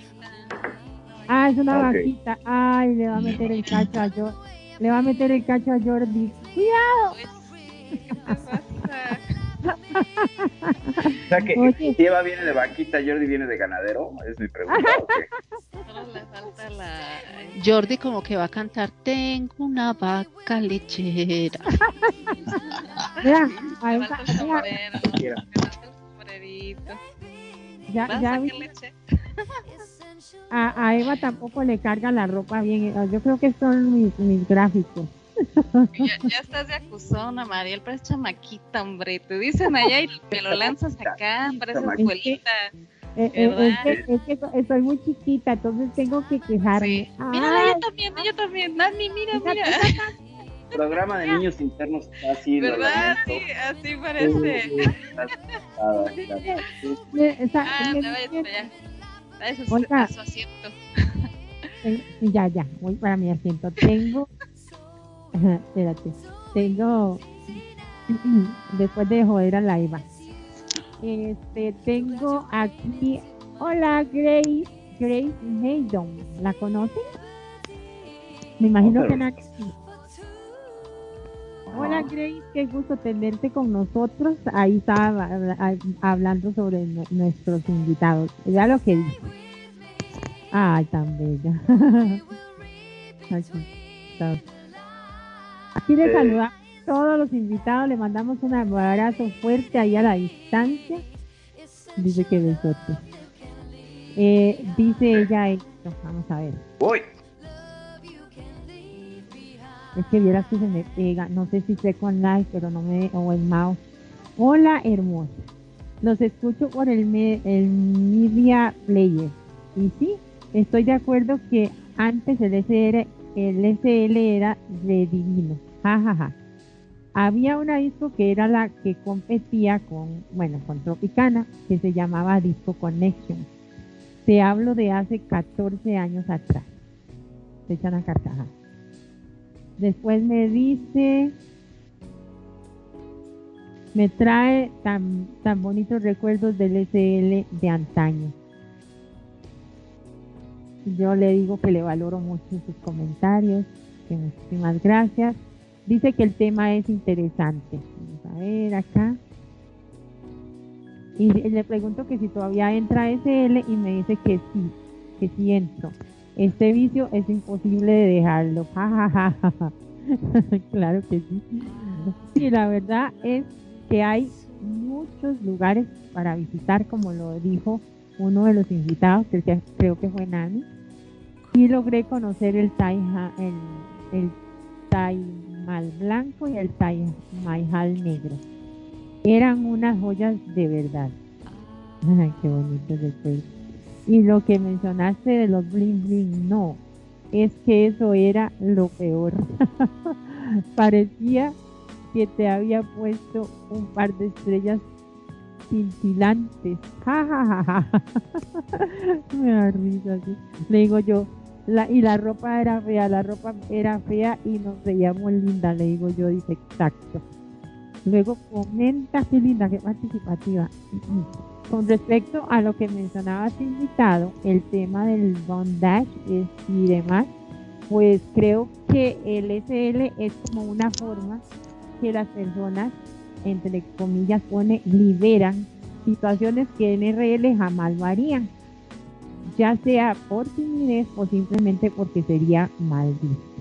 Ah, es una vaquita. Ay, le va a meter el cacho a Jordi. Le va a meter el cacho a Jordi. ¡Cuidado! o sea que Oye. Eva viene de vaquita, Jordi viene de ganadero, es mi pregunta. Jordi como que va a cantar Tengo una vaca lechera. Mira, Ya, ya a, a, Eva tampoco le carga la ropa bien. Yo creo que son mis, mis gráficos. Ya, estás de acusona, Mariel, parece chamaquita, hombre. Te dicen allá y me lo lanzas acá, parece escuelita. Eh, eh, es, que, soy muy chiquita, entonces tengo que quejarme. Mira, yo también, yo también. Nani, mira, mira. El programa de niños internos está así. ¿Verdad? Sí, así parece. No su asiento. Ya, ya, voy para mi asiento. Tengo espérate. Tengo. Después de joder a la Eva. Este, tengo aquí. Hola, Grace. Grace Haydon. ¿La conocen? Me imagino que nadie. Hola Grace, qué gusto tenerte con nosotros. Ahí estaba hablando sobre nuestros invitados. Ya lo que dice. Ay, tan bella. Aquí le saludamos a todos los invitados, le mandamos un abrazo fuerte ahí a la distancia. Dice que besote. Eh, dice ella esto, vamos a ver. Voy. Es que vieras que se me pega, no sé si sé con live, pero no me, o el mouse. Hola, hermosa. Los escucho por el, el Media Player. Y sí, estoy de acuerdo que antes el SR el SL era de divino. Ja, Había una disco que era la que competía con, bueno, con Tropicana, que se llamaba Disco Connection. Te hablo de hace 14 años atrás. Se echan a carcaja. Después me dice, me trae tan, tan bonitos recuerdos del SL de antaño. Yo le digo que le valoro mucho sus comentarios, que muchísimas gracias. Dice que el tema es interesante. Vamos a ver acá. Y le pregunto que si todavía entra SL y me dice que sí, que sí entro. Este vicio es imposible de dejarlo. claro que sí. Y la verdad es que hay muchos lugares para visitar, como lo dijo uno de los invitados, que creo que fue Nani, y logré conocer el taija, el, el taimal blanco y el taimajal negro. Eran unas joyas de verdad. Ay, qué bonito después. Y lo que mencionaste de los bling bling, no, es que eso era lo peor. Parecía que te había puesto un par de estrellas cintilantes. Me da risa así. Le digo yo, y la ropa era fea, la ropa era fea y nos veíamos linda, le digo yo, dice exacto. Luego comenta, qué linda, qué participativa. Con respecto a lo que mencionabas invitado, el tema del bondage y demás, pues creo que el SL es como una forma que las personas, entre comillas, pone, liberan situaciones que en RL jamás lo harían, ya sea por timidez o simplemente porque sería mal visto.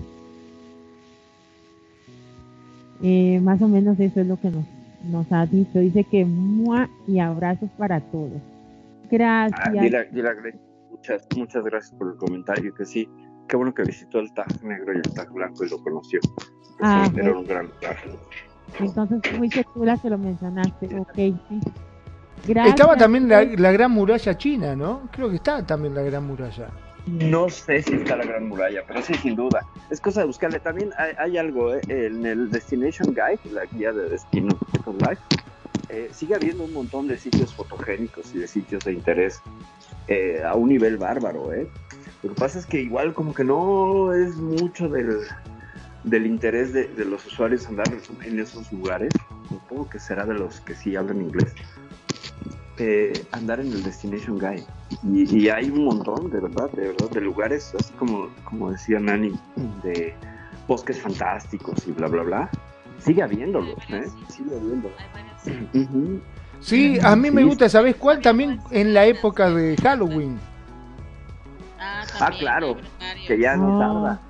Eh, más o menos eso es lo que nos, nos ha dicho. Dice que mua y abrazos para todos. Gracias. Ah, muchas, muchas gracias por el comentario. Que sí, qué bueno que visitó el tag negro y el tag blanco y lo conoció. Ah, era un gran lugar. Entonces fuiste tú la que lo mencionaste. Ok, sí. Estaba también la, Gran Muralla China, ¿no? Creo que está también la Gran Muralla. No sé si está la Gran Muralla, pero sí, sin duda. Es cosa de buscarle. También hay, algo ¿eh? en el Destination Guide, la guía de destino. Eh, sigue habiendo un montón de sitios fotogénicos y de sitios de interés eh, a un nivel bárbaro. ¿eh? Lo que pasa es que igual como que no es mucho del, del interés de, de los usuarios andar en esos lugares. Supongo que será de los que sí hablan inglés andar en el Destination Guide. Y, hay un montón, de verdad, de verdad, de lugares, así como, como decía Nani, de bosques fantásticos y bla, bla, bla. Sigue habiéndolos, ¿eh? Sigue habiéndolos. Sí, a mí me gusta, ¿sabes cuál? También en la época de Halloween. Ah, ah claro, que ya no tarda.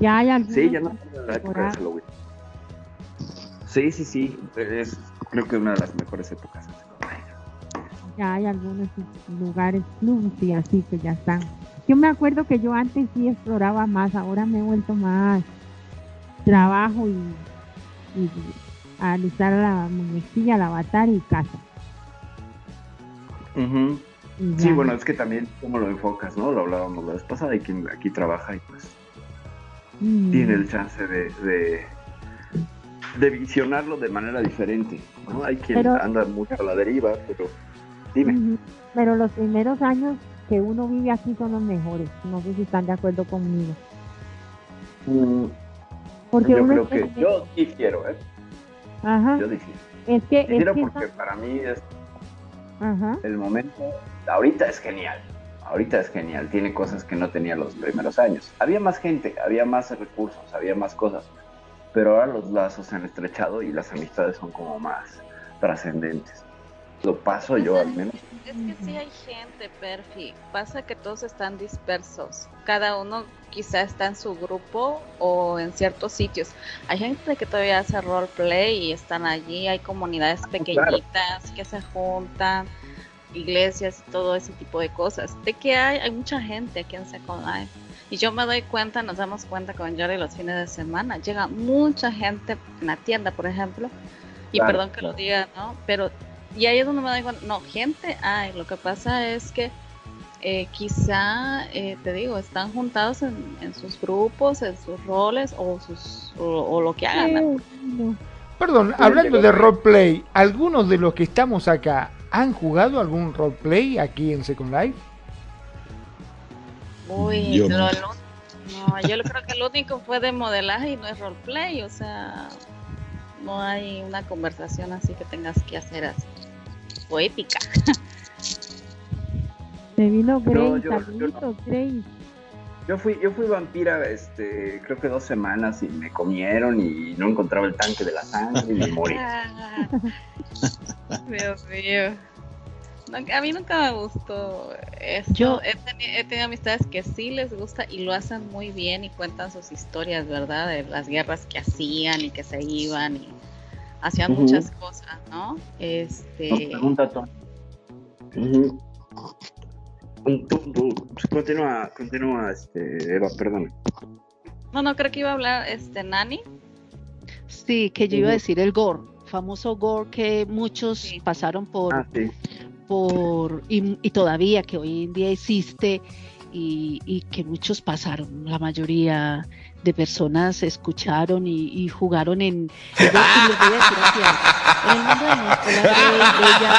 Ya hay Sí, ya no tarda la época de Halloween. Sí, sí, sí, es creo que una de las mejores épocas. Ya hay algunos lugares clubs y así que ya están. Yo me acuerdo que yo antes sí exploraba más, ahora me he vuelto más trabajo y, y a alistar la muñequilla, la avatar y casa. sí, bueno, es que también cómo lo enfocas, ¿no? Lo hablábamos la vez pasada y quien aquí trabaja y pues mm. tiene el chance de de visionarlo de manera diferente. ¿no? Hay quien anda mucho a la deriva, pero dime. Pero los primeros años que uno vive aquí son los mejores. No sé si están de acuerdo conmigo. Mm, porque yo creo que yo difiero, ¿eh? Ajá. Yo difiero. Es que, porque para mí es Ajá. el momento. Ahorita es genial. Ahorita es genial. Tiene cosas que no tenía los primeros años. Había más gente, había más recursos, había más cosas pero ahora los lazos se han estrechado y las amistades son como más trascendentes. Lo paso yo al menos. Es que sí hay gente, Perfi. Pasa que todos están dispersos. Cada uno quizá está en su grupo o en ciertos sitios. Hay gente que todavía hace roleplay y están allí. Hay comunidades ah, pequeñitas que se juntan, iglesias y todo ese tipo de cosas. De que hay, hay mucha gente aquí en Second Life y yo me doy cuenta, nos damos cuenta con Jordi los fines de semana, llega mucha gente en la tienda, por ejemplo, y perdón que lo diga, ¿no? Pero, y ahí es donde me doy cuenta, no, gente hay, lo que pasa es que eh, quizá, eh, te digo, están juntados en, sus grupos, en sus roles o, sus, o, lo que hagan. Perdón, hablando de roleplay, ¿algunos de los que estamos acá han jugado algún roleplay aquí en Second Life? Uy, yo no. yo creo que el único fue de modelaje y no es roleplay, o sea, no hay una conversación así que tengas que hacer así, poética. Se vino Grace, yo, Yo fui, yo fui vampira, este, creo que dos semanas y me comieron y no encontraba el tanque de la sangre y me morí. Dios mío a mí nunca me gustó eso. Yo he, tenido amistades que sí les gusta y lo hacen muy bien y cuentan sus historias, ¿verdad? De las guerras que hacían y que se iban y hacían muchas cosas, ¿no? Este. pregunta Continúa, continúa, este, Eva, perdón. No, no, creo que iba a hablar este Nani. Sí, que yo iba a decir el gore, famoso gore que muchos pasaron por, ah, por y, todavía que hoy en día existe y, que muchos pasaron, la mayoría de personas escucharon y, jugaron en, en el mundo de nuestra bella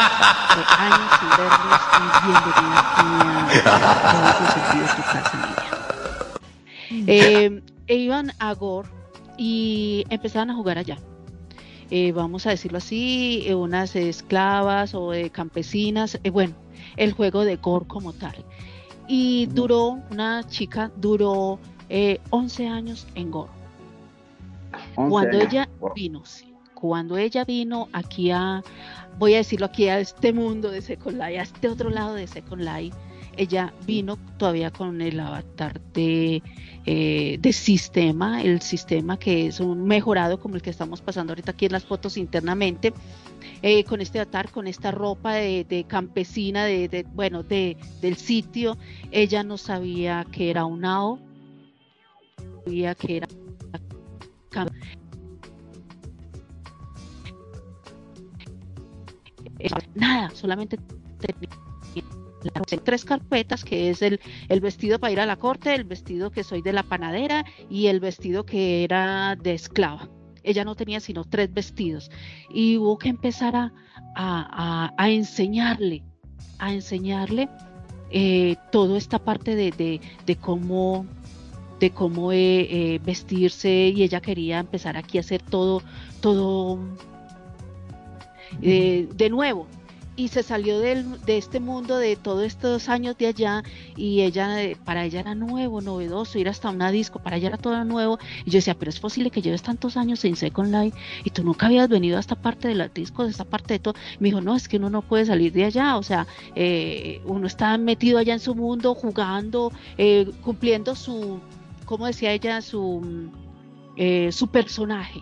de años sin verlos y bienvenida aquí a tu casa eh, e iban a Gore y empezaban a jugar allá. Eh, vamos a decirlo así, eh, unas esclavas o campesinas, bueno, el juego de Gore como tal. Y duró, una chica duró 11 años en Gore. Cuando ella vino, sí, cuando ella vino aquí a, voy a decirlo aquí a este mundo de Second Life, a este otro lado de Second Life, ella vino todavía con el avatar de, eh, de sistema, el sistema que es un mejorado como el que estamos pasando ahorita aquí en las fotos internamente, eh, con este avatar, con esta ropa de, campesina, de, bueno, de, del sitio. Ella no sabía que era un AO, sabía que era nada, solamente tres carpetas, que es el, el vestido para ir a la corte, el vestido que soy de la panadera y el vestido que era de esclava. Ella no tenía sino tres vestidos. Y hubo que empezar a, a, enseñarle, a enseñarle eh, toda esta parte de, de, cómo de cómo eh, eh, vestirse. Y ella quería empezar aquí a hacer todo todo de nuevo y se salió de este mundo de todos estos años de allá y ella para ella era nuevo, novedoso, ir hasta una disco, para ella era todo nuevo y yo decía, pero es posible que lleves tantos años en Second Life y tú nunca habías venido a esta parte de los discos, esta parte de todo. Me dijo, no, es que uno no puede salir de allá, o sea, eh, uno está metido allá en su mundo, jugando, eh, cumpliendo su, como decía ella, su, eh, su personaje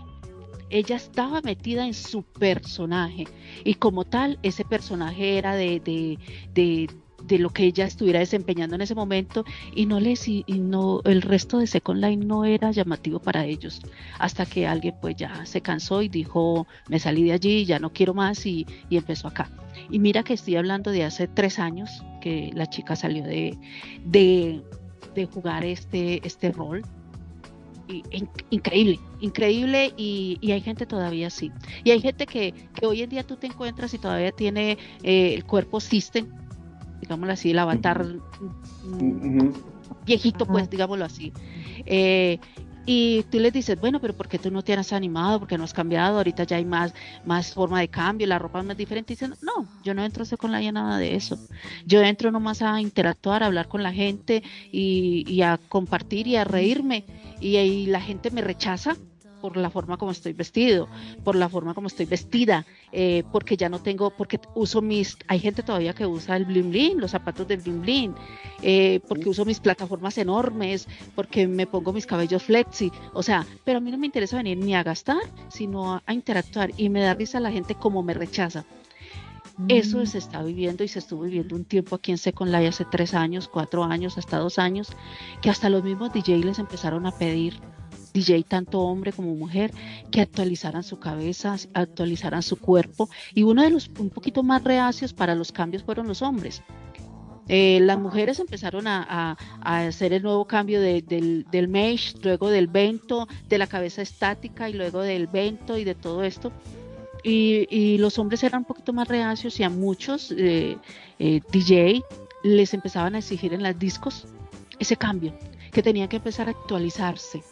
ella estaba metida en su personaje y como tal ese personaje era de, de, de, lo que ella estuviera desempeñando en ese momento y no les y no el resto de Second Line no era llamativo para ellos hasta que alguien pues ya se cansó y dijo me salí de allí ya no quiero más y, y empezó acá. Y mira que estoy hablando de hace tres años que la chica salió de, de, de jugar este, este rol increíble, increíble y, hay gente todavía así. Y hay gente que, hoy en día tú te encuentras y todavía tiene eh, el cuerpo system, digámoslo así, el avatar viejito, pues, digámoslo así. Eh, y tú les dices, bueno, pero ¿por qué tú no te has animado? ¿Por qué no has cambiado? Ahorita ya hay más, más forma de cambio, la ropa es más diferente. Y dicen, no, yo no entro a con la nada de eso. Yo entro nomás a interactuar, a hablar con la gente y, y a compartir y a reírme. Y ahí la gente me rechaza por la forma como estoy vestido, por la forma como estoy vestida, eh, porque ya no tengo, porque uso mis, hay gente todavía que usa el bling bling, los zapatos del bling bling, eh, porque uso mis plataformas enormes, porque me pongo mis cabellos flexi, o sea, pero a mí no me interesa venir ni a gastar, sino a, interactuar y me da risa la gente como me rechaza. Eso mm. se está viviendo y se estuvo viviendo un tiempo aquí en Second Life hace tres años, cuatro años, hasta dos años, que hasta los mismos DJs les empezaron a pedir DJ, tanto hombre como mujer, que actualizaran su cabeza, actualizaran su cuerpo. Y uno de los un poquito más reacios para los cambios fueron los hombres. Eh, las mujeres empezaron a, hacer el nuevo cambio del, del mesh, luego del vento, de la cabeza estática y luego del vento y de todo esto. Y, los hombres eran un poquito más reacios y a muchos eh, eh, DJ les empezaban a exigir en las discos ese cambio, que tenían que empezar a actualizarse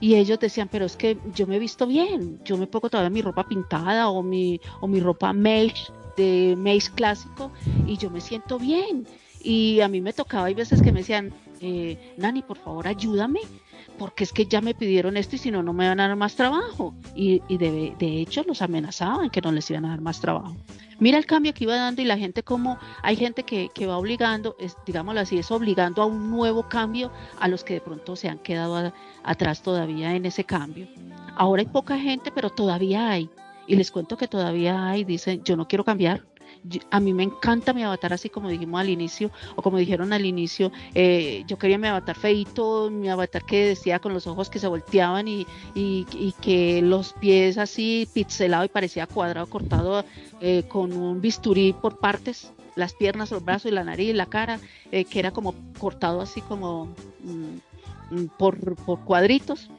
y ellos decían, pero es que yo me he visto bien, yo me pongo todavía mi ropa pintada o mi, o mi ropa mesh de mesh clásico y yo me siento bien. Y a mí me tocaba, hay veces que me decían, eh, Nani, por favor, ayúdame, porque es que ya me pidieron esto y si no, no me van a dar más trabajo. Y, y de, de, hecho los amenazaban que no les iban a dar más trabajo. Mira el cambio que iba dando y la gente como, hay gente que, va obligando, digámoslo así, es obligando a un nuevo cambio a los que de pronto se han quedado atrás todavía en ese cambio. Ahora hay poca gente, pero todavía hay. Y les cuento que todavía hay, dicen, yo no quiero cambiar, a mí me encanta mi avatar así como dijimos al inicio, o como dijeron al inicio, eh, yo quería mi avatar feito, mi avatar que decía con los ojos que se volteaban y, y, que los pies así pixelado y parecía cuadrado, cortado eh, con un bisturí por partes, las piernas, los brazos y la nariz, la cara, eh, que era como cortado así como mm, mm, por, por cuadritos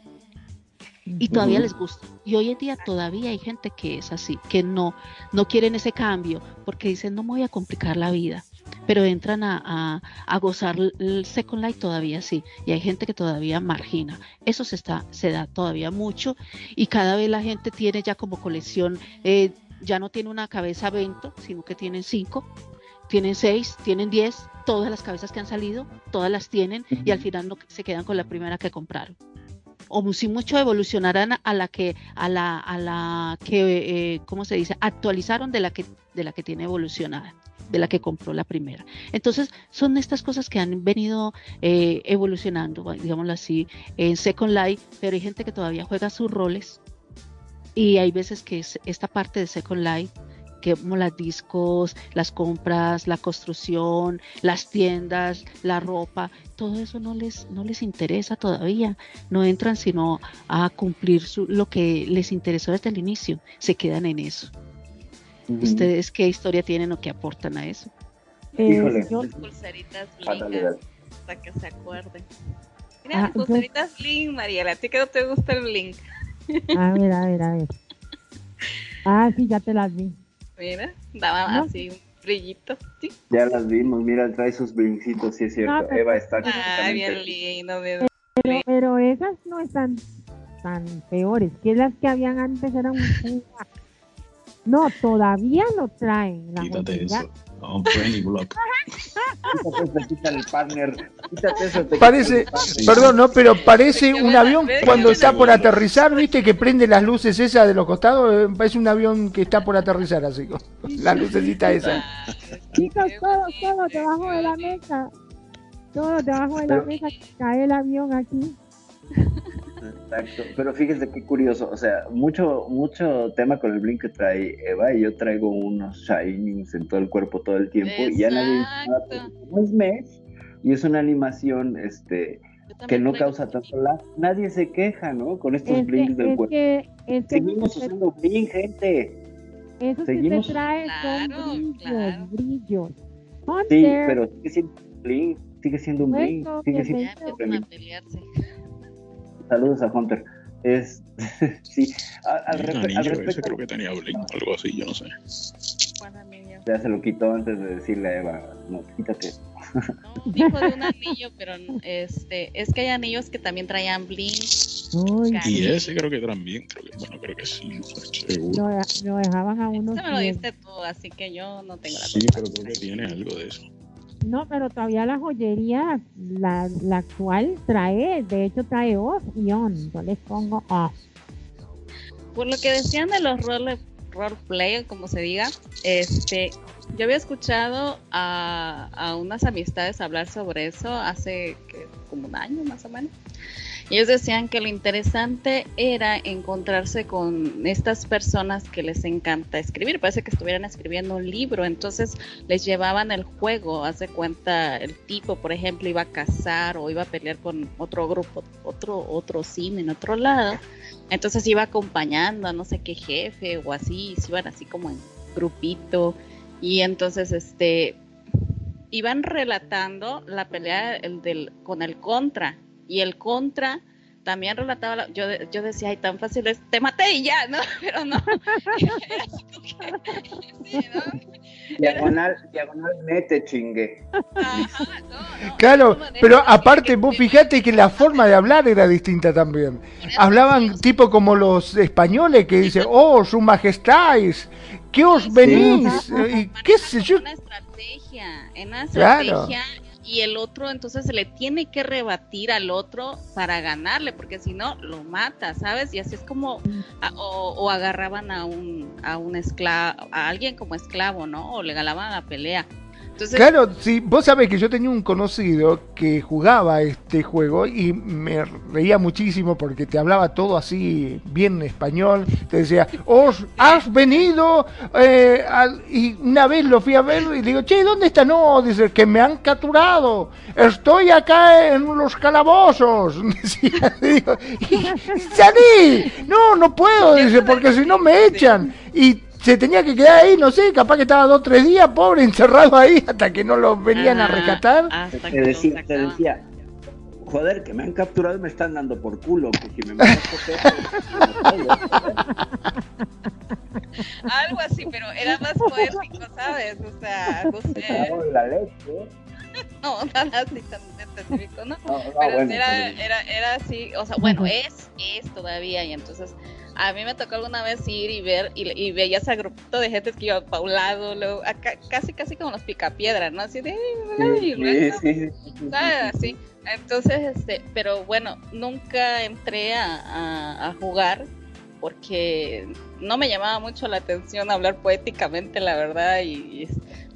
y todavía les gusta. Y hoy en día todavía hay gente que es así, que no, no quieren ese cambio, porque dicen no me voy a complicar la vida, pero entran a, a, gozar el Second Life todavía sí, y hay gente que todavía margina. Eso se, está, se da todavía mucho. Y cada vez la gente tiene ya como colección, eh, ya no tiene una cabeza 20, sino que tienen 5, tienen 6, tienen 10, todas las cabezas que han salido, todas las tienen y al final no se quedan con la primera que compraron o si mucho evolucionarán a la que a la a la que eh, cómo se dice actualizaron de la que de la que tiene evolucionada de la que compró la primera. Entonces son estas cosas que han venido eh, evolucionando digámoslo así en Second Life pero hay gente que todavía juega sus roles y hay veces que esta parte de Second Life como las discos, las compras, la construcción, las tiendas, la ropa, todo eso no les, no les interesa todavía, no entran sino a cumplir lo que les interesó desde el inicio, se quedan en eso. ¿Ustedes qué historia tienen o qué aportan a eso? Eh, Híjole. Yo... Pulseritas hasta que se acuerden. Mira, ah, pulseritas yo... Blink, Mariela, ¿a ti que no te gusta el Blink? A ver, a ver, a ver. Ah, sí, ya te las vi. Mira, daban así un brillito. ¿sí? Ya las vimos, mira, trae sus brincitos, sí es cierto. Eva está Ah, bien lindo, bien pero, pero, esas no están tan peores, que las que habían antes eran un... No, todavía lo traen. La Quítate eso. No, Block. Parece, perdón, no, pero parece un avión cuando está por aterrizar, viste que prende las luces esas de los costados, eh, parece un avión que está por aterrizar así, la lucecita esa. Chicos, todos, todos debajo de la mesa, todos debajo de la mesa, cae el avión aquí. Exacto, pero fíjese qué curioso, o sea, mucho, mucho tema con el blink que trae Eva y yo traigo unos shinings en todo el cuerpo todo el tiempo y ya nadie no es mes y es una animación este que no causa tanto la nadie se queja, ¿no? Con estos blinks del cuerpo. Seguimos usando blink, gente. Eso Seguimos... sí trae con brillos, brillos. Sí, pero sigue siendo un blink, sigue siendo un blink, sigue siendo un Saludos a Hunter. Es, sí, al, respecto. creo que tenía Blink, algo así, yo no sé. Ya se lo quitó antes de decirle a Eva, no, quítate. No, dijo de un anillo, pero este, es que hay anillos que también traían Blink. Y ese creo que también, creo que, bueno, creo que sí, no sé, seguro. Lo, dejaban a uno. Eso me lo diste tú, así que yo no tengo la Sí, pero creo que tiene algo de eso. No, pero todavía la joyería, la, la actual trae, de hecho trae off y on. Yo les pongo off. Por lo que decían de los role, roleplay, como se diga, este, yo había escuchado a, a unas amistades hablar sobre eso hace como un año más o menos. Ellos decían que lo interesante era encontrarse con estas personas que les encanta escribir. Parece que estuvieran escribiendo un libro, entonces les llevaban el juego. Hace cuenta, el tipo, por ejemplo, iba a cazar o iba a pelear con otro grupo, otro, otro sim en otro lado. Entonces iba acompañando a no sé qué jefe o así, se iban así como en grupito. Y entonces, este, iban relatando la pelea con el contra y el contra también relataba, yo, yo decía, ay, tan fácil es, te maté y ya, ¿no? Pero no. Diagonal, diagonal, mete chingue. claro, pero aparte, vos fijate que la forma de hablar era distinta también. Hablaban tipo como los españoles que dicen, oh, su majestad, ¿qué os venís? ¿Y qué sé yo? Una estrategia, en una estrategia y el otro entonces se le tiene que rebatir al otro para ganarle, porque si no lo mata, ¿sabes? Y así es como o, agarraban a un a un esclavo, a alguien como esclavo, ¿no? O le ganaban la pelea. Claro, sí, vos sabés que yo tenía un conocido que jugaba este juego y me reía muchísimo porque te hablaba todo así bien español. Te decía, os has venido eh, y una vez lo fui a ver y le digo, che, ¿dónde está? No, dice que me han capturado. Estoy acá en los calabozos. Decía, digo, salí. No, no puedo, dice, porque si no me echan. Y se tenía que quedar ahí, no sé, capaz que estaba dos o tres días, pobre, encerrado ahí, hasta que no lo venían a rescatar. Te decía, te decía, joder, que me han capturado y me están dando por culo, que si me Algo así, pero era más poético, ¿sabes? O sea, no sé. La leche. No, nada así tan específico, ¿no? pero era, era, era así, o sea, bueno, es, es todavía, y entonces a mí me tocó alguna vez ir y ver, y, y veías a grupito de gente que iba para un lado, luego, casi, casi como los picapiedras, ¿no? Así de, sí, sí, sí, Entonces, este, pero bueno, nunca entré a, a, jugar porque no me llamaba mucho la atención hablar poéticamente, la verdad, y,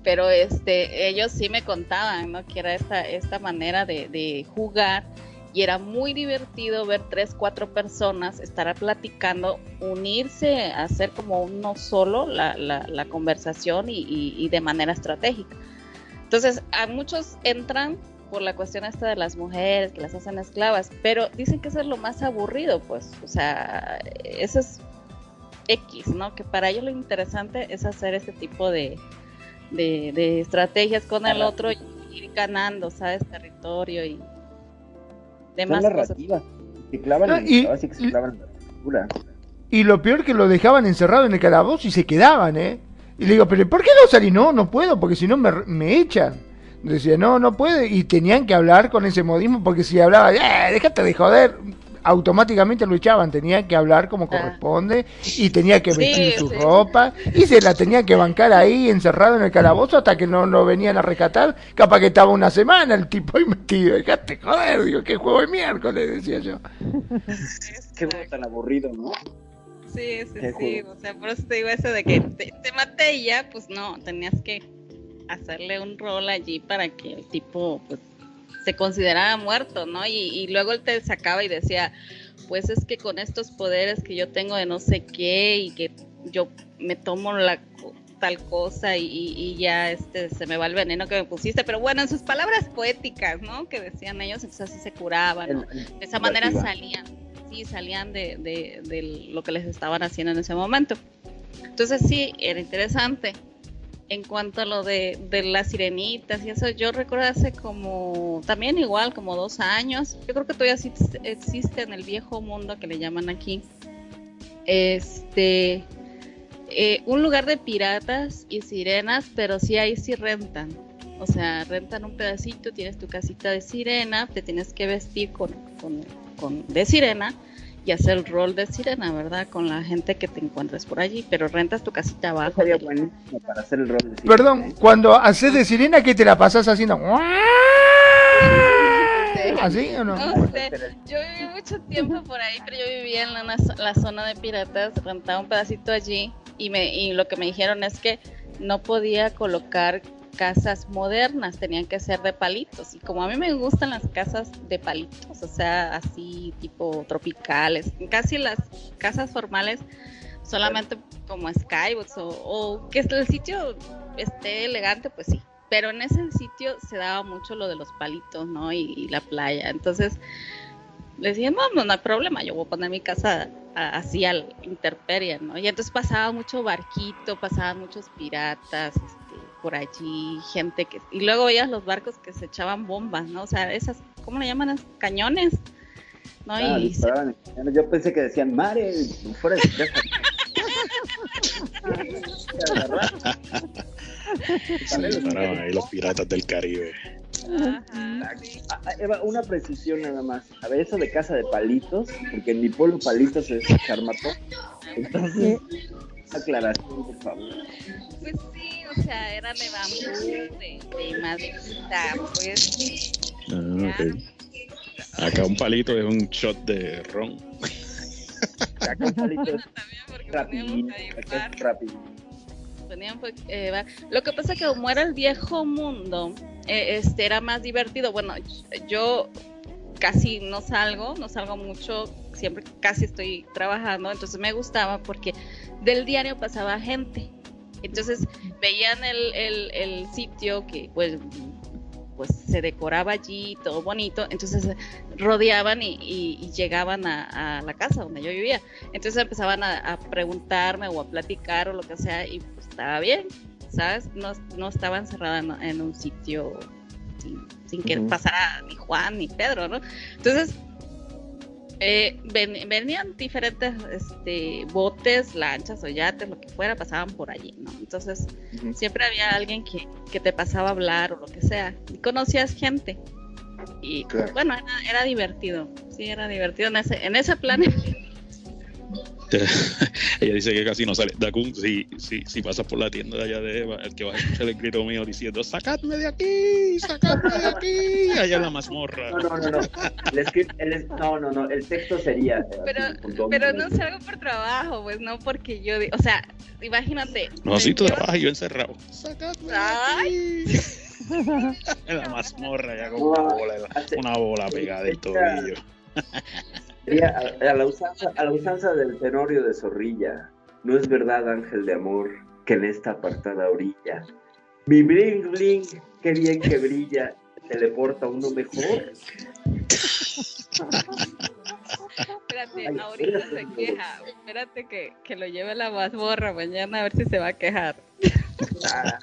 pero este, ellos sí me contaban, ¿no? Que era esta, esta manera de, de jugar y era muy divertido ver tres, cuatro personas estar platicando, unirse, hacer como uno solo la, la, conversación y, y, de manera estratégica. Entonces, a muchos entran por la cuestión esta de las mujeres que las hacen esclavas, pero dicen que eso es lo más aburrido, pues, o sea, eso es X, ¿no? Que para ellos lo interesante es hacer este tipo de, de, de estrategias con el otro y ir ganando, ¿sabes? Territorio y, de más narrativas. Se clavan en, y, se clavan en la Y lo peor que lo dejaban encerrado en el calabozo y se quedaban, ¿eh? Y le digo, pero ¿por qué no salí? No, no puedo, porque si no me, me echan. Decía, no, no puede. Y tenían que hablar con ese modismo, porque si hablaba, eh, déjate de joder, automáticamente lo echaban, tenía que hablar como ah. corresponde y tenía que vestir su ropa y se la tenía que bancar ahí encerrado en el calabozo hasta que no lo venían a rescatar, capaz que estaba una semana el tipo ahí metido, dejate joder, digo, qué juego de miércoles, decía yo. qué juego tan aburrido, ¿no? Sí, sí, sí, o sea, por eso te digo eso de que te, te maté y ya, pues no, tenías que hacerle un rol allí para que el tipo, pues, se consideraba muerto, ¿no? Y, luego él te sacaba y decía, pues es que con estos poderes que yo tengo de no sé qué y que yo me tomo la tal cosa y, ya este se me va el veneno que me pusiste, pero bueno, en sus palabras poéticas, ¿no? Que decían ellos, entonces así se curaban, De esa manera salían, sí, salían de, de, de lo que les estaban haciendo en ese momento. Entonces sí, era interesante en cuanto a lo de, las sirenitas y eso, yo recuerdo hace como, también igual, como dos años, yo creo que todavía existe en el viejo mundo que le llaman aquí, este, eh, un lugar de piratas y sirenas, pero sí ahí sí rentan. O sea, rentan un pedacito, tienes tu casita de sirena, te tienes que vestir con, con, con de sirena y hacer el rol de sirena, ¿verdad? Con la gente que te encuentres por allí, pero rentas tu casita abajo. Sería buenísimo para hacer el rol de sirena. Perdón, ¿eh? cuando haces de sirena, ¿qué te la pasas haciendo? ¿Así o no? no sé. Yo viví mucho tiempo por ahí, pero yo vivía en la, la zona de piratas, rentaba un pedacito allí y, me, y lo que me dijeron es que no podía colocar casas modernas, tenían que ser de palitos. Y como a mí me gustan las casas de palitos, o sea, así tipo tropicales, casi las casas formales solamente como Skybox o, que el sitio esté elegante, pues sí. Pero en ese sitio se daba mucho lo de los palitos, ¿no? Y, la playa. Entonces, le decían, no, no, hay problema, yo voy a poner mi casa así al interperie, ¿no? Y entonces pasaba mucho barquito, pasaban muchos piratas, por allí, gente que... Y luego veías los barcos que se echaban bombas, ¿no? O sea, esas, ¿cómo le llaman? Cañones. ¿no? Ah, y Yo pensé que decían, Mare, fuera de casa. ahí los piratas del Caribe. Ah, Eva, una precisión nada más. A ver, eso de casa de palitos, porque en mi pueblo palitos es charmato. Entonces, aclaración, por favor. Pues o sea, era de bambú, de, de maderita, pues. Ah, Acá un palito es un shot de ron. Acá un palito es eh, lo que pasa que como era el viejo mundo, eh, este era más divertido. Bueno, yo casi no salgo, no salgo mucho, siempre casi estoy trabajando, entonces me gustaba porque del diario pasaba gente. Entonces veían el, el, el sitio que pues pues se decoraba allí, todo bonito, entonces rodeaban y, llegaban a, la casa donde yo vivía. Entonces empezaban a, preguntarme o a platicar o lo que sea y pues estaba bien, ¿sabes? No, no estaba encerrada en, un sitio sin, que pasara ni Juan ni Pedro, ¿no? Entonces eh, venían diferentes este, botes, lanchas o yates, lo que fuera, pasaban por allí, ¿no? Entonces, siempre había alguien que, que, te pasaba a hablar o lo que sea. Y conocías gente. Y bueno, era, divertido. Sí, era divertido en ese, en ese plan. Ella dice que casi no sale. Dakun, si, si, si pasas por la tienda de allá de Eva, el que va a escuchar el grito mío diciendo: ¡Sacadme de aquí! ¡Sacadme de aquí! Allá en la mazmorra. No, no, no. No, el, no, no, no. El texto sería. Pero, pero no salgo por trabajo, pues no porque yo. O sea, imagínate. No, si tú trabajas y yo encerrado. ¡Sacadme de aquí! en la mazmorra, ya con una bola, una bola pegada del tobillo. A, la usanza, a la usanza del tenorio de Zorrilla, no es verdad, ángel de amor, que en esta apartada orilla, mi bling bling, qué bien que brilla, teleporta uno mejor. Espérate, ahorita se queja. Espérate que, que lo lleve a la mazmorra mañana a ver si se va a quejar. Ah,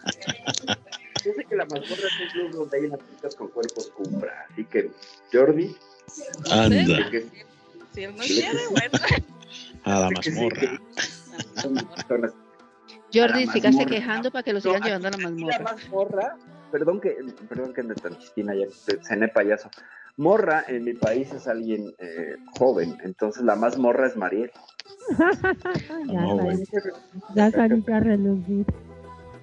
yo sé que la mazmorra es un club donde hay unas con cuerpos cumbra. Así que, Jordi, anda. Si él no quiere, bueno. A la mazmorra. Jordi, sígase quejando para que lo sigan llevando a la mazmorra. La mazmorra, perdón que, perdón que ande tan chistina ya, cené payaso. Morra en mi país es alguien eh, joven, entonces la más morra es Mariel. ya, no, ya salí a relucir.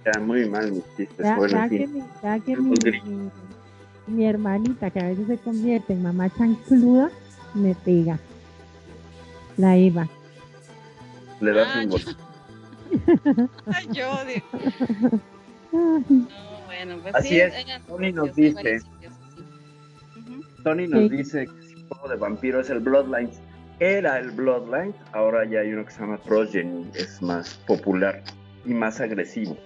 Era muy mal mis chistes. Ya, bueno, que, mi, ya que mi, mi, mi, hermanita, que a veces se convierte en mamá chancluda, me pega. La Eva. Le das ah, un gol. Ay, yo No, bueno, pues Así es. Tony nos dice. Tony nos dice que el juego de vampiro es el Bloodlines. Era el Bloodlines, ahora ya hay uno que se llama Progeny, es más popular y más agresivo.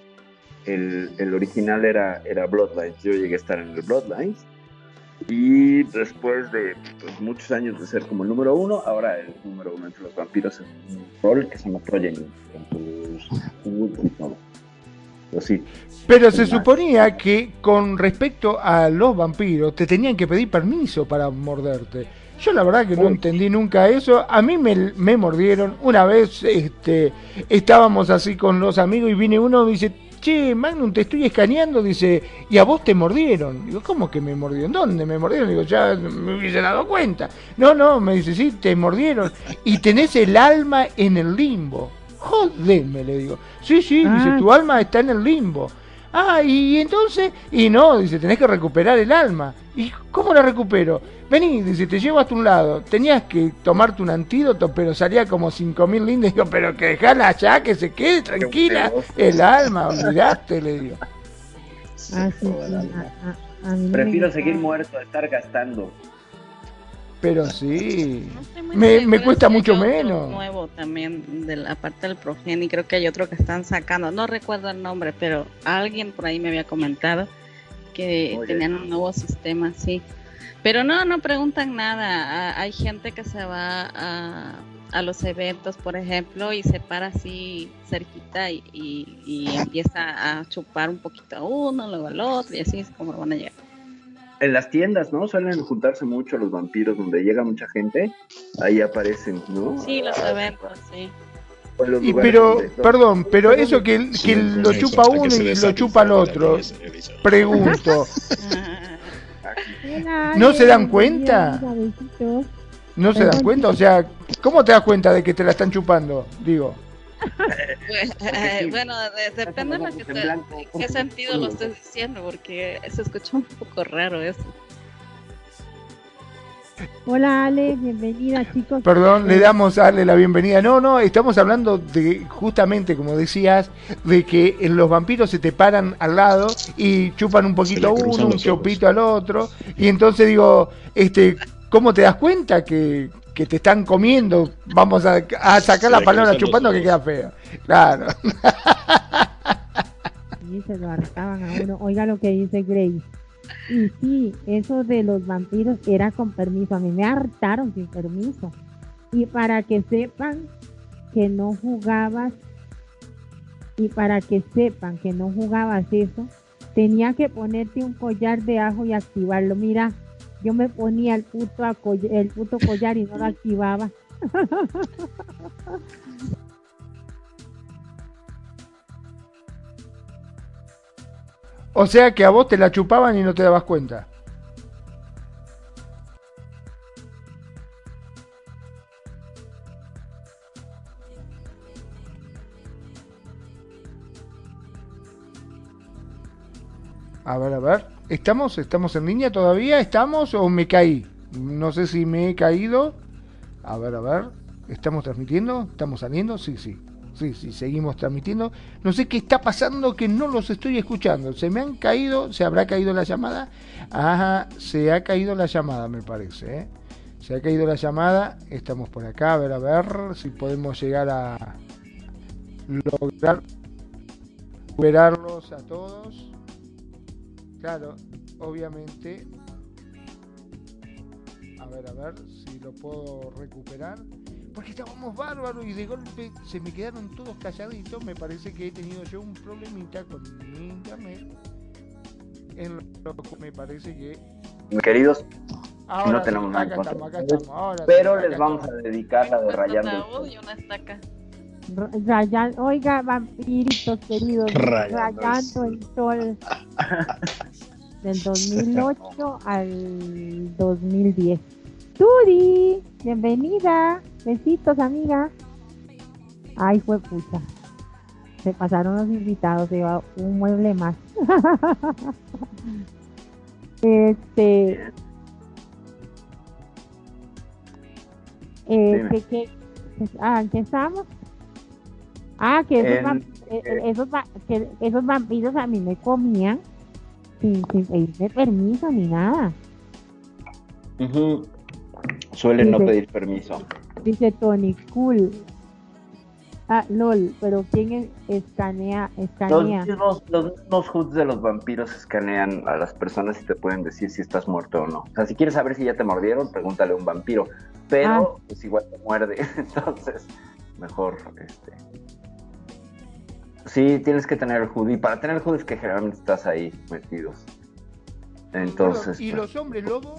El, el original era, era Bloodlines. Yo llegué a estar en el Bloodlines y después de pues, muchos años de ser como el número uno, ahora el número uno entre los vampiros es un rol que se llama Progeny. Sí, Pero se suponía que con respecto a los vampiros te tenían que pedir permiso para morderte. Yo la verdad que no entendí nunca eso. A mí me, me mordieron. Una vez este, estábamos así con los amigos y vine uno y dice, che, Magnum, te estoy escaneando, dice, y a vos te mordieron. Digo, ¿cómo que me mordieron? ¿Dónde me mordieron? Digo, ya me hubiese dado cuenta. No, no, me dice, sí, te mordieron. Y tenés el alma en el limbo. Jodeme, le digo. Sí, sí, dice, ah. tu alma está en el limbo. Ah, y entonces, y no, dice, tenés que recuperar el alma. ¿Y cómo la recupero? Vení, dice, te llevo hasta un lado. Tenías que tomarte un antídoto, pero salía como cinco mil lindes. Digo, pero que dejala ya, que se quede tranquila. El alma, olvidaste, le digo. Ah, Prefiero seguir muerto a estar gastando. Pero sí, me, me cuesta mucho menos. nuevo también, de la parte del Progeny, creo que hay otro que están sacando, no recuerdo el nombre, pero alguien por ahí me había comentado que tenían un nuevo sistema, sí. Pero no, no preguntan nada. Hay gente que se va a, a los eventos, por ejemplo, y se para así cerquita y, y, empieza a chupar un poquito a uno, luego al otro, y así es como van a llegar en las tiendas, ¿no? Suelen juntarse mucho los vampiros donde llega mucha gente, ahí aparecen, ¿no? Sí, los eventos, sí. Y pero, perdón, pero eso que, que lo chupa uno y lo chupa el otro, pregunto, ¿no se dan cuenta? ¿No se dan cuenta? O sea, ¿cómo te das cuenta de que te la están chupando? Digo. Bueno, depende de que qué sentido lo estés diciendo, porque se escucha un poco raro eso. Hola Ale, bienvenida chicos. Perdón, le damos a Ale la bienvenida. No, no, estamos hablando de justamente, como decías, de que los vampiros se te paran al lado y chupan un poquito a uno, un chopito al otro. Y entonces digo, este, ¿cómo te das cuenta que, que te están comiendo? Vamos a, a sacar la palabra chupando que queda fea. Claro. Y se lo hartaban a uno. Oiga lo que dice Grace. Y sí, eso de los vampiros era con permiso. A mí me hartaron sin permiso. Y para que sepan que no jugabas, y para que sepan que no jugabas eso, tenía que ponerte un collar de ajo y activarlo. Mira, yo me ponía el puto, el puto collar y no lo activaba. O sea que a vos te la chupaban y no te dabas cuenta. A ver, a ver. ¿Estamos? ¿Estamos en línea todavía? ¿Estamos o me caí? No sé si me he caído. A ver, a ver. ¿Estamos transmitiendo? ¿Estamos saliendo? Sí, sí. Sí, sí, seguimos transmitiendo. No sé qué está pasando que no los estoy escuchando. Se me han caído, se habrá caído la llamada. Ajá, se ha caído la llamada, me parece. ¿eh? Se ha caído la llamada. Estamos por acá, a ver, a ver si podemos llegar a lograr recuperarlos a todos. Claro, obviamente. A ver, a ver si lo puedo recuperar porque estábamos bárbaros y de golpe se me quedaron todos calladitos. Me parece que he tenido yo un problemita con mi internet. En lo que me parece que. Queridos, no tenemos nada en pero les vamos a dedicar la de Rayando. Rayando, oiga, vampiritos queridos, Rayando, el Sol. Del 2008 al 2010. Tudi, bienvenida. Besitos, amiga. Ay, fue puta. Se pasaron los invitados, se va un mueble más. este. Este, que, ah, ¿en qué estamos? Ah, que esos, eh, eh, esos, que esos vampiros a mí me comían sin, sin pedirme permiso ni nada. Suelen no pedir permiso. Dice Tony, cool. Ah, lol, pero ¿quién escanea? escanea? Los, los, hoods de los vampiros escanean a las personas y te pueden decir si estás muerto o no. O sea, si quieres saber si ya te mordieron, pregúntale a un vampiro. Pero, ah. pues igual te muerde. Entonces, mejor, este... Sí, tienes que tener el hood. Y para tener el hood es que generalmente estás ahí metidos. Entonces... ¿Y pues, los hombres lobos?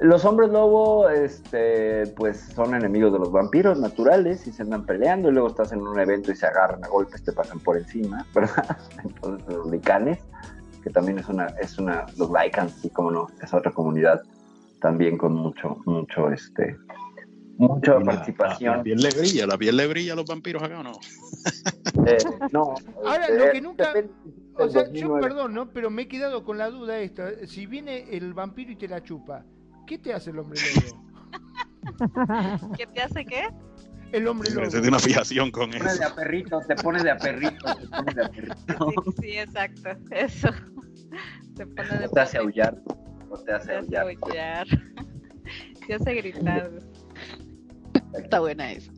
Los hombres lobo, este, pues son enemigos de los vampiros naturales y se andan peleando y luego estás en un evento y se agarran a golpes, te pasan por encima, ¿verdad? Entonces los licanes, que también es una, es una, los lycans, sí, como no, es otra comunidad también con mucho, mucho, este, mucha participación. La, piel le brilla, la piel le brilla a los vampiros acá o no? Eh, no. Ahora, lo eh, que nunca. O sea, yo perdón, ¿no? Pero me he quedado con la duda esta. Si viene el vampiro y te la chupa, ¿Qué te hace el hombre lobo? ¿Qué te hace qué? El hombre lobo. Tiene una fijación con te eso. de a perrito, te pones de a perrito, te pones de a perrito. Sí, exacto, eso. Te pone de te hace aullar, no te hace aullar. Te hace gritar. Está buena eso.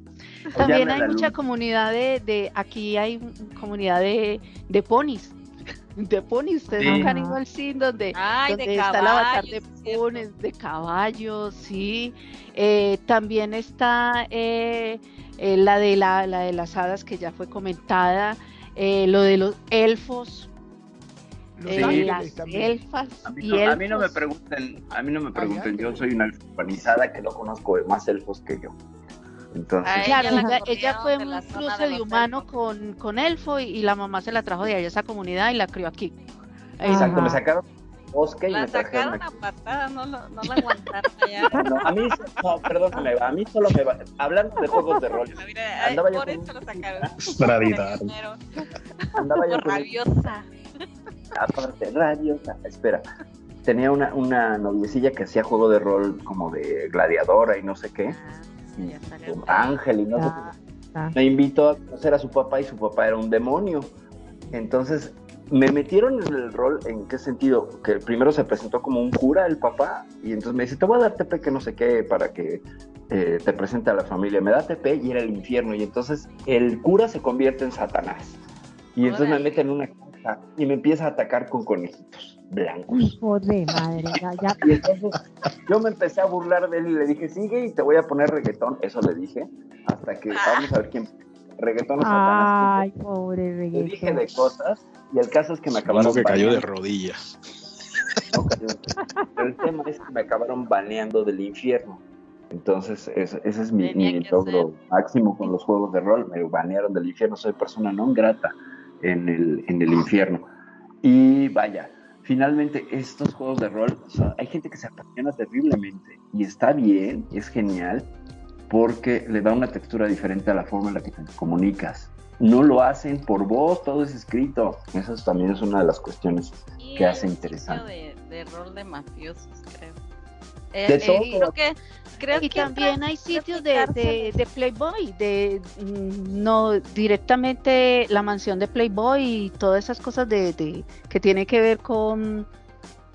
También hay mucha comunidad de, de, aquí hay comunidad de, de ponis de ponis, ustedes nunca han ido al cine donde, está la bazar de ponis, de caballos, sí. Eh, también está eh, eh, la, de la, la, de las hadas que ya fue comentada, lo de los elfos. las elfas a mí, no, a mí, no, me pregunten, a mí no me pregunten, yo soy una elfa que no conozco más elfos que yo. Entonces, claro, ella, fue un cruce de, humano con, con, elfo y, la mamá se la trajo de allá a esa comunidad y la crió aquí. Exacto, me sacaron bosque y la me sacaron a patada, no, no, no la aguantaron allá. No, a mí, no, perdóname, a mí solo me va, hablando de juegos de rol, andaba yo por eso lo sacaron. Andaba yo rabiosa. Aparte, rabiosa, espera. tenía una, una noviecilla que hacía juego de rol como de gladiadora y no sé qué. Ah, ángel y no sé qué. Me invitó a conocer a su papá y su papá era un demonio. Entonces me metieron en el rol, ¿en qué sentido? Que primero se presentó como un cura el papá y entonces me dice, te voy a dar TP que no sé qué para que eh, te presente a la familia. Me da TP y era el infierno y entonces el cura se convierte en Satanás. Y entonces me mete en una y me empieza a atacar con conejitos blancos. Hijo de madre, ya, Y entonces yo me empecé a burlar de él y le dije, sigue y te voy a poner reggaetón. Eso le dije, hasta que vamos a ver quién reggaetón o Satanás. Ay, pobre reggaetón. Le dije de cosas y el caso es que me acabaron. que cayó de rodillas. pero el tema es que me acabaron baneando del infierno. Entonces, ese, es mi, logro máximo con los juegos de rol. Me banearon del infierno. Soy persona no grata en el, en el infierno. Y vaya, finalmente estos juegos de rol, hay gente que se apasiona terriblemente y está bien, es genial, porque le da una textura diferente a la forma en la que te comunicas. No lo hacen por voz, todo es escrito. Eso también es una de las cuestiones que hace interesante. De, de rol de mafiosos, creo. Eh, de eh, creo que y también hay sitios de, de, Playboy, de mm, no directamente la mansión de Playboy y todas esas cosas de, que tiene que ver con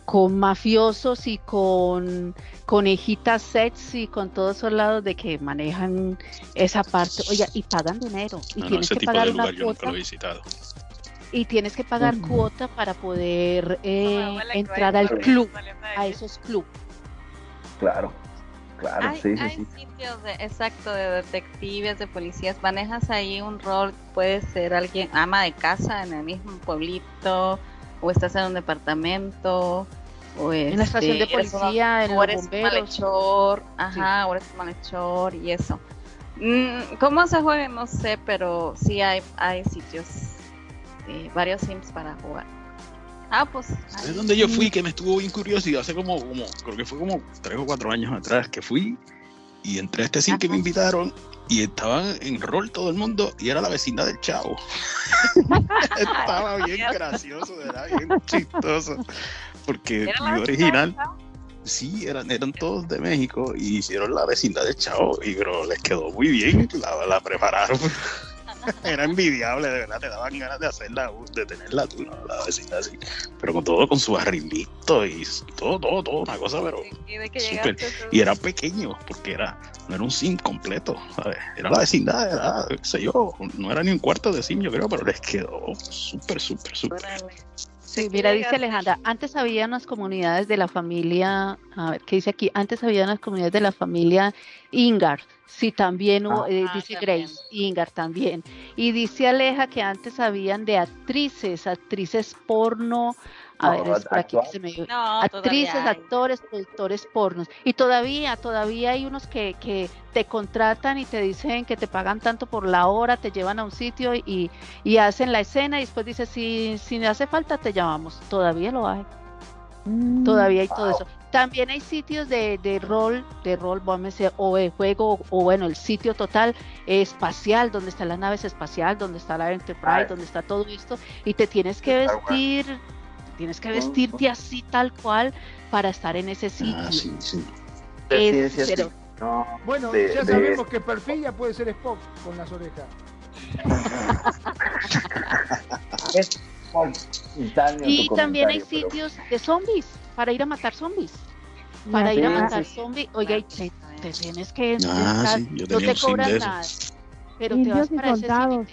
con mafiosos y con conejitas sets y con todos esos lados de que manejan esa parte. Oye, y pagan dinero. Y tienes que pagar una cuota. Y tienes que pagar cuota para poder eh, entrar al club, a esos clubes. Claro. Claro, hay, sí, hay sitios de, exacto de detectives, de policías. Manejas ahí un rol, puede ser alguien ama de casa en el mismo pueblito, o estás en un departamento, o en la estación de este, policía, en o eres malhechor, ajá, o eres malhechor y eso. Mm, ¿Cómo se juega? No sé, pero sí hay, hay sitios, eh, varios sims para jugar. Ah, pues. Es donde yo fui que me estuvo bien curioso y hace como, como, creo que fue como tres o cuatro años atrás que fui y entré a este sim que me invitaron y estaban en rol todo el mundo y era la vecina del chavo. Estaba bien gracioso, era bien chistoso. Porque mi original, sí, eran, eran todos de México y hicieron la vecindad del chavo y bro, les quedó muy bien, la, la prepararon. Era envidiable, de verdad, te daban ganas de hacerla, de tenerla tú, ¿no? la vecina así. Pero con todo, con su arrimito y todo, todo, todo, una cosa, pero. ¿Y, era pequeño, porque era, no era un sim completo, ¿sabes? Era la vecindad, era, qué sé yo, no era ni un cuarto de sim, yo creo, pero les quedó súper, súper, súper. Sí, mira, dice Alejandra, antes había unas comunidades de la familia, a ver, ¿qué dice aquí? Antes había unas comunidades de la familia Ingar, sí, también, hubo, eh, dice Grace, Ingar también. Y dice Aleja que antes habían de actrices, actrices porno, a ver, es por aquí que se me Actrices, actores, productores pornos. Y todavía, todavía hay unos que, que te contratan y te dicen que te pagan tanto por la hora, te llevan a un sitio y, y hacen la escena y después dice si, si me hace falta te llamamos. Todavía lo hay. Mm, todavía hay todo eso. También hay sitios de, de rol, de rol, vamos a decir, o de juego, o bueno, el sitio total espacial, donde están las naves espacial, donde está la Enterprise, donde está todo esto, y te tienes que vestir tienes que vestirte así tal cual para estar en ese ah, sitio. sí, bueno, ya sabemos que Perfilla puede ser Spock con las orejas. y también hay sitios de zombies para ir a matar zombies. Para ir a matar zombies, oiga, te, te tienes que ah, no te cobran nada, pero te vas para ese sitio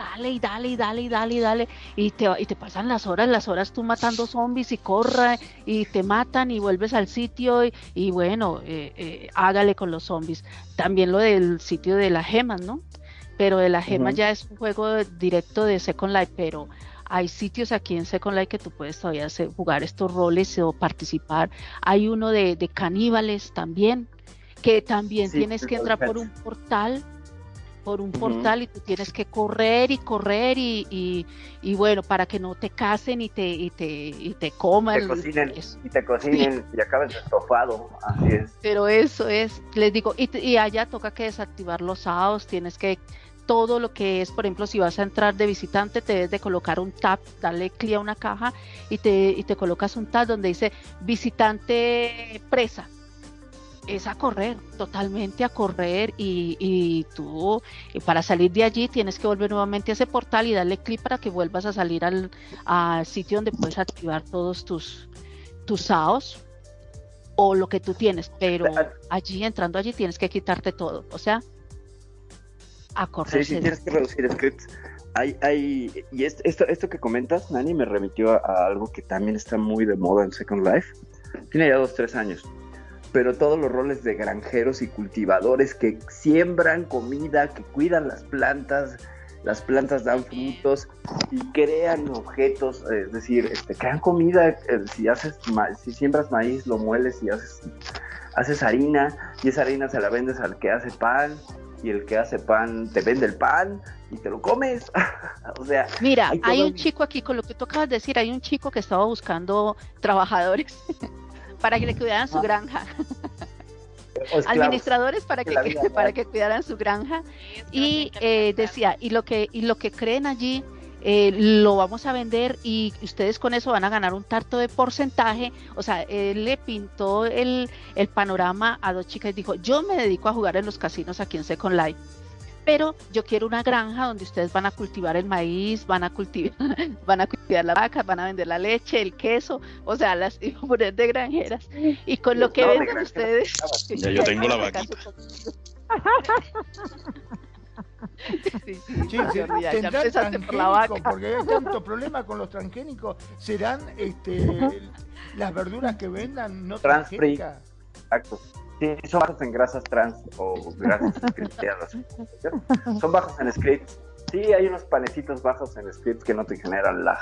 dale y dale y dale y dale y dale y te, y te pasan las horas, las horas tú matando zombies y corre y te matan y vuelves al sitio y, bueno, eh, eh, hágale con los zombies. También lo del sitio de las gemas, ¿no? Pero de las gemas ya es un juego directo de Second Life, pero hay sitios aquí en Second Life que tú puedes todavía jugar estos roles o participar. Hay uno de, caníbales también, que también tienes que entrar por un portal por un portal y tú tienes que correr y correr y, y, bueno, para que no te casen y te, y te, y te coman. Te cocinen, y te cocinen y acabes estofado, así es. Pero eso es, les digo, y, y allá toca que desactivar los SAOS, tienes que todo lo que es, por ejemplo, si vas a entrar de visitante, te debes de colocar un tab, darle clic a una caja y te, y te colocas un tab donde dice visitante presa. Es a correr, totalmente a correr y, y tú para salir de allí tienes que volver nuevamente a ese portal y darle clic para que vuelvas a salir al, al sitio donde puedes activar todos tus, tus SAOs o lo que tú tienes, pero allí entrando allí tienes que quitarte todo, o sea, a correr. Sí, si tienes que reducir scripts. Hay, hay, y esto, esto que comentas, Nani, me remitió a, algo que también está muy de moda en Second Life. Tiene ya dos, tres años. Pero todos los roles de granjeros y cultivadores que siembran comida, que cuidan las plantas, las plantas dan frutos y crean objetos, es decir, este, crean comida, eh, si haces si siembras maíz, lo mueles y haces, haces harina, y esa harina se la vendes al que hace pan, y el que hace pan te vende el pan y te lo comes. o sea, mira, hay, un chico aquí con lo que tú acabas de decir, hay un chico que estaba buscando trabajadores para que le cuidaran su ah. granja. administradores para que, para que cuidaran su granja y eh, decía y lo que y lo que creen allí eh, lo vamos a vender y ustedes con eso van a ganar un tarto de porcentaje. O sea, él le pintó el, el panorama a dos chicas y dijo, yo me dedico a jugar en los casinos aquí en Second Life pero yo quiero una granja donde ustedes van a cultivar el maíz, van a cultivar, van a cultivar la vaca, van a vender la leche, el queso, o sea, las poner de granjeras. Y con lo que venden ustedes. Ya yo tengo la vaquita. Sí, sí, sí, tendrán por la vaca. porque hay tanto problema con los transgénicos. ¿Serán este, las verduras que vendan no transgénicas? Exacto. Sí, son bajos en grasas trans o grasas Son bajos en scripts. Sí, hay unos panecitos bajos en scripts que no te generan lag.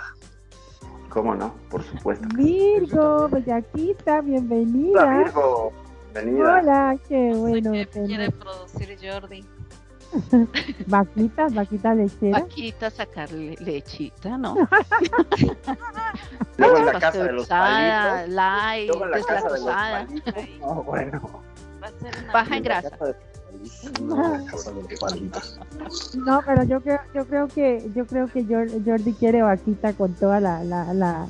¿Cómo no? Por supuesto. Virgo, Bellaquita, bienvenida. Hola, Virgo. Bienvenida. Hola, qué bueno. ¿Qué quiere producir Jordi? vaquitas, vaquitas lecheras. Vaquitas, sacarle lechita, ¿no? Luego en la casa de los palitos. Light, Luego en la casa de los palitos. No, bueno. Baja en grasa. No, pero yo creo, yo creo que, yo creo que Jordi quiere vaquita con toda la, la, la,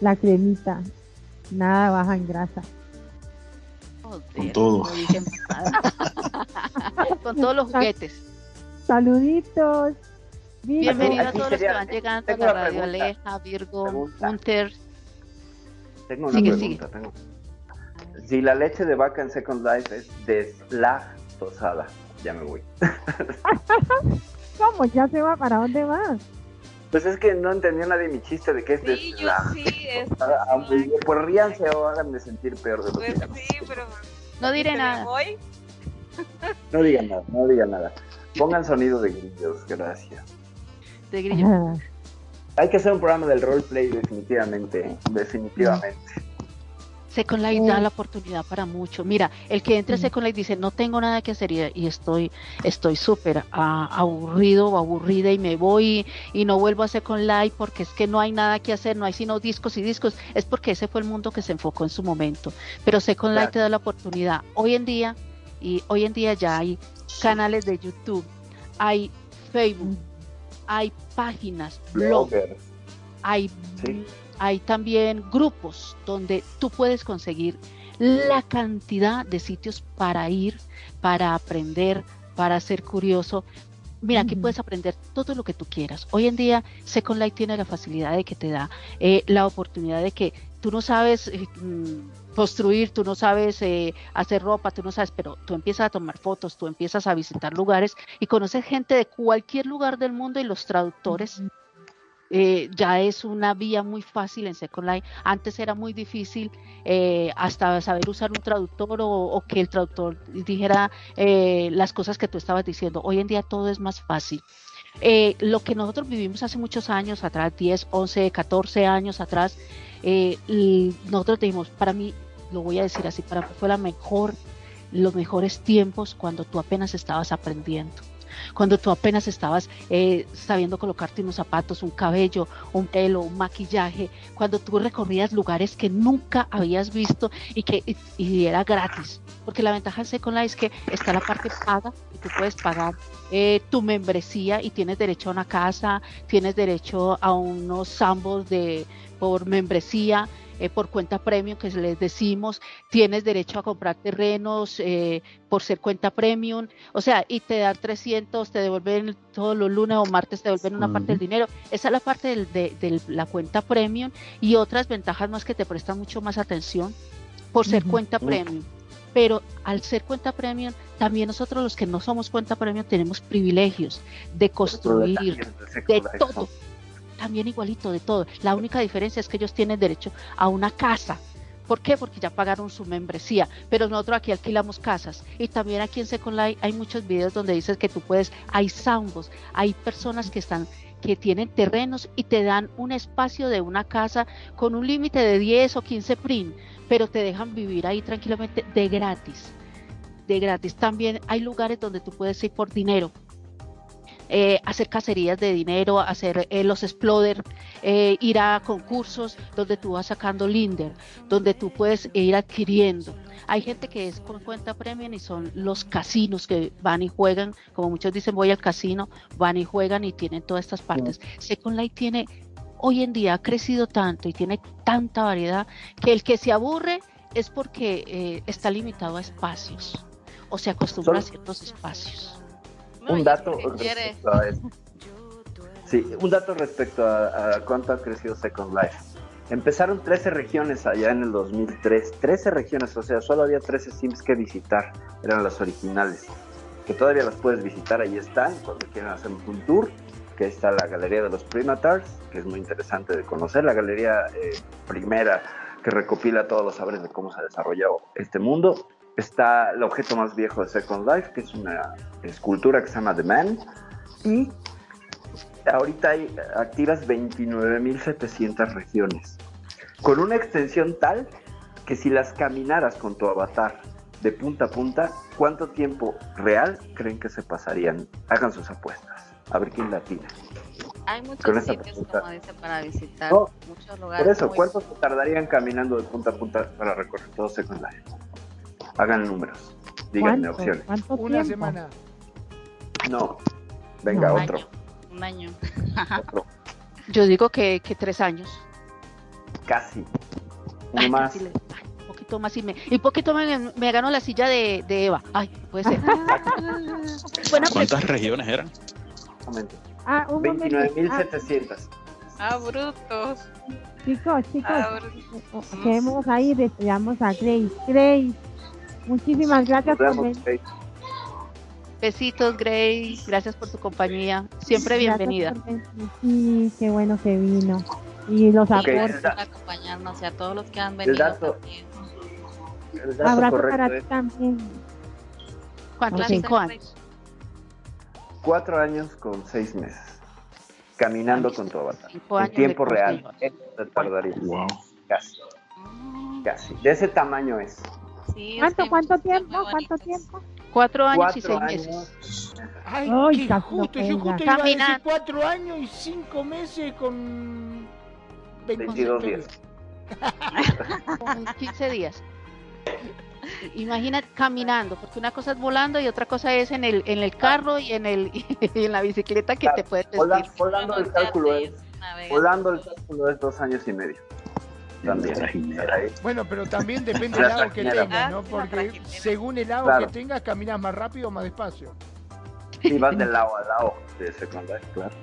la cremita. Nada baja en grasa. Con todo. con todos los juguetes. Saluditos. Bienvenidos a todos los que van llegando a la radio Aleja, Virgo, Hunter. Tengo una pregunta. Tengo si la leche de vaca en Second Life es deslactosada, ya me voy. ¿Cómo? ¿Ya se va? ¿Para dónde va? Pues es que no entendió nadie mi chiste de qué es sí, Yo sí, es pues ríanse o háganme sentir peor de lo pues sí, pero... No diré nada. Voy? no digan nada, no digan nada. Pongan sonido de grillos, gracias. De grillos. Hay que hacer un programa del roleplay definitivamente, definitivamente. Second Life da la oportunidad para mucho. Mira, el que entre a Second Life dice, no tengo nada que hacer y estoy estoy súper aburrido o aburrida y me voy y, no vuelvo a Second Life porque es que no hay nada que hacer, no hay sino discos y discos. Es porque ese fue el mundo que se enfocó en su momento. Pero Second Life te da la oportunidad. Hoy en día, y hoy en día ya hay canales de YouTube, hay Facebook, hay páginas, blogs, hay hay también grupos donde tú puedes conseguir la cantidad de sitios para ir, para aprender, para ser curioso. Mira, aquí puedes aprender todo lo que tú quieras. Hoy en día, Second Life tiene la facilidad de que te da eh, la oportunidad de que tú no sabes eh, mm, construir, tú no sabes eh, hacer ropa, tú no sabes, pero tú empiezas a tomar fotos, tú empiezas a visitar lugares y conoces gente de cualquier lugar del mundo y los traductores eh, ya es una vía muy fácil en Second Life. Antes era muy difícil eh, hasta saber usar un traductor o, que el traductor dijera eh, las cosas que tú estabas diciendo. Hoy en día todo es más fácil. lo que nosotros vivimos hace muchos años atrás, 10, 11, 14 años atrás, nosotros dijimos, para mí, lo voy a decir así, para mí fue la mejor, los mejores tiempos cuando tú apenas estabas aprendiendo cuando tú apenas estabas eh, sabiendo colocarte unos zapatos, un cabello, un pelo, un maquillaje, cuando tú recorrías lugares que nunca habías visto y que era gratis. Porque la ventaja de Second Life es que está la parte paga y tú puedes pagar eh, tu membresía y tienes derecho a una casa, tienes derecho a unos zambos de por membresía, eh, por cuenta premium que les decimos, tienes derecho a comprar terrenos eh, por ser cuenta premium, o sea, y te dan 300, te devuelven todos los lunes o martes, te devuelven una parte del dinero. Esa es la parte de, la cuenta premium y otras ventajas más que te prestan mucho más atención por ser cuenta premium. Pero al ser cuenta premium, también nosotros los que no somos cuenta premium tenemos privilegios de construir, de todo también igualito de todo. La única diferencia es que ellos tienen derecho a una casa. ¿Por qué? Porque ya pagaron su membresía, pero nosotros aquí alquilamos casas. Y también aquí en Second Life hay muchos videos donde dices que tú puedes, hay zambos, hay personas que están que tienen terrenos y te dan un espacio de una casa con un límite de 10 o 15 prim, pero te dejan vivir ahí tranquilamente de gratis. De gratis. También hay lugares donde tú puedes ir por dinero eh, hacer cacerías de dinero, hacer eh, los exploder, eh, ir a concursos donde tú vas sacando Linder, donde tú puedes ir adquiriendo. Hay gente que es con cuenta premium y son los casinos que van y juegan, como muchos dicen voy al casino, van y juegan y tienen todas estas partes. Second Life tiene hoy en día ha crecido tanto y tiene tanta variedad que el que se aburre es porque está limitado a espacios o se acostumbra a ciertos espacios un dato respecto a. Sí, un dato respecto a, cuánto ha crecido Second Life. Empezaron 13 regiones allá en el 2003. 13 regiones, o sea, solo había 13 Sims que visitar. Eran las originales. Que todavía las puedes visitar, ahí están. Cuando quieran hacer un tour. Que está la Galería de los Primatars, que es muy interesante de conocer. La galería eh, primera que recopila todos los saberes de cómo se ha desarrollado este mundo está el objeto más viejo de Second Life, que es una escultura que se llama The Man. Y ahorita hay activas 29.700 regiones, con una extensión tal que si las caminaras con tu avatar de punta a punta, ¿cuánto tiempo real creen que se pasarían? Hagan sus apuestas, a ver quién la tiene. Hay muchos sitios, como dice, para visitar, muchos lugares. Por eso, ¿cuánto se tardarían caminando de punta a punta para recorrer todo Second Life? Hagan números. Díganme opciones. Una semana. No. Venga, otro. Un año. Yo digo que, que, tres años. Casi. Uno más. un poquito más y me, y poquito me, me ganó la silla de, de, Eva. Ay, puede ser. ¿Cuántas regiones eran? Ah, 29.700. Ah, brutos. Chicos, chicos, ah, queremos ahí, deseamos a Grace. Grace, Muchísimas gracias por venir. Besitos, Grace. Gracias por tu compañía. Siempre bienvenida. Sí, qué bueno que vino. Y los okay, aportes. Por acompañarnos y a todos los que han venido. El dato, el Abrazo para ti también. ¿Cuántos? Cinco años. Cuatro años con seis meses. Caminando con tu avatar. En tiempo real. te tardaría. Wow. Casi. Casi. De ese tamaño es. ¿Cuánto, cuánto tiempo? ¿Cuánto tiempo? Cuatro años y seis meses. Ay, qué justo, yo justo iba a decir cuatro años y cinco meses con 22 días. con 15 días. Imagina caminando, porque una cosa es volando y otra cosa es en el, en el carro y en el y en la bicicleta que te puedes vestir. Volando, el cálculo es, volando el cálculo es dos años y medio. Bueno, pero también depende del lado que tengas, ¿no? Porque según el lado que tengas, caminas más rápido o más despacio. Sí, vas de lado a lado de secundaria, claro.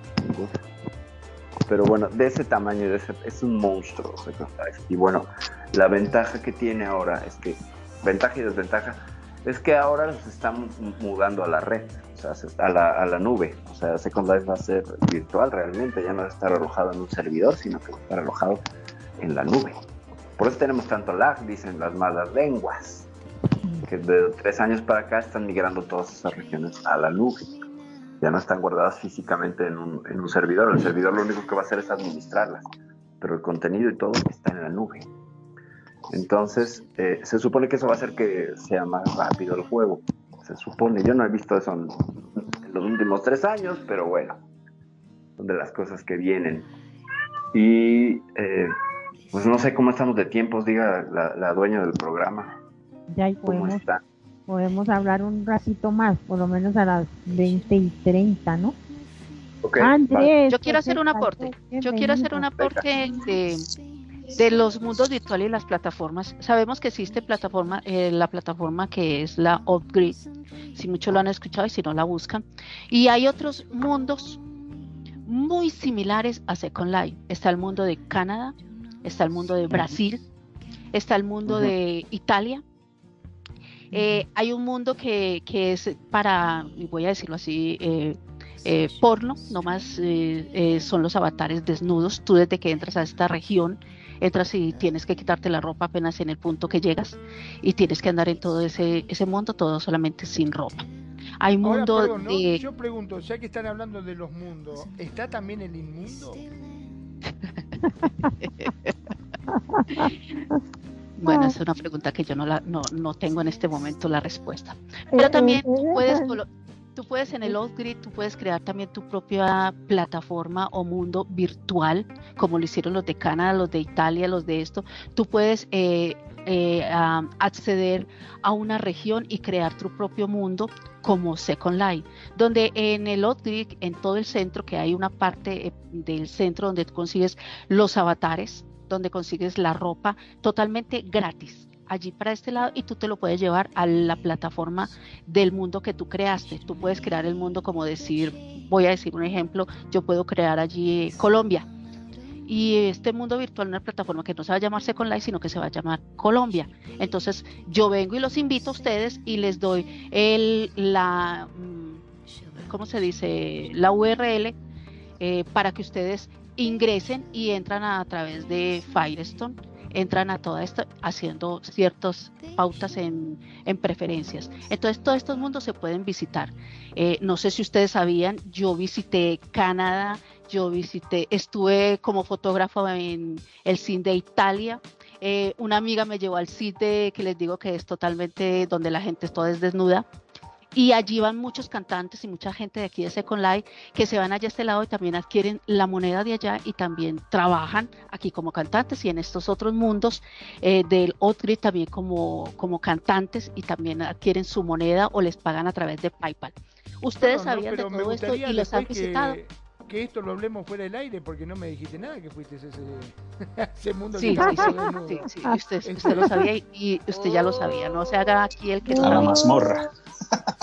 Pero bueno, de ese tamaño, de ese, es un monstruo Y bueno, la ventaja que tiene ahora es que, ventaja y desventaja, es que ahora se están mudando a la red, o sea, a la, a la nube. O sea, Second Life va a ser virtual realmente, ya no va a estar alojado en un servidor, sino que va a estar alojado en la nube. Por eso tenemos tanto lag, dicen las malas lenguas, que de tres años para acá están migrando todas esas regiones a la nube. Ya no están guardadas físicamente en un, en un servidor. El servidor lo único que va a hacer es administrarlas, pero el contenido y todo está en la nube. Entonces, eh, se supone que eso va a hacer que sea más rápido el juego. Se supone, yo no he visto eso en, los últimos tres años, pero bueno, son de las cosas que vienen. Y eh, pues no sé cómo estamos de tiempos, diga la, dueña del programa. Ya podemos, podemos hablar un ratito más, por lo menos a las 20 y 30, ¿no? yo quiero hacer un aporte. Yo quiero hacer un aporte de, de los mundos virtuales y las plataformas. Sabemos que existe plataforma, eh, la plataforma que es la Upgrade, si muchos lo han escuchado y si no la buscan. Y hay otros mundos muy similares a Second Life. Está el mundo de Canadá, está el mundo de Brasil, está el mundo de Italia. Eh, hay un mundo que, que, es para, voy a decirlo así, eh, eh, porno, nomás eh, eh, son los avatares desnudos. Tú desde que entras a esta región, entras y tienes que quitarte la ropa apenas en el punto que llegas y tienes que andar en todo ese, ese mundo, todo solamente sin ropa. Hay mundo Yo pregunto, ya que están hablando de los mundos, ¿está también el inmundo? Bueno, es una pregunta que yo no, la, no, no tengo en este momento la respuesta. Pero también puedes, Tú puedes en el Off-Grid, tú puedes crear también tu propia plataforma o mundo virtual, como lo hicieron los de Canadá, los de Italia, los de esto. Tú puedes eh, eh, acceder a una región y crear tu propio mundo como Second Life, donde en el Off-Grid, en todo el centro, que hay una parte eh, del centro donde consigues los avatares, donde consigues la ropa totalmente gratis allí para este lado y tú te lo puedes llevar a la plataforma del mundo que tú creaste. Tú puedes crear el mundo como decir, voy a decir un ejemplo, yo puedo crear allí Colombia. Y este mundo virtual, una plataforma que no se va a llamar Second Life, sino que se va a llamar Colombia. Entonces, yo vengo y los invito a ustedes y les doy el, la, mm, ¿cómo se dice? La URL eh, para que ustedes ingresen y entran a través de Firestone entran a todo esto haciendo ciertas pautas en, preferencias. Entonces, todos estos mundos se pueden visitar. Eh, no sé si ustedes sabían, yo visité Canadá, yo visité, estuve como fotógrafo en el cine de Italia. Eh, una amiga me llevó al cine que les digo que es totalmente donde la gente es toda desnuda y allí van muchos cantantes y mucha gente de aquí de Second Life que se van allá a este lado y también adquieren la moneda de allá y también trabajan aquí como cantantes y en estos otros mundos eh, del Outgrid también como, como cantantes y también adquieren su moneda o les pagan a través de PayPal. Ustedes sabían de todo esto y los han visitado que esto lo hablemos fuera del aire porque no me dijiste nada que fuiste ese, ese mundo sí, sí, sí, sí, Usted, usted, lo sabía y usted ya lo sabía, no se haga aquí el que no. A la mazmorra.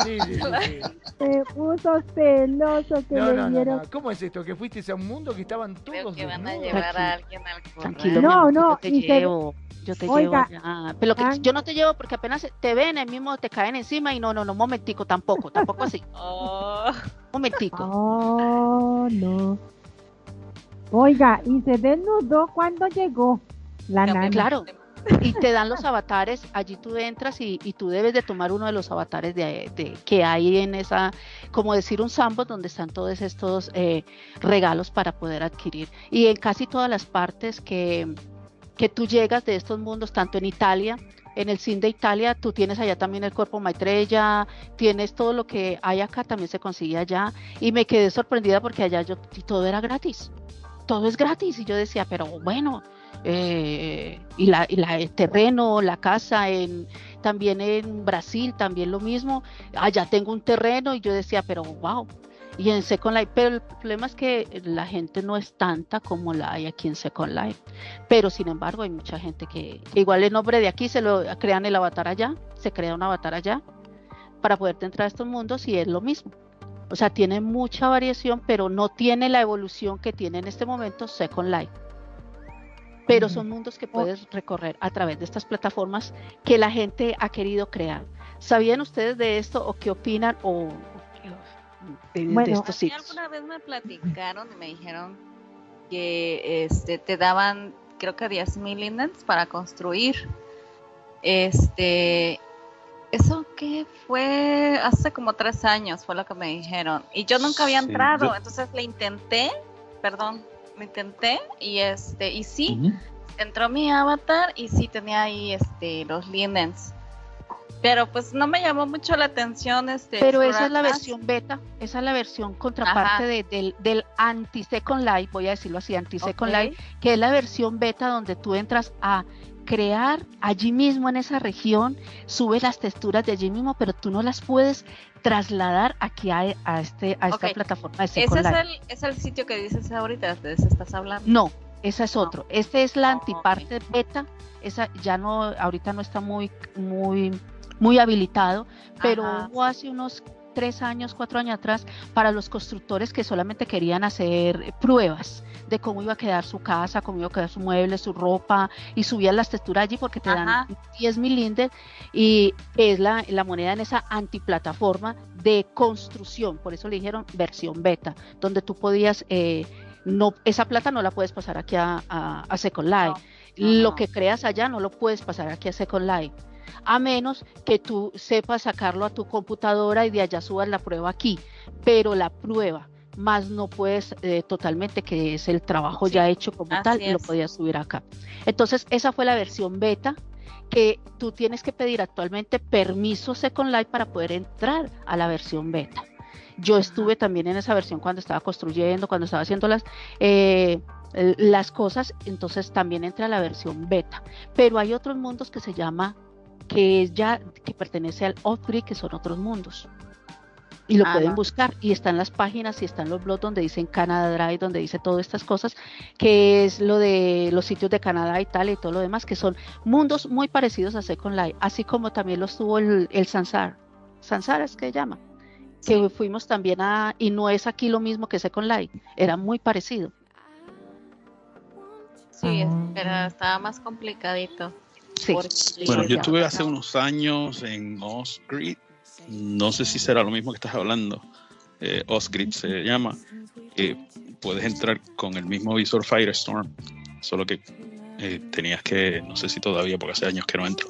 Sí, sí, sí. Se puso celoso que no, no, no, no, ¿Cómo es esto? ¿Que fuiste a un mundo que estaban todos Creo que van a llevar a alguien al Tranquilo, no, no, te llevo. Yo te llevo ya. Pero que, yo no te llevo porque apenas te ven, el mismo te caen encima y no, no, no, momentico, tampoco, tampoco así. Oh. Momentico. Oh, no. Oiga, ¿y se desnudó cuando llegó? La nana. Claro, y te dan los avatares, allí tú entras y, tú debes de tomar uno de los avatares de, que hay en esa, como decir un sambo donde están todos estos eh, regalos para poder adquirir. Y en casi todas las partes que, que tú llegas de estos mundos, tanto en Italia, en el cine de Italia, tú tienes allá también el cuerpo Maitreya, tienes todo lo que hay acá, también se consigue allá. Y me quedé sorprendida porque allá yo, todo era gratis. Todo es gratis. Y yo decía, pero bueno, eh, y, la, el terreno, la casa, en, también en Brasil, también lo mismo. Allá tengo un terreno y yo decía, pero wow. Y en Second Life, pero el problema es que la gente no es tanta como la hay aquí en Second Life. Pero sin embargo, hay mucha gente que, igual el nombre de aquí se lo crean el avatar allá, se crea un avatar allá para poderte entrar a estos mundos y es lo mismo. O sea, tiene mucha variación, pero no tiene la evolución que tiene en este momento Second Life pero son mundos que puedes recorrer a través de estas plataformas que la gente ha querido crear. ¿Sabían ustedes de esto o qué opinan o de, estos sitios? Alguna vez me platicaron y me dijeron que este te daban creo que 10 mil lindens para construir. Este, eso que fue hace como tres años, fue lo que me dijeron. Y yo nunca había entrado, entonces le intenté, perdón, me intenté y este y sí entró mi avatar y sí tenía ahí este los linens Pero pues no me llamó mucho la atención este. Pero esa es la versión beta, esa es la versión contraparte del, del anti Second Life, voy a decirlo así, anti Second Life, que es la versión beta donde tú entras a crear allí mismo en esa región, sube las texturas de allí mismo, pero tú no las puedes trasladar aquí a, este, a esta plataforma de Second ¿Ese Es el, es el sitio que dices ahorita, de ese estás hablando? No, ese es otro. Este es la antiparte beta, esa ya no, ahorita no está muy, muy muy habilitado, pero hubo hace unos tres años, cuatro años atrás, para los constructores que solamente querían hacer pruebas de cómo iba a quedar su casa, cómo iba a quedar su mueble, su ropa, y subían las texturas allí porque te dan 10 mil y es la, la moneda en esa antiplataforma de construcción, por eso le dijeron versión beta, donde tú podías, eh, no, esa plata no la puedes pasar aquí a, a, Second Life. Lo que creas allá no lo puedes pasar aquí a Second Life a menos que tú sepas sacarlo a tu computadora y de allá subas la prueba aquí, pero la prueba más no puedes eh, totalmente, que es el trabajo ya hecho como tal, y lo podías subir acá. Entonces, esa fue la versión beta que tú tienes que pedir actualmente permiso Second Life para poder entrar a la versión beta. Yo estuve también en esa versión cuando estaba construyendo, cuando estaba haciendo las, eh, las cosas, entonces también entra a la versión beta. Pero hay otros mundos que se llama que ya que pertenece al off-grid, que son otros mundos. Y lo pueden buscar y están las páginas y están los blogs donde dicen Canada Drive, donde dice todas estas cosas, que es lo de los sitios de Canadá y tal y todo lo demás, que son mundos muy parecidos a Second Life, así como también lo estuvo el, el Sansar. Sansar es que llama. Que fuimos también a, y no es aquí lo mismo que Second Life, era muy parecido. Sí, pero estaba más complicadito. Bueno, yo estuve hace unos años en Osgrid. No sé si será lo mismo que estás hablando. Eh, Osgrid se llama. puedes entrar con el mismo visor Firestorm, solo que eh, tenías que, no sé si todavía, porque hace años que no entro,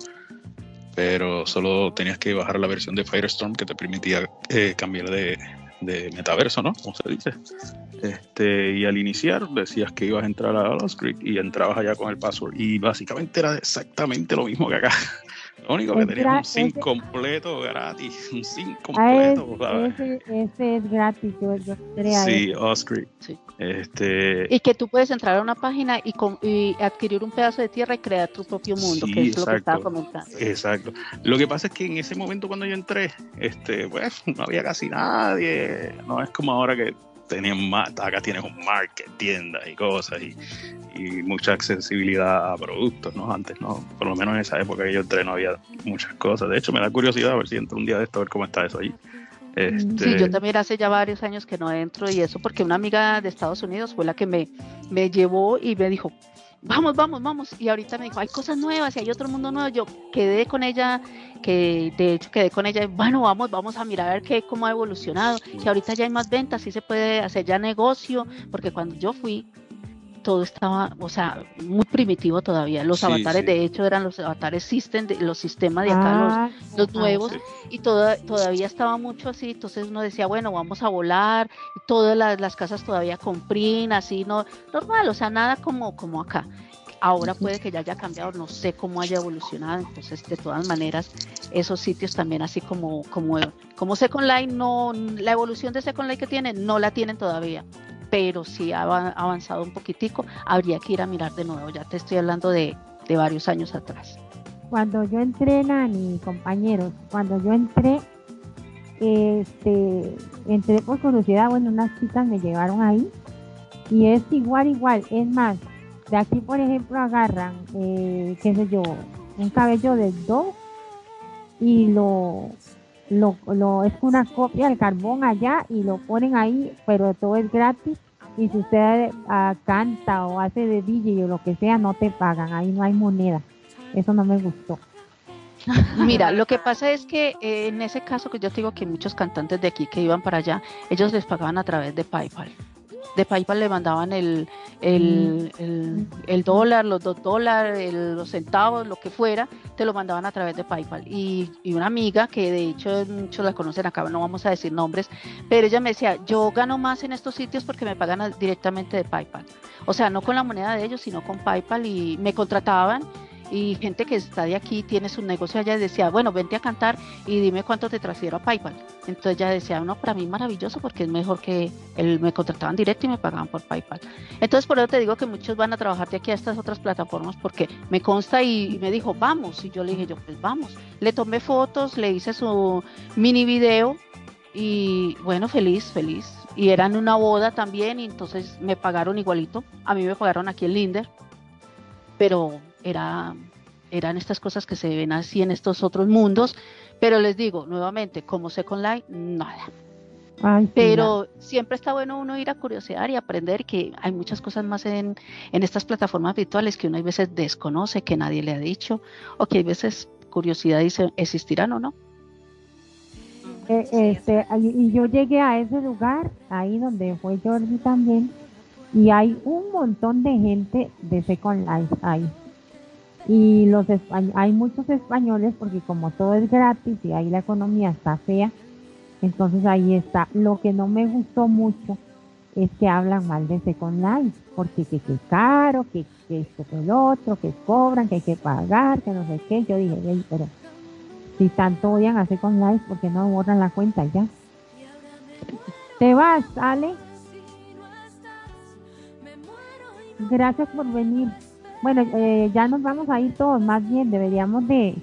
pero solo tenías que bajar la versión de Firestorm que te permitía eh, cambiar de, de metaverso, ¿no? Como se dice. Este, y al iniciar decías que ibas a entrar a Lost Creek y entrabas allá con el password. Y básicamente era exactamente lo mismo que acá. Lo único que tenías un SIM completo gratis. Un SIM completo. ese, ese, es gratis. Yo, yo sí, Oscreek. Sí. Este... Y que tú puedes entrar a una página y, y, adquirir un pedazo de tierra y crear tu propio mundo, que es lo que estaba comentando. Exacto. Lo que pasa es que en ese momento cuando yo entré, este, pues no había casi nadie. No es como ahora que tenían más, acá tienes un market, tiendas y cosas y, y, mucha accesibilidad a productos, ¿no? Antes, ¿no? Por lo menos en esa época que yo entré no había muchas cosas. De hecho, me da curiosidad a ver si entro un día de esto a ver cómo está eso ahí. Este... Sí, yo también hace ya varios años que no entro y eso porque una amiga de Estados Unidos fue la que me, me llevó y me dijo, vamos, vamos, vamos. Y ahorita me dijo, hay cosas nuevas y hay otro mundo nuevo. Yo quedé con ella, que de hecho quedé con ella, bueno, vamos, vamos a mirar a ver qué, cómo ha evolucionado, que ahorita ya hay más ventas, sí se puede hacer ya negocio, porque cuando yo fui, todo estaba, o sea, muy primitivo todavía. Los avatares, de hecho, eran los avatares System, de, los sistemas de acá, los, ah, nuevos, y toda, todavía estaba mucho así. Entonces uno decía, bueno, vamos a volar, todas las, casas todavía con print, así, no, normal, o sea, nada como, como acá. Ahora puede que ya haya cambiado, no sé cómo haya evolucionado, entonces de todas maneras esos sitios también así como como como Second Life no la evolución de Second Life que tienen no la tienen todavía pero si ha avanzado un poquitico, habría que ir a mirar de nuevo. Ya te estoy hablando de, varios años atrás. Cuando yo entré, Nani, compañeros, cuando yo entré, este, entré por curiosidad, bueno, unas chicas me llevaron ahí y es igual, igual, es más, de aquí por ejemplo agarran, eh, qué sé yo, un cabello de dos y lo, lo, lo, es una copia del carbón allá y lo ponen ahí, pero todo es gratis y si usted uh, canta o hace de DJ o lo que sea, no te pagan, ahí no hay moneda. Eso no me gustó. Mira, lo que pasa es que eh, en ese caso que yo te digo que muchos cantantes de aquí que iban para allá, ellos les pagaban a través de PayPal de PayPal le mandaban el, el, el, dólar, los dos dólares, los centavos, lo que fuera, te lo mandaban a través de PayPal. Y, y, una amiga, que de hecho muchos la conocen acá, no vamos a decir nombres, pero ella me decía, yo gano más en estos sitios porque me pagan directamente de PayPal. O sea, no con la moneda de ellos, sino con PayPal y me contrataban y gente que está de aquí, tiene su negocio allá, decía, bueno, vente a cantar y dime cuánto te transfiero a PayPal. Entonces ya decía, no, para mí maravilloso porque es mejor que él me contrataban directo y me pagaban por PayPal. Entonces por eso te digo que muchos van a trabajar de aquí a estas otras plataformas porque me consta y, me dijo, vamos, y yo le dije, yo, pues vamos. Le tomé fotos, le hice su mini video y bueno, feliz, feliz. Y eran una boda también y entonces me pagaron igualito. A mí me pagaron aquí en Linder, pero era, eran estas cosas que se ven así en estos otros mundos. Pero les digo, nuevamente, como Second Life, nada. pero siempre está bueno uno ir a curiosear y aprender que hay muchas cosas más en, en estas plataformas virtuales que uno a veces desconoce, que nadie le ha dicho, o que hay veces curiosidad dice, ¿existirán o no? Eh, este, y yo llegué a ese lugar, ahí donde fue Jordi también, y hay un montón de gente de Second Life ahí. Y los hay muchos españoles porque como todo es gratis y ahí la economía está fea, entonces ahí está. Lo que no me gustó mucho es que hablan mal de Second Life, porque que, es caro, que, que esto que el otro, que cobran, que hay que pagar, que no sé qué. Yo dije, pero si tanto odian a Second Life, ¿por qué no borran la cuenta ya? Te vas, Ale. Gracias por venir. Bueno, eh, ya nos vamos a ir todos, más bien deberíamos de,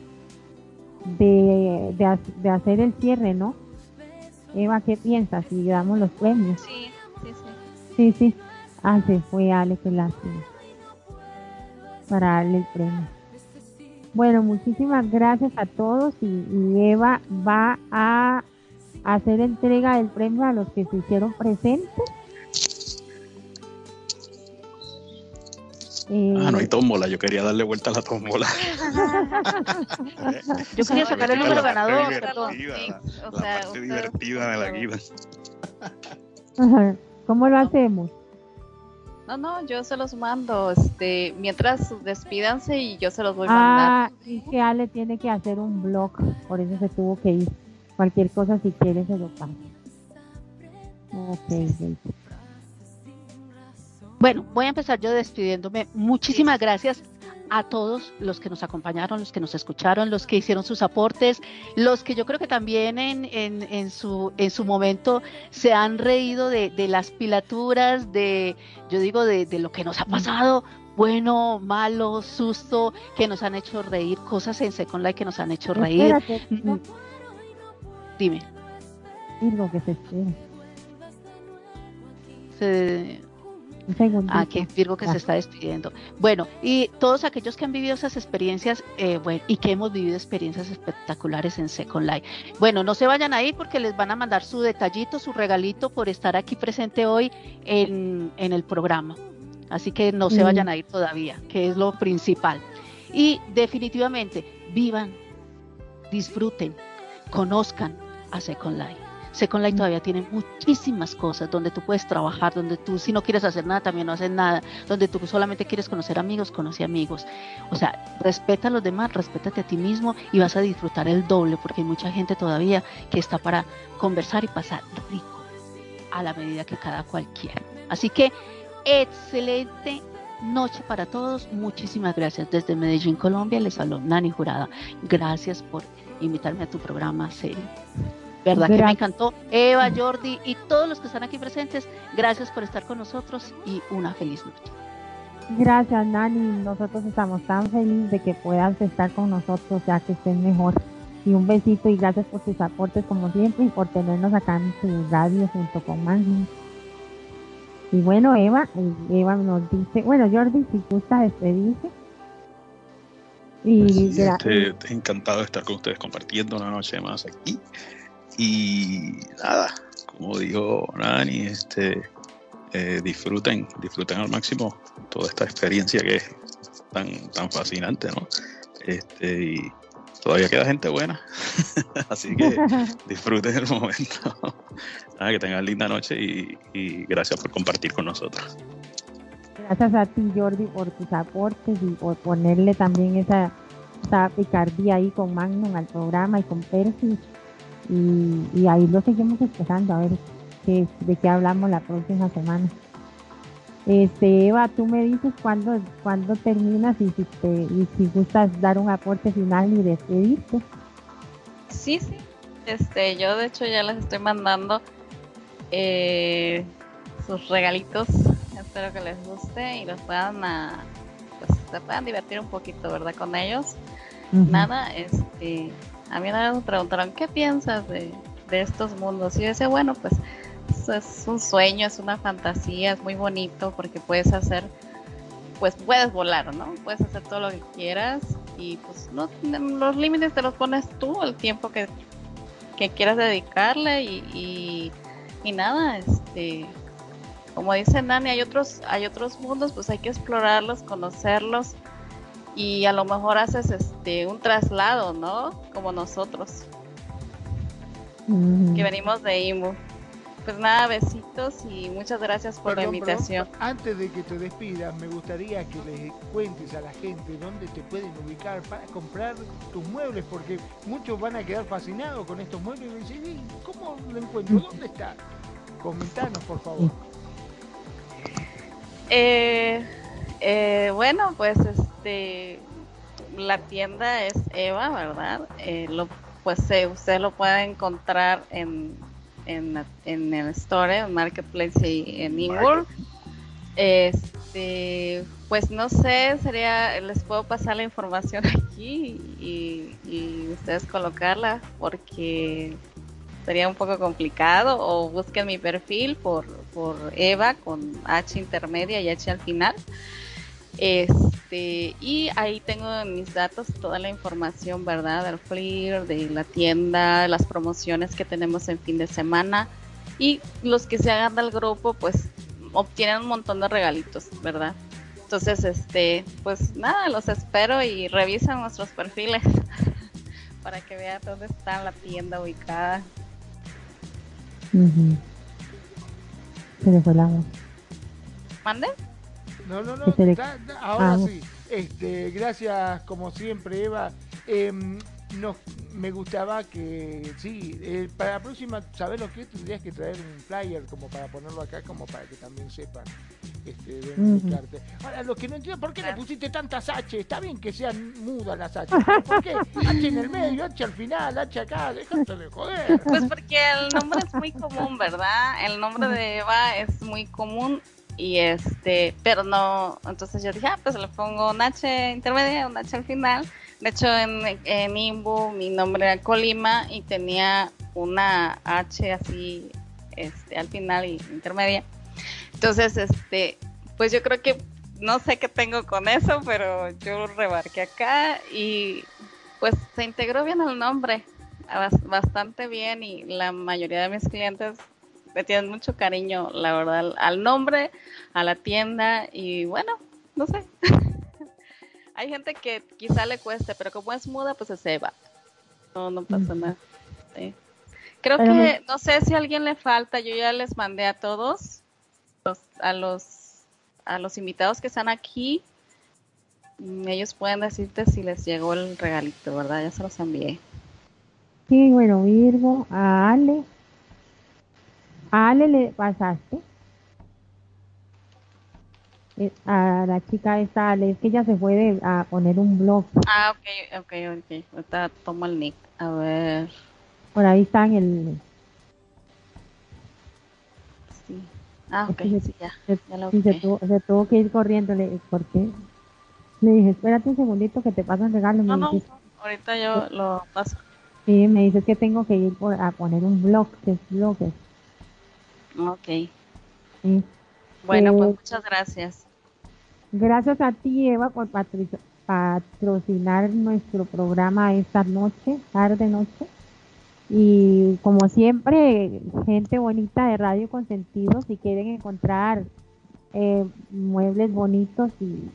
de, de, hacer el cierre, ¿no? Eva, ¿qué piensas si damos los premios? Sí, sí, sí. Sí, sí. Ah, se fue Ale, qué lástima. Para darle el premio. Bueno, muchísimas gracias a todos y, Eva va a hacer entrega del premio a los que se hicieron presentes ah, no hay tómbola, yo quería darle vuelta a la tómbola. yo quería sacar el número ganador. O sea, la parte divertida de la guía. ¿Cómo lo hacemos? No, no, yo se los mando, este, mientras despídanse y yo se los voy a mandar. Ah, y que Ale tiene que hacer un blog, por eso se tuvo que ir. Cualquier cosa si quiere se lo pasa. Ok, bueno, voy a empezar yo despidiéndome. Muchísimas gracias a todos los que nos acompañaron, los que nos escucharon, los que hicieron sus aportes, los que yo creo que también en, en, su, en su momento se han reído de, las pilaturas, de, yo digo, de, lo que nos ha pasado, bueno, malo, susto, que nos han hecho reír, cosas en Second Life que nos han hecho reír. Mm, dime. Lo que se Se, Ah, que Virgo que se está despidiendo. Bueno, y todos aquellos que han vivido esas experiencias eh, bueno, y que hemos vivido experiencias espectaculares en Second Life. Bueno, no se vayan ahí porque les van a mandar su detallito, su regalito por estar aquí presente hoy en, el programa. Así que no se vayan a ir todavía, que es lo principal. Y definitivamente, vivan, disfruten, conozcan a Second Life. Second Life todavía tiene muchísimas cosas donde tú puedes trabajar, donde tú si no quieres hacer nada también no haces nada, donde tú solamente quieres conocer amigos, conoce amigos. O sea, respeta a los demás, respétate a ti mismo y vas a disfrutar el doble porque hay mucha gente todavía que está para conversar y pasar rico a la medida que cada cual quiera. Así que excelente noche para todos. Muchísimas gracias. Desde Medellín, Colombia, les habló Nani Jurada. Gracias por invitarme a tu programa serio. ¿Verdad que me encantó? Eva, Jordi y todos los que están aquí presentes, gracias por estar con nosotros y una feliz noche. Gracias, Nani. Nosotros estamos tan felices de que puedas estar con nosotros, ya que estén mejor. Y un besito y gracias por tus aportes como siempre y por tenernos acá en tu radio junto con Magni. Y bueno, Eva, Eva nos dice, bueno, Jordi, si gusta despedirse. Y pues encantado de estar con ustedes compartiendo una noche más aquí. Y nada, como dijo Nani, este, eh, disfruten, disfruten al máximo toda esta experiencia que es tan, tan fascinante, ¿no? Este, y todavía queda gente buena, así que disfruten el momento. nada, que tengan linda noche y, y gracias por compartir con nosotros. Gracias a ti, Jordi, por tus aportes y por ponerle también esa, esa picardía ahí con Magnum al programa y con Percy y, ahí lo seguimos esperando a ver qué, de qué hablamos la próxima semana. Este, Eva, tú me dices cuándo, cuándo terminas y si, te, y si gustas dar un aporte final y despedirte. Sí, sí. Este, yo de hecho ya les estoy mandando eh, sus regalitos. Espero que les guste y los puedan, a, pues, se puedan divertir un poquito, ¿verdad? Con ellos. Nada, este, a mí una vez me preguntaron, ¿qué piensas de, estos mundos? Y yo decía, bueno, pues es un sueño, es una fantasía, es muy bonito porque puedes hacer, pues puedes volar, ¿no? Puedes hacer todo lo que quieras y pues no, los límites te los pones tú, el tiempo que, que quieras dedicarle y, y, nada, este, como dice Nani, hay otros, hay otros mundos, pues hay que explorarlos, conocerlos y a lo mejor haces este un traslado, ¿no? Como nosotros. Que venimos de Imu. Pues nada, besitos y muchas gracias por la invitación. antes de que te despidas, me gustaría que le cuentes a la gente dónde te pueden ubicar para comprar tus muebles, porque muchos van a quedar fascinados con estos muebles y dicen, ¿cómo lo encuentro? ¿Dónde está? Comentanos, por favor. Eh, eh, bueno, pues este la tienda es Eva, ¿verdad? Eh, lo, pues usted lo puede encontrar en en, en el store, en Marketplace y en eWorld. Este, pues no sé, sería, les puedo pasar la información aquí y, ustedes colocarla porque sería un poco complicado o busquen mi perfil por, por Eva con H intermedia y H al final. Este, y ahí tengo mis datos toda la información, ¿verdad? Del FLIR, de la tienda, las promociones que tenemos en fin de semana. Y los que se hagan del grupo, pues obtienen un montón de regalitos, ¿verdad? Entonces, este, pues nada, los espero y revisan nuestros perfiles para que vean dónde está la tienda ubicada. Se le fue la ¿Mande? No, no, no, ahora ah, sí. Este, gracias como siempre, Eva. Em, no, me gustaba que, sí, eh, para la próxima, ¿sabes lo que Tendrías que traer un flyer como para ponerlo acá, como para que también sepan este, de Ahora, lo que no entiendo, ¿por qué le pusiste tantas H? Está bien que sean mudas las H. ¿Por qué? H en el medio, H al final, H acá, déjate de joder. Pues porque el nombre es muy común, ¿verdad? El nombre de Eva es muy común y este, pero no, entonces yo dije, ah, pues le pongo un H intermedia, un H al final. De hecho, en, en Imbu mi nombre era Colima y tenía una H así este, al final y intermedia. Entonces, este, pues yo creo que no sé qué tengo con eso, pero yo rebarqué acá y pues se integró bien el nombre, bastante bien y la mayoría de mis clientes me tienen mucho cariño, la verdad, al nombre, a la tienda y bueno, no sé. Hay gente que quizá le cueste, pero como es muda, pues se va. No, no pasa nada. Creo que, no sé si a alguien le falta, yo ya les mandé a todos, a los, a los invitados que están aquí, mm, ellos pueden decirte si les llegó el regalito, ¿verdad? Ya se los envié. Sí, bueno, Virgo, a Ale, a Ale le pasaste. Eh, a la chica esta Ale, es que ella se fue a poner un blog. Ah, ok, ok, ok. Ahorita toma el nick. A ver. Por ahí está en el. Sí. Ah, ok, sí, ya. Se, ya lo se, tuvo, se, tuvo, que ir corriendo. Le, ¿Por qué? Le dije, espérate un segundito que te pasan el regalo. No, no, ahorita yo lo paso. Sí, me dices que tengo que ir por, a poner un blog, que es. Ok. Bueno, pues muchas gracias. Gracias a ti, Eva, por patrocinar nuestro programa esta noche, tarde noche. Y como siempre, gente bonita de Radio Consentido, si quieren encontrar eh, muebles bonitos y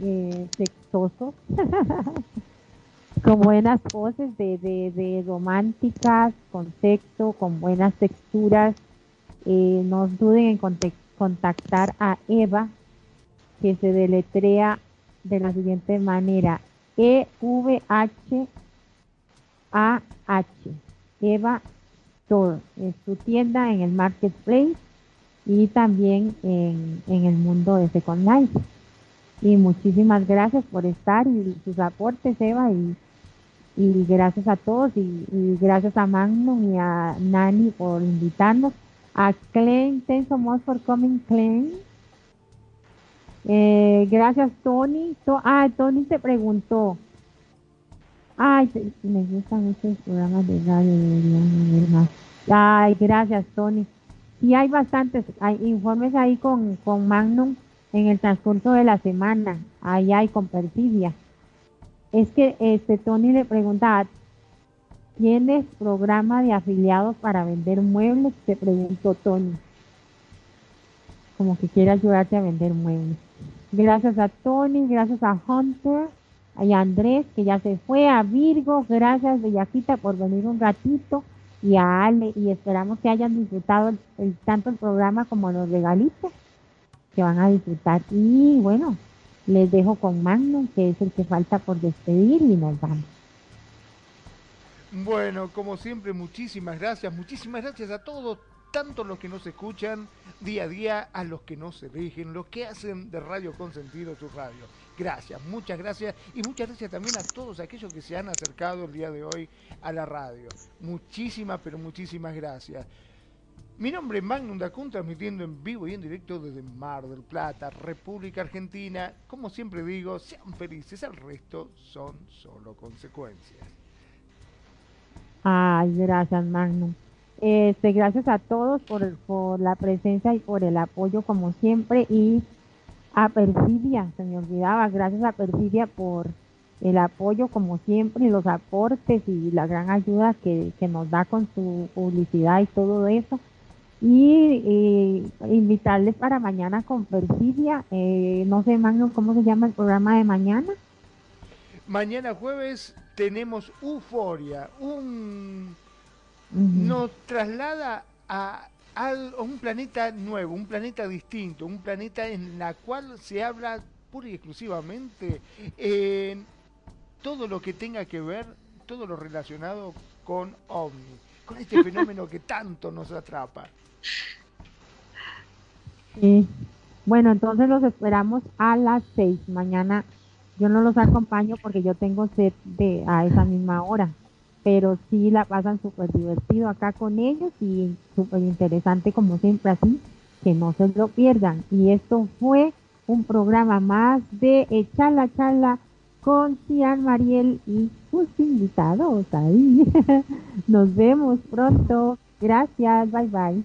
eh, sexosos, con buenas poses de, de, de románticas, con sexo, con buenas texturas, eh, no duden en contactar a Eva, que se deletrea de la siguiente manera, E-V-H-A-H, Eva Store, es su tienda en el Marketplace y también en, el mundo de Second Life. Y muchísimas gracias por estar y sus aportes, Eva, y, y gracias a todos y, gracias a Magnum y a Nani por invitarnos. A Clen, thanks so much for coming, Clen. Eh, gracias, Tony. ah, Tony te preguntó. Ay, me gustan estos programas de radio, deberían más. Ay, gracias, Tony. Y hay bastantes hay informes ahí con, con Magnum en el transcurso de la semana. Ahí hay con Perfidia. Es que este Tony le pregunta, ¿tienes programa de afiliados para vender muebles? Se preguntó Tony. Como que quiere ayudarte a vender muebles. Gracias a Tony, gracias a Hunter, a Andrés que ya se fue, a Virgo, gracias Bellaquita por venir un ratito y a Ale y esperamos que hayan disfrutado tanto el programa como los regalitos que van a disfrutar y bueno, les dejo con Magnum que es el que falta por despedir y nos vamos. Bueno, como siempre, muchísimas gracias, muchísimas gracias a todos tanto los que nos escuchan día a día, a los que no se dejen, los que hacen de Radio Consentido su radio. Gracias, muchas gracias y muchas gracias también a todos aquellos que se han acercado el día de hoy a la radio. Muchísimas, pero muchísimas gracias. Mi nombre es Magnum Dacun, transmitiendo en vivo y en directo desde Mar del Plata, República Argentina. Como siempre digo, sean felices, el resto son solo consecuencias. Ay, gracias Magnum. Este, gracias a todos por, por la presencia y por el apoyo como siempre y a Perfidia, se me olvidaba, gracias a Perfidia por el apoyo como siempre y los aportes y la gran ayuda que, nos da con su publicidad y todo eso. Y, invitarles para mañana con Perfidia, eh, no sé, Magno, ¿cómo se llama el programa de mañana? Mañana jueves tenemos Euforia, un nos traslada a, un planeta nuevo, un planeta distinto, un planeta en la cual se habla pura y exclusivamente en todo lo que tenga que ver, todo lo relacionado con OVNI, con este fenómeno que tanto nos atrapa. Bueno, entonces los esperamos a las seis. Mañana yo no los acompaño porque yo tengo set de a esa misma hora pero sí la pasan súper divertido acá con ellos y súper interesante como siempre así, que no se lo pierdan. Y esto fue un programa más de Echar la Charla con Cian Mariel y sus invitados ahí. Nos vemos pronto. Gracias, bye bye.